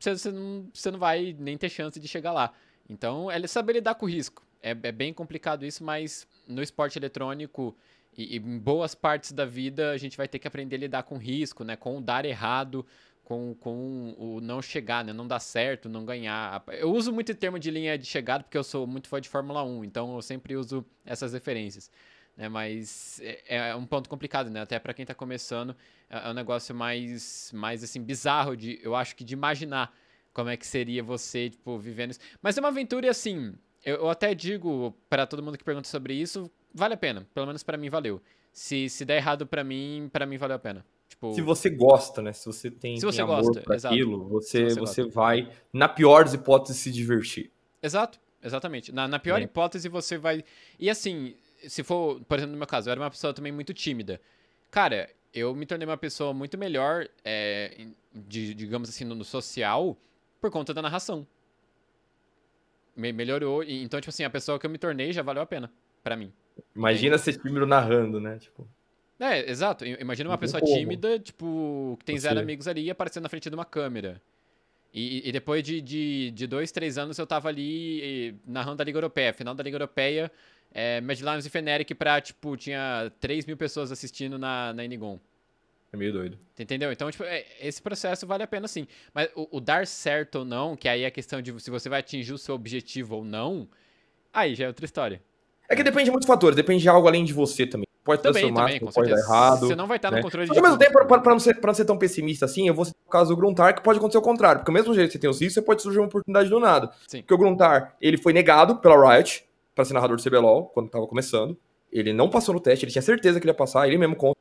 você, você, não, você não vai nem ter chance de chegar lá. Então, é saber lidar com o risco. É, é bem complicado isso, mas no esporte eletrônico e, e, em boas partes da vida a gente vai ter que aprender a lidar com risco, né? Com o dar errado, com, com o não chegar, né? Não dar certo, não ganhar. Eu uso muito o termo de linha de chegada porque eu sou muito fã de Fórmula 1, então eu sempre uso essas referências. Né, mas é, é um ponto complicado, né? Até para quem está começando, é, é um negócio mais, mais assim bizarro de, eu acho que de imaginar como é que seria você, tipo, vivendo isso. Mas é uma aventura assim, eu, eu até digo para todo mundo que pergunta sobre isso, vale a pena. Pelo menos para mim valeu. Se, se der errado para mim, para mim valeu a pena. Tipo, se você gosta, né? Se você tem, se você tem gosta, amor exato. aquilo, você, você, você vai, na pior das hipóteses, se divertir. Exato, exatamente. Na, na pior É. hipótese, você vai. E assim, se for, por exemplo, no meu caso, eu era uma pessoa também muito tímida. Cara, eu me tornei uma pessoa muito melhor, é, de- digamos assim, no, social, por conta da narração. Me- melhorou. e- Então, tipo assim, a pessoa que eu me tornei já valeu a pena, pra mim. Imagina ser tímido narrando, né? Tipo, É, exato. Imagina uma pessoa como. tímida, tipo, que tem zero Você- amigos ali aparecendo na frente de uma câmera. E, e depois de, de, de dois, três anos eu tava ali eh, narrando a Liga Europeia. Final da Liga Europeia, é, Mad Lions e Feneric pra, tipo, tinha 3 mil pessoas assistindo na, na Inigon. é meio doido. Entendeu? Então, tipo, é, esse processo vale a pena sim. Mas o, o dar certo ou não, que aí é a questão de se você vai atingir o seu objetivo ou não, aí já é outra história. É que depende de muitos fatores, depende de algo além de você também. Pode Também, transformar, também, com pode dar certeza. errado. Você não vai estar no né? controle Só de que ao mesmo tempo, pra, pra não ser, pra não ser tão pessimista assim, eu vou citar o caso do Gruntar, que pode acontecer o contrário. Porque ao mesmo jeito que você tem os riscos, você pode surgir uma oportunidade do nada. Sim. Porque o Gruntar, ele foi negado pela Riot pra ser narrador do CBLOL, quando tava começando. Ele não passou no teste, ele tinha certeza que ele ia passar, ele mesmo conta.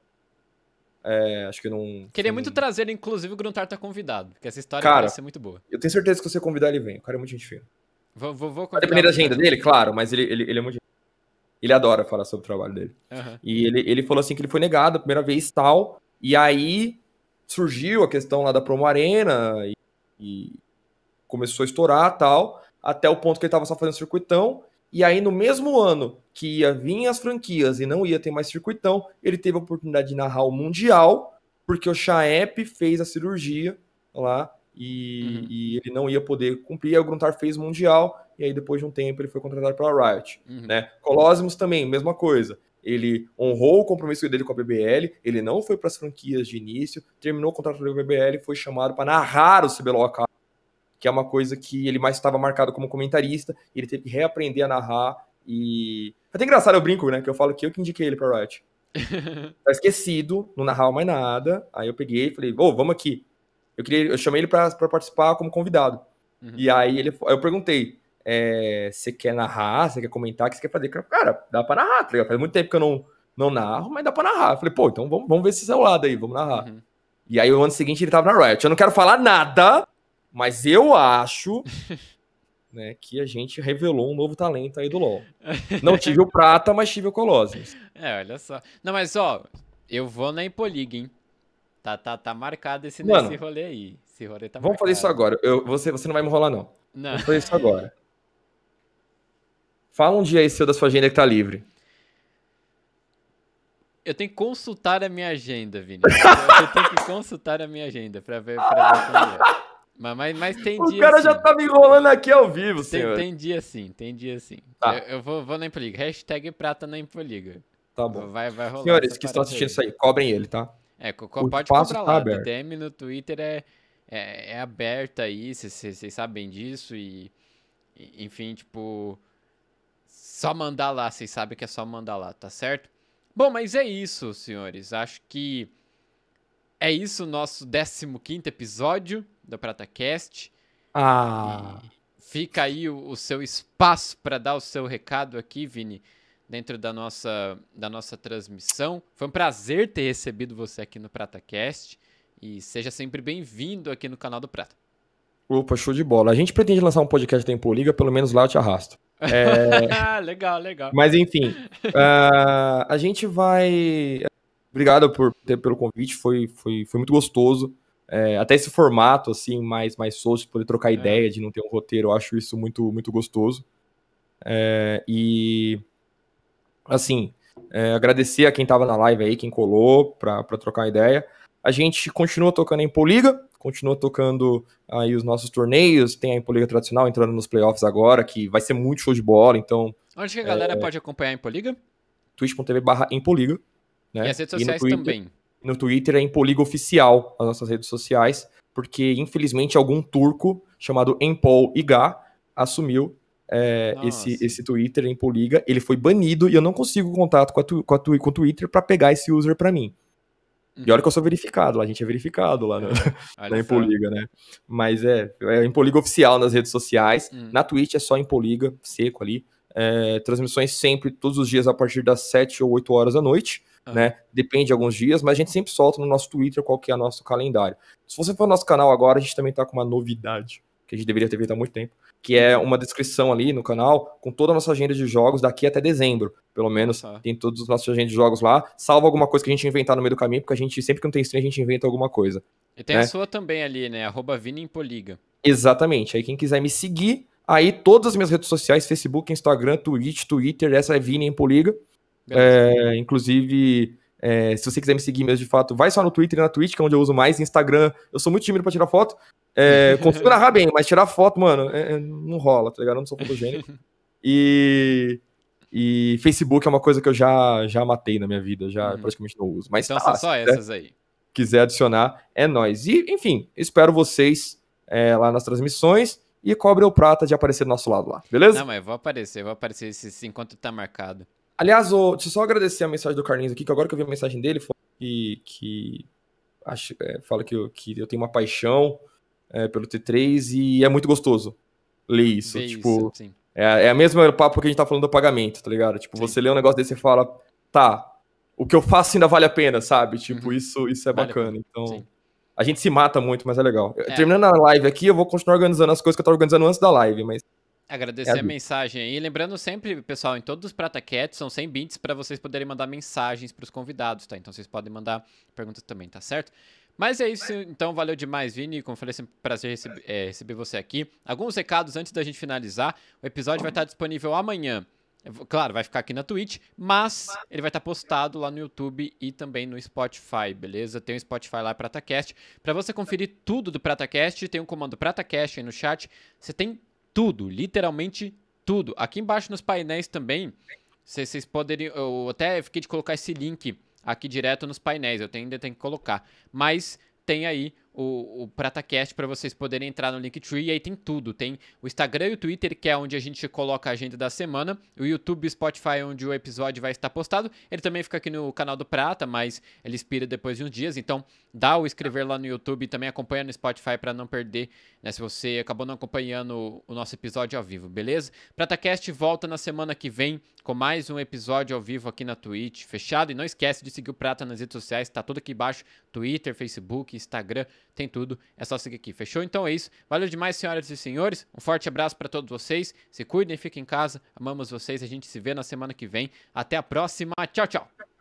É, acho que não... Queria não- muito trazer, inclusive, o Gruntar tá convidado, porque essa história Cara, parece ser muito boa. Eu tenho certeza que se você convidar, ele vem. O cara é muito gente fina. Vou, vou, vou Vai convidar da agenda dele, claro, mas ele, ele, ele é muito... Ele adora falar sobre o trabalho dele. Aham. E ele, ele falou assim que ele foi negado a primeira vez tal. E aí surgiu a questão lá da Promo Arena e, e começou a estourar tal. Até o ponto que ele tava só fazendo circuitão. E aí, no mesmo ano que ia vir as franquias e não ia ter mais circuitão, ele teve a oportunidade de narrar o Mundial, porque o Chaep fez a cirurgia lá e, Uhum. e ele não ia poder cumprir. Aí o Gruntar fez o Mundial, e aí depois de um tempo ele foi contratado pela Riot Uhum. né? Colosmos também, mesma coisa. Ele honrou o compromisso dele com a BBL, ele não foi para as franquias de início, terminou o contrato com a BBL e foi chamado para narrar o CBLOL Academy, que é uma coisa que ele mais estava marcado como comentarista, e ele teve que reaprender a narrar e é até engraçado eu brinco, né, que eu falo que eu que indiquei ele para Riot. Tá esquecido, não narrava mais nada. Aí eu peguei e falei: "Ô, vamos aqui". Eu queria, eu chamei ele para participar como convidado. Uhum. E aí ele, eu perguntei: é, você quer narrar? Você quer comentar? O que você quer fazer? Cara, dá pra narrar, tá ligado? Faz muito tempo que eu não, não narro, mas dá pra narrar. Eu falei, pô, então vamos, vamos ver esse seu lado aí, vamos narrar. Uhum. E aí o ano seguinte ele tava na Riot. Eu não quero falar nada, mas eu acho né, que a gente revelou um novo talento aí do LoL. Não tive o Prata, mas tive o Colossus. É, olha só. Não, mas ó, eu vou na Impolig, hein? Tá, tá, tá marcado esse, Mano, rolê aí. Esse rolê tá Vamos fazer isso marcado. agora. Eu, você, você não vai me enrolar, não. Não. Vamos fazer isso agora. Fala um dia aí seu da sua agenda que tá livre. Eu tenho que consultar a minha agenda, Vini. Eu tenho que consultar a minha agenda pra ver, pra ver como é. Mas, mas, mas tem O dia cara sim. já tá me enrolando aqui ao vivo, Tem, senhor. tem dia sim, tem dia sim. Tá. Eu, eu vou, vou na Impoliga. Hashtag prata na Impoliga. Tá bom. Vai, vai rolar. Senhores que estão assistindo isso aí, cobrem ele, tá? É, co- co- O pode comprar tá lá. aberto. DM no Twitter é, é, é aberto aí, vocês sabem disso e, e, enfim, tipo, só mandar lá, vocês sabem que é só mandar lá, tá certo? Bom, mas é isso, senhores. Acho que é isso o nosso 15 episódio do PrataCast. Ah. Fica aí o, o seu espaço para dar o seu recado aqui, Vini, dentro da nossa, da nossa transmissão. Foi um prazer ter recebido você aqui no PrataCast e seja sempre bem-vindo aqui no canal do Prata. Opa, show de bola. A gente pretende lançar um podcast Tempo Liga, pelo menos lá eu te arrasto. É, legal, legal. mas enfim, ah, a gente vai. Obrigado por ter, pelo convite, foi, foi, foi muito gostoso. É, até esse formato, assim, mais, mais solto, de poder trocar é. ideia, de não ter um roteiro, eu acho isso muito, muito gostoso. É, e, assim, é, agradecer a quem estava na live aí, quem colou para trocar ideia. A gente continua tocando em Poliga, continua tocando aí os nossos torneios, tem a Impoliga tradicional entrando nos playoffs agora, que vai ser muito show de bola, então... Onde que a galera é... pode acompanhar a Impoliga? twitch.tv barra Impoliga. Né? E as redes sociais Twitter, também. No Twitter é Impoliga Oficial, as nossas redes sociais, porque infelizmente algum turco chamado Empol Iga assumiu é, esse, esse Twitter em Poliga, ele foi banido e eu não consigo contato com, a tu, com, a tu, com o Twitter para pegar esse user para mim. Uhum. E olha que eu sou verificado, a gente é verificado lá no, é, na Impoliga, né? Mas é, é Impoliga oficial nas redes sociais. Uhum. Na Twitch é só Impoliga, seco ali. É, transmissões sempre, todos os dias, a partir das 7 ou 8 horas da noite. Uhum. Né? Depende de alguns dias, mas a gente sempre solta no nosso Twitter qual que é o nosso calendário. Se você for no nosso canal agora, a gente também tá com uma novidade, que a gente deveria ter feito há muito tempo que é uma descrição ali no canal com toda a nossa agenda de jogos daqui até dezembro. Pelo menos tem todos os nossos agendas de jogos lá, salvo alguma coisa que a gente inventar no meio do caminho, porque a gente, sempre que não tem stream, a gente inventa alguma coisa. E tem né? a sua também ali, né? Arroba Poliga. Exatamente. Aí quem quiser me seguir, aí todas as minhas redes sociais, Facebook, Instagram, Twitch, Twitter, essa é Vini Poliga. É, inclusive, é, se você quiser me seguir mesmo de fato, vai só no Twitter e na Twitch, que é onde eu uso mais. Instagram, eu sou muito tímido pra tirar foto. É, consigo narrar bem, mas tirar foto, mano, é, é, não rola, tá ligado? Eu não sou fotogênico. E, e Facebook é uma coisa que eu já, já matei na minha vida, já uhum. praticamente não uso. Mas então tá, são só essas aí. Quiser adicionar, é nós. E, enfim, espero vocês é, lá nas transmissões e cobre o prata de aparecer do nosso lado lá, beleza? Não, mas vou aparecer, vou aparecer esse, enquanto tá marcado. Aliás, oh, deixa eu só agradecer a mensagem do Carlinhos aqui, que agora que eu vi a mensagem dele, que, que acho, é, fala que eu, que eu tenho uma paixão é, pelo T3 e é muito gostoso ler isso. Ver tipo, isso, é, é a mesma papo que a gente tá falando do pagamento, tá ligado? Tipo, sim. você lê um negócio desse e fala, tá, o que eu faço ainda vale a pena, sabe? Tipo, uhum. isso, isso é vale bacana. Então, sim. a gente se mata muito, mas é legal. É. Terminando a live aqui, eu vou continuar organizando as coisas que eu tava organizando antes da live, mas Agradecer é a, a mensagem aí. Lembrando sempre, pessoal, em todos os Prata Cats são 100 bits para vocês poderem mandar mensagens para os convidados, tá? Então vocês podem mandar perguntas também, tá certo? Mas é isso, então valeu demais, Vini. Como falei, sempre um prazer receber, é, receber você aqui. Alguns recados antes da gente finalizar. O episódio vai estar disponível amanhã. Claro, vai ficar aqui na Twitch, mas ele vai estar postado lá no YouTube e também no Spotify, beleza? Tem o Spotify lá, PrataCast. Para você conferir tudo do PrataCast, tem o um comando PrataCast aí no chat. Você tem tudo, literalmente tudo. Aqui embaixo nos painéis também, vocês poderiam. Eu até fiquei de colocar esse link aqui direto nos painéis, eu ainda tenho que colocar. Mas tem aí o, o PrataCast para vocês poderem entrar no Linktree. E aí tem tudo. Tem o Instagram e o Twitter, que é onde a gente coloca a agenda da semana. O YouTube e Spotify, onde o episódio vai estar postado. Ele também fica aqui no canal do Prata, mas ele expira depois de uns dias. Então dá o inscrever lá no YouTube e também acompanha no Spotify para não perder, né? Se você acabou não acompanhando o nosso episódio ao vivo, beleza? PrataCast volta na semana que vem com mais um episódio ao vivo aqui na Twitch, fechado. E não esquece de seguir o Prata nas redes sociais, tá tudo aqui embaixo: Twitter, Facebook, Instagram tem tudo, é só seguir aqui, fechou? Então é isso. Valeu demais, senhoras e senhores. Um forte abraço para todos vocês. Se cuidem, fiquem em casa. Amamos vocês. A gente se vê na semana que vem. Até a próxima. Tchau, tchau.